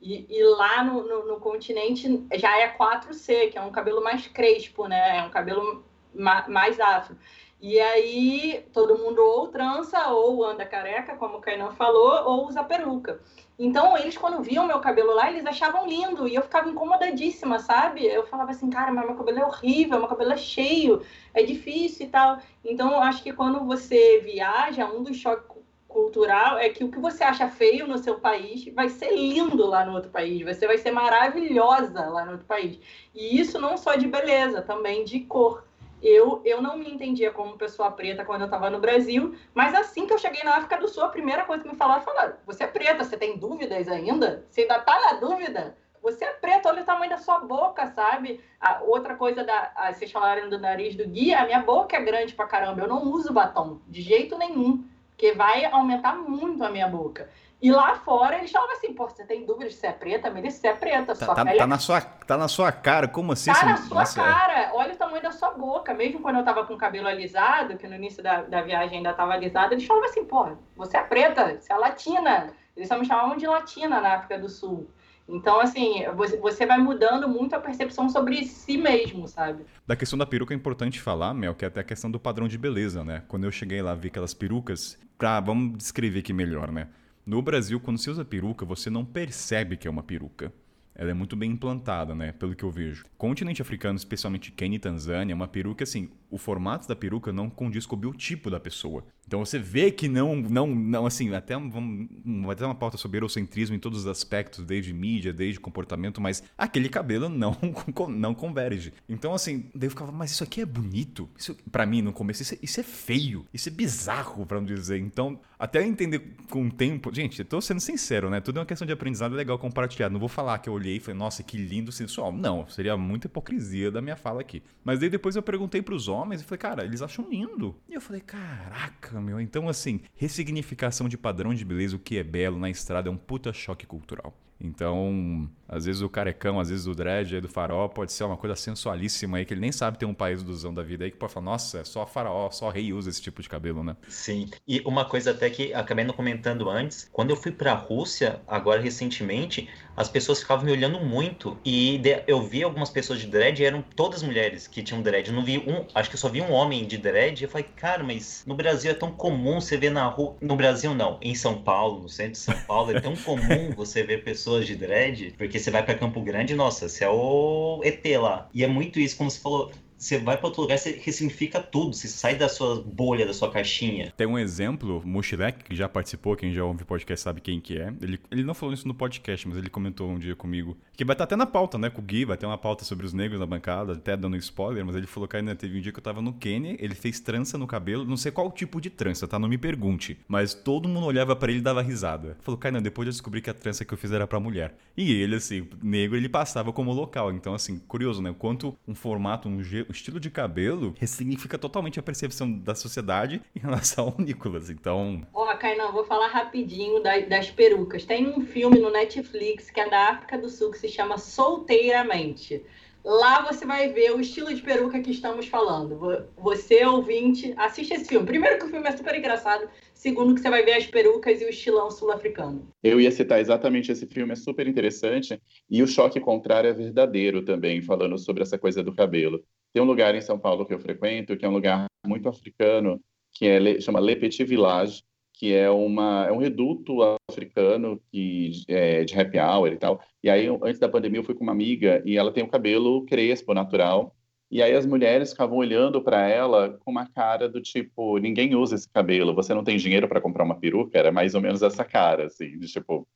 E, e lá no, no, no, continente já é 4C, que é um cabelo mais crespo, né? É um cabelo ma mais afro. E aí todo mundo ou trança, ou anda careca, como o Kainan falou, ou usa peruca. Então eles, quando viam meu cabelo lá, eles achavam lindo. E eu ficava incomodadíssima, sabe? Eu falava assim, cara, mas meu cabelo é horrível, meu cabelo é cheio, é difícil e tal. Então acho que quando você viaja, um dos choques cultural é que o que você acha feio no seu país vai ser lindo lá no outro país, você vai ser maravilhosa lá no outro país. E isso não só de beleza, também de cor. Eu, eu não me entendia como pessoa preta quando eu estava no Brasil, mas assim que eu cheguei na África do Sul, a primeira coisa que me falaram foi: você é preta, você tem dúvidas ainda? Você ainda está na dúvida? Você é preta, olha o tamanho da sua boca, sabe? A outra coisa da. A, vocês falaram do nariz do guia, a minha boca é grande pra caramba, eu não uso batom, de jeito nenhum porque vai aumentar muito a minha boca. E lá fora eles falavam assim, pô, você tem dúvidas se é preta? Me disse, você é preta, tá, tá, tá, na sua, tá na sua cara, como assim? Tá na sua Nossa, cara, olha o tamanho da sua boca. Mesmo quando eu tava com o cabelo alisado, que no início da, da viagem ainda tava alisado, eles falavam assim, pô, você é preta, você é latina. Eles só me chamavam de latina na África do Sul. Então, assim, você vai mudando muito a percepção sobre si mesmo, sabe? Da questão da peruca é importante falar, Mel, que é até a questão do padrão de beleza, né? Quando eu cheguei lá, vi aquelas perucas. Pra, vamos descrever aqui melhor, né? No Brasil, quando você usa peruca, você não percebe que é uma peruca ela é muito bem implantada, né? Pelo que eu vejo. Continente africano, especialmente Quênia e Tanzânia, é uma peruca assim, o formato da peruca não condiz com o biotipo da pessoa. Então você vê que não, não, não assim, até vai ter uma pauta sobre eurocentrismo em todos os aspectos, desde mídia, desde comportamento, mas aquele cabelo não, não converge. Então assim, daí eu ficava, mas isso aqui é bonito? Isso, para mim, no começo, isso é, isso é feio, isso é bizarro, para não dizer. Então, até entender com o tempo, gente, eu tô sendo sincero, né? Tudo é uma questão de aprendizado legal compartilhado. Não vou falar que eu olhei e falei, nossa, que lindo sensual. Não, seria muita hipocrisia da minha fala aqui. Mas daí depois eu perguntei para os homens e falei, cara, eles acham lindo. E eu falei, caraca, meu. Então, assim, ressignificação de padrão de beleza, o que é belo na estrada é um puta choque cultural. Então, às vezes o carecão, às vezes o dread aí do faraó pode ser uma coisa sensualíssima aí, que ele nem sabe ter um país do da vida aí que pode falar, nossa, é só faraó, só rei usa esse tipo de cabelo, né? Sim. E uma coisa até que acabei não comentando antes, quando eu fui pra Rússia, agora recentemente, as pessoas ficavam me olhando muito e eu vi algumas pessoas de dread e eram todas mulheres que tinham dread. Eu não vi um, acho que eu só vi um homem de dread e eu falei, cara, mas no Brasil é tão comum você ver na rua. No Brasil não, em São Paulo, no centro de São Paulo, é tão comum você ver pessoas de dread, porque você vai para Campo Grande, nossa, você é o ET lá. E é muito isso, como você falou, você vai para outro lugar, você ressignifica tudo, você sai da sua bolha, da sua caixinha. Tem um exemplo, Mushirek, que já participou, quem já ouve podcast sabe quem que é. Ele, ele não falou isso no podcast, mas ele comentou um dia comigo, que vai estar até na pauta, né, com o Gui, vai ter uma pauta sobre os negros na bancada, até dando spoiler, mas ele falou que ainda teve um dia que eu tava no Quênia, ele fez trança no cabelo, não sei qual tipo de trança, tá? Não me pergunte. Mas todo mundo olhava para ele e dava risada. Falou, Kainan, depois eu descobri que a trança que eu fiz era pra mulher. E ele, assim, negro, ele passava como local. Então, assim, curioso, né? Quanto um formato, um, um estilo de cabelo ressignifica totalmente a percepção da sociedade em relação ao Nicolas. Então. Ó, oh, Kainan, vou falar rapidinho das, das perucas. Tem um filme no Netflix que é da África do Sul que se chama Solteiramente. Lá você vai ver o estilo de peruca que estamos falando. Você, ouvinte, assiste esse filme. Primeiro que o filme é super engraçado. Segundo que você vai ver as perucas e o estilão sul-africano. Eu ia citar exatamente esse filme, é super interessante. E o choque contrário é verdadeiro também, falando sobre essa coisa do cabelo. Tem um lugar em São Paulo que eu frequento, que é um lugar muito africano, que é, chama Le Petit Village, que é, uma, é um reduto africano que, é, de happy hour e tal. E aí, antes da pandemia, eu fui com uma amiga e ela tem o cabelo crespo, natural. E aí as mulheres ficavam olhando para ela com uma cara do tipo, ninguém usa esse cabelo, você não tem dinheiro para comprar uma peruca? Era mais ou menos essa cara, assim, de tipo...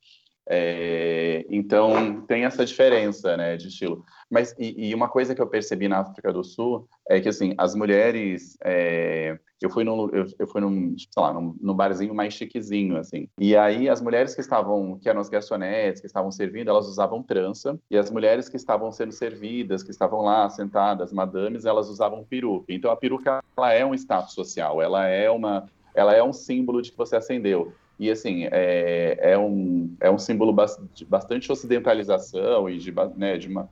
É, então tem essa diferença, né, de estilo. Mas e, e, uma coisa que eu percebi na África do Sul é que assim as mulheres, é, eu fui num, eu, eu fui num, sei lá, num, num, barzinho mais chiquezinho assim. E aí as mulheres que estavam, que eram as garçonetes, que estavam servindo, elas usavam trança. E as mulheres que estavam sendo servidas, que estavam lá sentadas, madames, elas usavam peruca. Então a peruca ela é um status social, ela é uma ela é um símbolo de que você ascendeu. E, assim, é, é, um, é um símbolo de bastante ocidentalização e de, né, de uma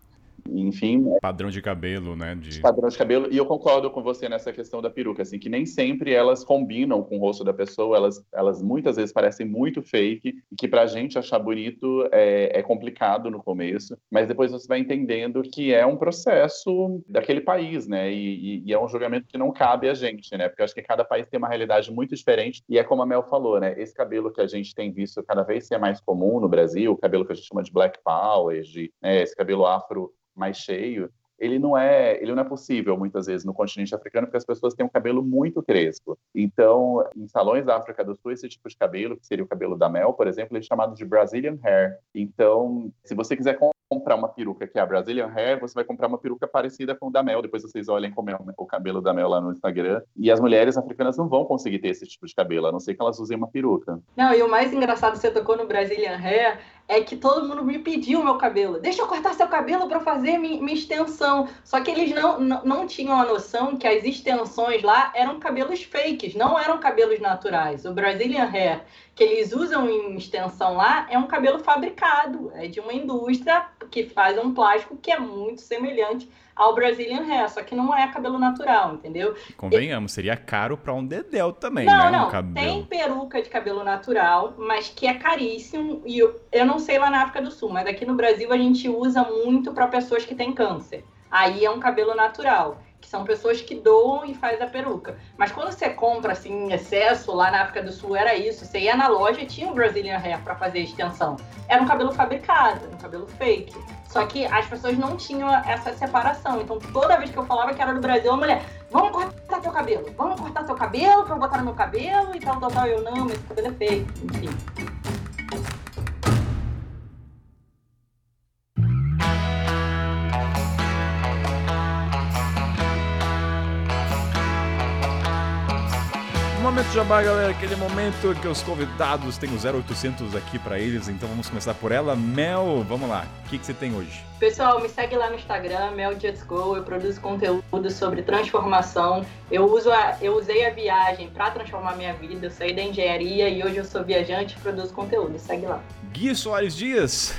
enfim. Padrão de cabelo, né? De... Padrão de cabelo. E eu concordo com você nessa questão da peruca, assim, que nem sempre elas combinam com o rosto da pessoa, elas, elas muitas vezes parecem muito fake, e que pra gente achar bonito é, é complicado no começo, mas depois você vai entendendo que é um processo daquele país, né? E, e, e é um julgamento que não cabe a gente, né? Porque eu acho que cada país tem uma realidade muito diferente, e é como a Mel falou, né? Esse cabelo que a gente tem visto cada vez ser mais comum no Brasil, o cabelo que a gente chama de black power, de, né, esse cabelo afro mais cheio, ele não é ele não é possível muitas vezes no continente africano porque as pessoas têm um cabelo muito crespo. Então, em salões da África do Sul, esse tipo de cabelo, que seria o cabelo da Mel, por exemplo, é chamado de Brazilian hair. Então, se você quiser comprar uma peruca que é a Brazilian Hair, você vai comprar uma peruca parecida com o da Mel. Depois vocês olhem como é o cabelo da Mel lá no Instagram. E as mulheres africanas não vão conseguir ter esse tipo de cabelo, a não ser que elas usem uma peruca. Não, e o mais engraçado, você tocou no Brazilian Hair, é que todo mundo me pediu o meu cabelo. Deixa eu cortar seu cabelo para fazer minha, minha, extensão. Só que eles não, não, não, tinham a noção que as extensões lá eram cabelos fakes, não eram cabelos naturais. O Brazilian Hair que eles usam em extensão lá é um cabelo fabricado, é de uma indústria que faz um plástico que é muito semelhante ao Brazilian Hair, só que não é cabelo natural, entendeu? Convenhamos, seria caro para um dedéu também, não, né? Não, um cabelo. tem peruca de cabelo natural, mas que é caríssimo e eu, eu não sei lá na África do Sul, mas aqui no Brasil a gente usa muito para pessoas que têm câncer. Aí é um cabelo natural são pessoas que doam e faz a peruca. Mas quando você compra assim em excesso, lá na África do Sul era isso, você ia na loja e tinha um Brazilian Hair para fazer extensão. Era um cabelo fabricado, um cabelo fake. Só que as pessoas não tinham essa separação. Então toda vez que eu falava que era do Brasil, a mulher, vamos cortar teu cabelo, vamos cortar teu cabelo pra eu botar no meu cabelo e tal, tal, tal. Eu não, esse cabelo é fake, enfim. Momento Jabá, galera, aquele momento que os convidados têm o 0800 aqui para eles, então vamos começar por ela. Mel, vamos lá, o que, que você tem hoje? Pessoal, me segue lá no Instagram, Mel Just Go, eu produzo conteúdo sobre transformação. Eu, uso a, eu usei a viagem para transformar minha vida, eu saí da engenharia e hoje eu sou viajante e produzo conteúdo, segue lá. Gui Soares Dias,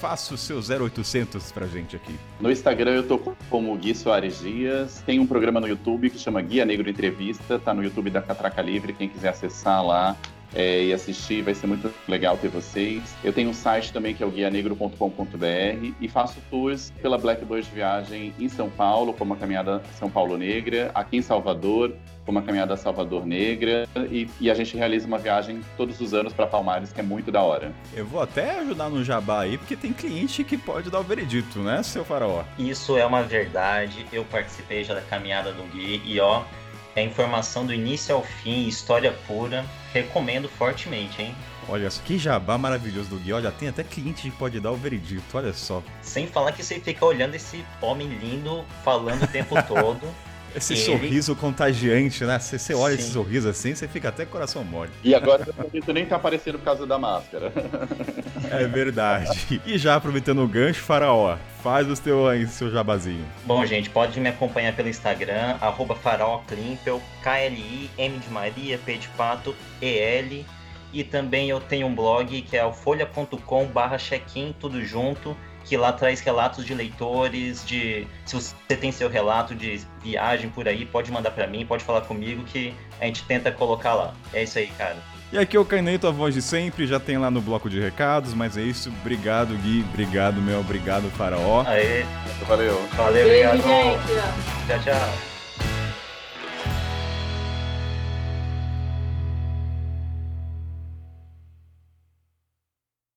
faça o seu 0800 pra gente aqui. No Instagram eu tô como Gui Soares Dias. Tem um programa no YouTube que chama Guia Negro Entrevista. Tá no YouTube da Catraca Livre. Quem quiser acessar lá, é, e assistir, vai ser muito legal ter vocês. Eu tenho um site também que é o guianegro.com.br e faço tours pela Black Boys Viagem em São Paulo, como a Caminhada São Paulo Negra, aqui em Salvador, como a Caminhada Salvador Negra, e, e a gente realiza uma viagem todos os anos para Palmares, que é muito da hora. Eu vou até ajudar no jabá aí, porque tem cliente que pode dar o veredito, né, seu faraó? Isso é uma verdade. Eu participei já da caminhada do Gui e ó, é informação do início ao fim, história pura. Recomendo fortemente, hein? Olha, que jabá maravilhoso do Gui. Olha, tem até cliente que pode dar o veredito, olha só. Sem falar que você fica olhando esse homem lindo falando o tempo todo. Esse ele... sorriso contagiante, né? Você, você olha Sim. esse sorriso assim, você fica até coração mole. E agora o sorriso nem tá aparecendo por causa da máscara. É verdade. E já aproveitando o gancho, Faraó, faz o seu, seu jabazinho. Bom, gente, pode me acompanhar pelo Instagram, arroba faraóclimpel, K-L-I-M de Maria, P de Pato, E-L. E também eu tenho um blog que é o folha.com barra check-in, tudo junto que lá traz relatos de leitores, de se você tem seu relato de viagem por aí, pode mandar para mim, pode falar comigo que a gente tenta colocar lá. É isso aí, cara. E aqui é o Caineto, a voz de sempre, já tem lá no bloco de recados, mas é isso. Obrigado, Gui. Obrigado, meu. Obrigado, Faraó. Aê. Valeu. Valeu, Beijo, obrigado. Gente. Tchau, tchau.